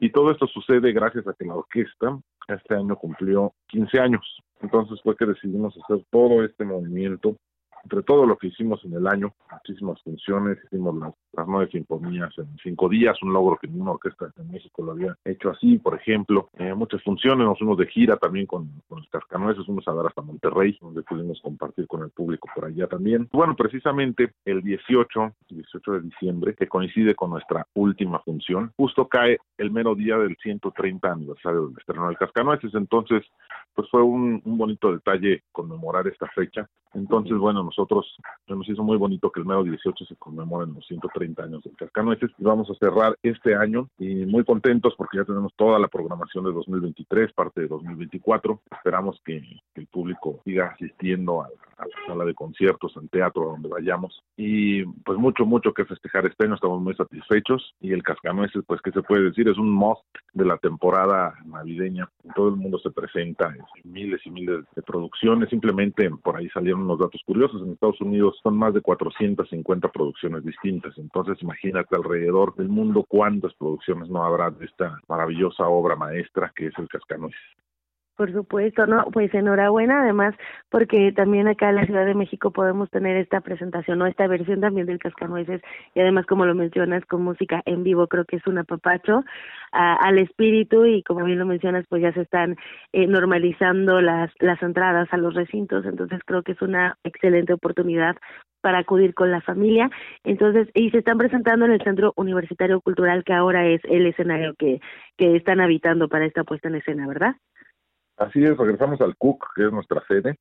Y todo esto sucede gracias a que la orquesta este año cumplió 15 años. Entonces fue que decidimos hacer todo este movimiento entre todo lo que hicimos en el año, muchísimas funciones, hicimos las, nueve sinfonías en cinco días, un logro que ninguna orquesta en México lo había hecho así, por ejemplo, eh, muchas funciones, nos fuimos de gira también con, con los cascanueces, fuimos a dar hasta Monterrey, donde pudimos compartir con el público por allá también. Bueno, precisamente el 18, 18 de diciembre, que coincide con nuestra última función, justo cae el mero día del 130 aniversario del estreno del cascanueces, entonces pues fue un, un bonito detalle conmemorar esta fecha. Entonces, bueno, nosotros nos hizo muy bonito que el mero 18 se conmemoren los 130 años del Cascanueces y vamos a cerrar este año y muy contentos porque ya tenemos toda la programación de 2023, parte de 2024. Esperamos que, el público siga asistiendo a, la sala de conciertos, al teatro, a donde vayamos y pues mucho, mucho que festejar este año, estamos muy satisfechos y el Cascanueces, pues, ¿qué se puede decir? Es un must de la temporada navideña. Todo el mundo se presenta en miles y miles de producciones, simplemente por ahí salieron unos datos curiosos en Estados Unidos son más de 450 producciones distintas. Entonces, imagínate alrededor del mundo cuántas producciones no habrá de esta maravillosa obra maestra que es el Cascanueces. Por supuesto, no, pues enhorabuena además porque también acá en la Ciudad de México podemos tener esta presentación, o esta versión también del Cascanueces y además como lo mencionas con música en vivo, creo que es un apapacho al espíritu y como bien lo mencionas pues ya se están eh, normalizando las las entradas a los recintos, entonces creo que es una excelente oportunidad para acudir con la familia. Entonces, y se están presentando en el Centro Universitario Cultural que ahora es el escenario que que están habitando para esta puesta en escena, ¿verdad? Así es, regresamos al Cook, que es nuestra sede,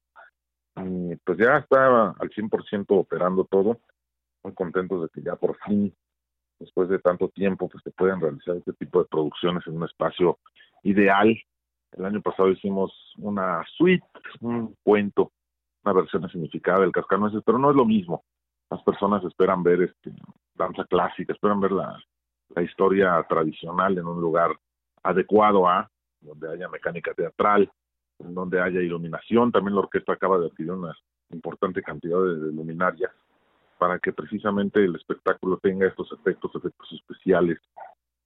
y pues ya está al 100% operando todo. Muy contentos de que ya por fin, después de tanto tiempo, pues se puedan realizar este tipo de producciones en un espacio ideal. El año pasado hicimos una suite, un cuento, una versión significada del Cascanueces, pero no es lo mismo. Las personas esperan ver este danza clásica, esperan ver la, la historia tradicional en un lugar adecuado a donde haya mecánica teatral, donde haya iluminación. También la orquesta acaba de adquirir una importante cantidad de, luminarias para que precisamente el espectáculo tenga estos efectos, efectos especiales.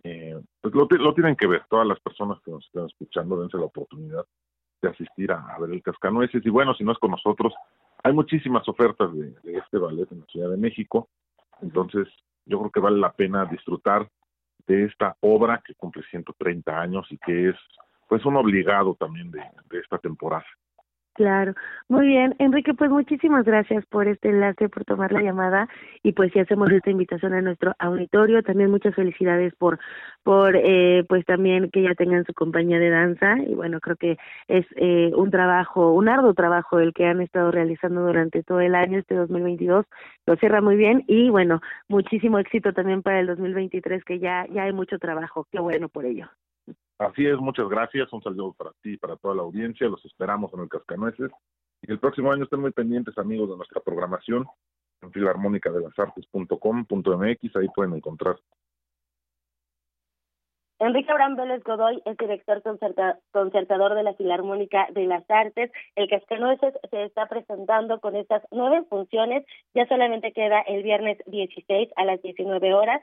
Eh, pues lo, tienen que ver, todas las personas que nos están escuchando, dense la oportunidad de asistir a, ver el Cascanueces. Y bueno, si no es con nosotros, hay muchísimas ofertas de este ballet en la Ciudad de México. Entonces, yo creo que vale la pena disfrutar de esta obra que cumple 130 años y que es pues un obligado también de, esta temporada. Claro, muy bien, Enrique, pues muchísimas gracias por este enlace, por tomar la llamada. Y pues si hacemos esta invitación a nuestro auditorio, también muchas felicidades por por eh, pues también que ya tengan su compañía de danza. Y bueno creo que es eh, un trabajo, un arduo trabajo el que han estado realizando durante todo el año este 2022 lo cierra muy bien. Y bueno muchísimo éxito también para el 2023 que ya ya hay mucho trabajo, qué bueno por ello. Así es, muchas gracias. Un saludo para ti y para toda la audiencia. Los esperamos en el Cascanueces. Y el próximo año estén muy pendientes, amigos, de nuestra programación en filarmónica de las artes.com.mx. Ahí pueden encontrar. Enrique Abraham Vélez Godoy es director concertador de la Filarmónica de las Artes. El Cascanueces se está presentando con estas nueve funciones. Ya solamente queda el viernes 16 a las 19 horas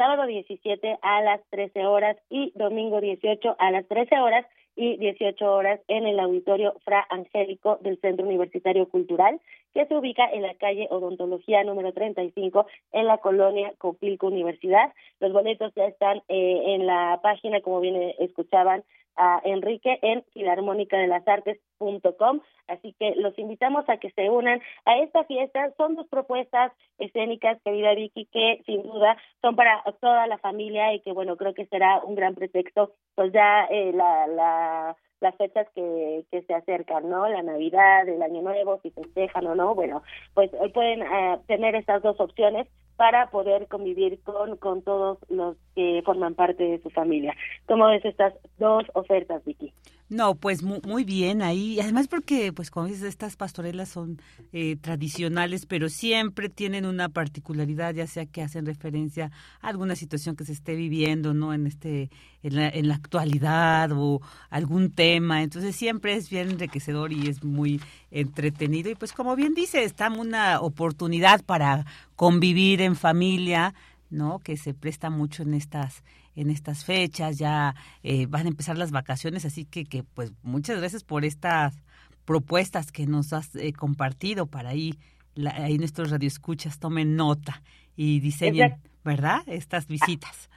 sábado 17 a las 13 horas y domingo 18 a las 13 horas y 18 horas en el auditorio Fra Angélico del Centro Universitario Cultural, que se ubica en la calle Odontología número 35 en la colonia Copilco Universidad. Los boletos ya están eh, en la página, como bien escuchaban, a Enrique en filarmónica-de-las-artes.com. Así que los invitamos a que se unan a esta fiesta. Son dos propuestas escénicas, querida Vicky, que sin duda son para toda la familia y que, bueno, creo que será un gran pretexto, pues ya eh, la, la las fechas que, que se acercan, ¿no? La Navidad, el Año Nuevo, si festejan o no, bueno, pues pueden eh, tener estas dos opciones para poder convivir con, con todos los que forman parte de su familia. ¿Cómo ves estas dos ofertas, Vicky? No, pues muy, bien ahí. Además porque, pues como dices, estas pastorelas son eh, tradicionales, pero siempre tienen una particularidad, ya sea que hacen referencia a alguna situación que se esté viviendo, ¿no? En este, en la, en la actualidad o algún tema. Entonces siempre es bien enriquecedor y es muy entretenido. Y pues como bien dice, está una oportunidad para convivir en familia, ¿no? Que se presta mucho en estas en estas fechas, ya eh, van a empezar las vacaciones, así que, que pues muchas gracias por estas propuestas que nos has eh, compartido para ahí, la, ahí nuestros radioescuchas tomen nota y diseñen, ¿verdad? Estas visitas.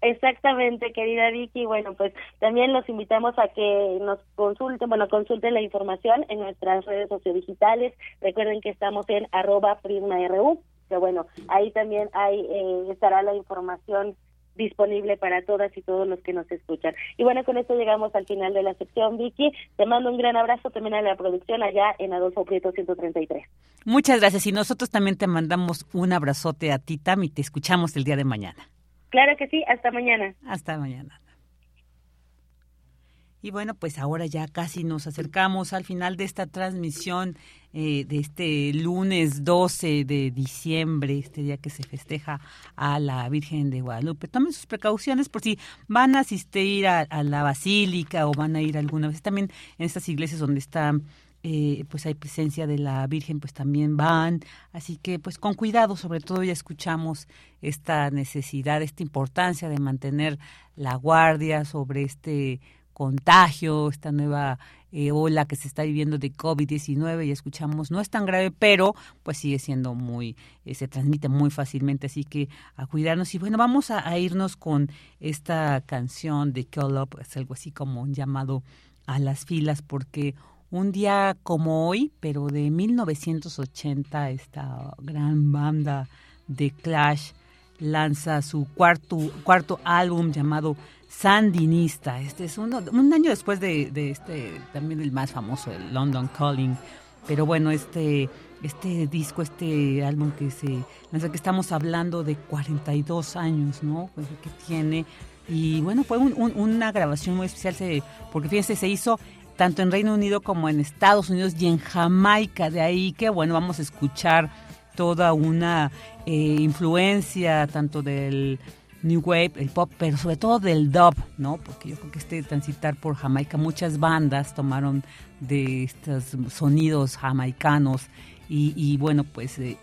Exactamente, querida Vicky. Bueno, pues también los invitamos a que nos consulten, bueno, consulten la información en nuestras redes sociodigitales. Recuerden que estamos en arroba prisma.ru, que bueno, ahí también hay, eh, estará la información disponible para todas y todos los que nos escuchan. Y bueno, con esto llegamos al final de la sección, Vicky. Te mando un gran abrazo también a la producción allá en Adolfo Prieto 133. Muchas gracias y nosotros también te mandamos un abrazote a ti, Tam, y te escuchamos el día de mañana. Claro que sí, hasta mañana. Hasta mañana. Y bueno, pues ahora ya casi nos acercamos al final de esta transmisión eh, de este lunes 12 de diciembre, este día que se festeja a la Virgen de Guadalupe. Tomen sus precauciones por si van a asistir a, la basílica o van a ir alguna vez. También en estas iglesias donde está eh, pues hay presencia de la Virgen, pues también van. Así que pues con cuidado, sobre todo ya escuchamos esta necesidad, esta importancia de mantener la guardia sobre este contagio, esta nueva eh, ola que se está viviendo de COVID-19 y escuchamos, no es tan grave, pero pues sigue siendo muy, eh, se transmite muy fácilmente, así que a cuidarnos. Y bueno, vamos a, irnos con esta canción de Call Up, es algo así como un llamado a las filas, porque un día como hoy, pero de 1980, esta gran banda de Clash lanza su cuarto, cuarto álbum llamado Sandinista. Este es uno, un año después de, este, también el más famoso, el London Calling. Pero bueno, este, este disco, este álbum que se, que estamos hablando de 42 años, ¿no? Pues, que tiene. Y bueno, fue una grabación muy especial, porque fíjense, se hizo tanto en Reino Unido como en Estados Unidos y en Jamaica. De ahí que, bueno, vamos a escuchar toda una eh, influencia tanto del New Wave, el pop, pero sobre todo del dub, ¿no? Porque yo creo que este transitar por Jamaica, muchas bandas tomaron de estos sonidos jamaicanos y, bueno, pues eh,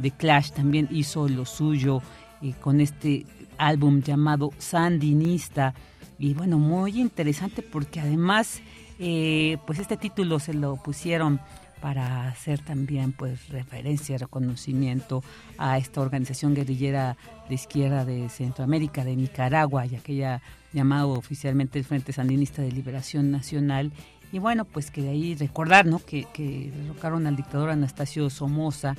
The Clash también hizo lo suyo eh, con este álbum llamado Sandinista y bueno, muy interesante porque además, eh, pues este título se lo pusieron para hacer también pues referencia, reconocimiento a esta organización guerrillera de izquierda de Centroamérica, de Nicaragua, y aquella llamado oficialmente el Frente Sandinista de Liberación Nacional. Y bueno, pues que de ahí recordar, ¿no? Que, que derrocaron al dictador Anastasio Somoza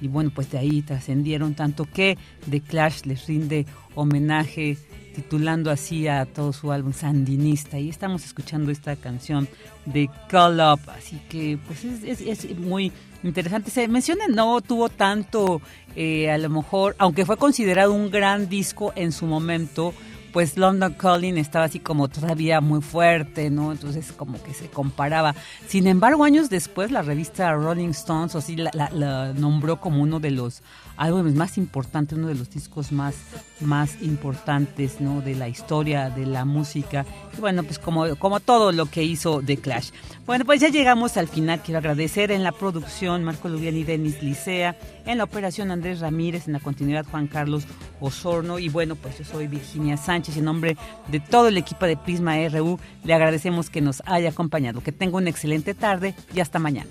y bueno, pues de ahí trascendieron tanto que The Clash les rinde homenaje titulando así a todo su álbum Sandinista y estamos escuchando esta canción de Call Up, así que pues es, es, muy interesante. Se menciona, no tuvo tanto, eh, a lo mejor, aunque fue considerado un gran disco en su momento, pues London Calling estaba así como todavía muy fuerte, ¿no? Entonces como que se comparaba. Sin embargo, años después la revista Rolling Stones o sí la, nombró como uno de los álbumes más importantes, uno de los discos más, más importantes, ¿no? De la historia de la música. Y bueno, pues como, como todo lo que hizo The Clash. Bueno, pues ya llegamos al final. Quiero agradecer en la producción Marco Lubián y Denis Licea, en la operación Andrés Ramírez, en la continuidad Juan Carlos Osorno. Y bueno, pues yo soy Virginia Sánchez en nombre de todo el equipo de Prisma RU, le agradecemos que nos haya acompañado. Que tenga una excelente tarde y hasta mañana.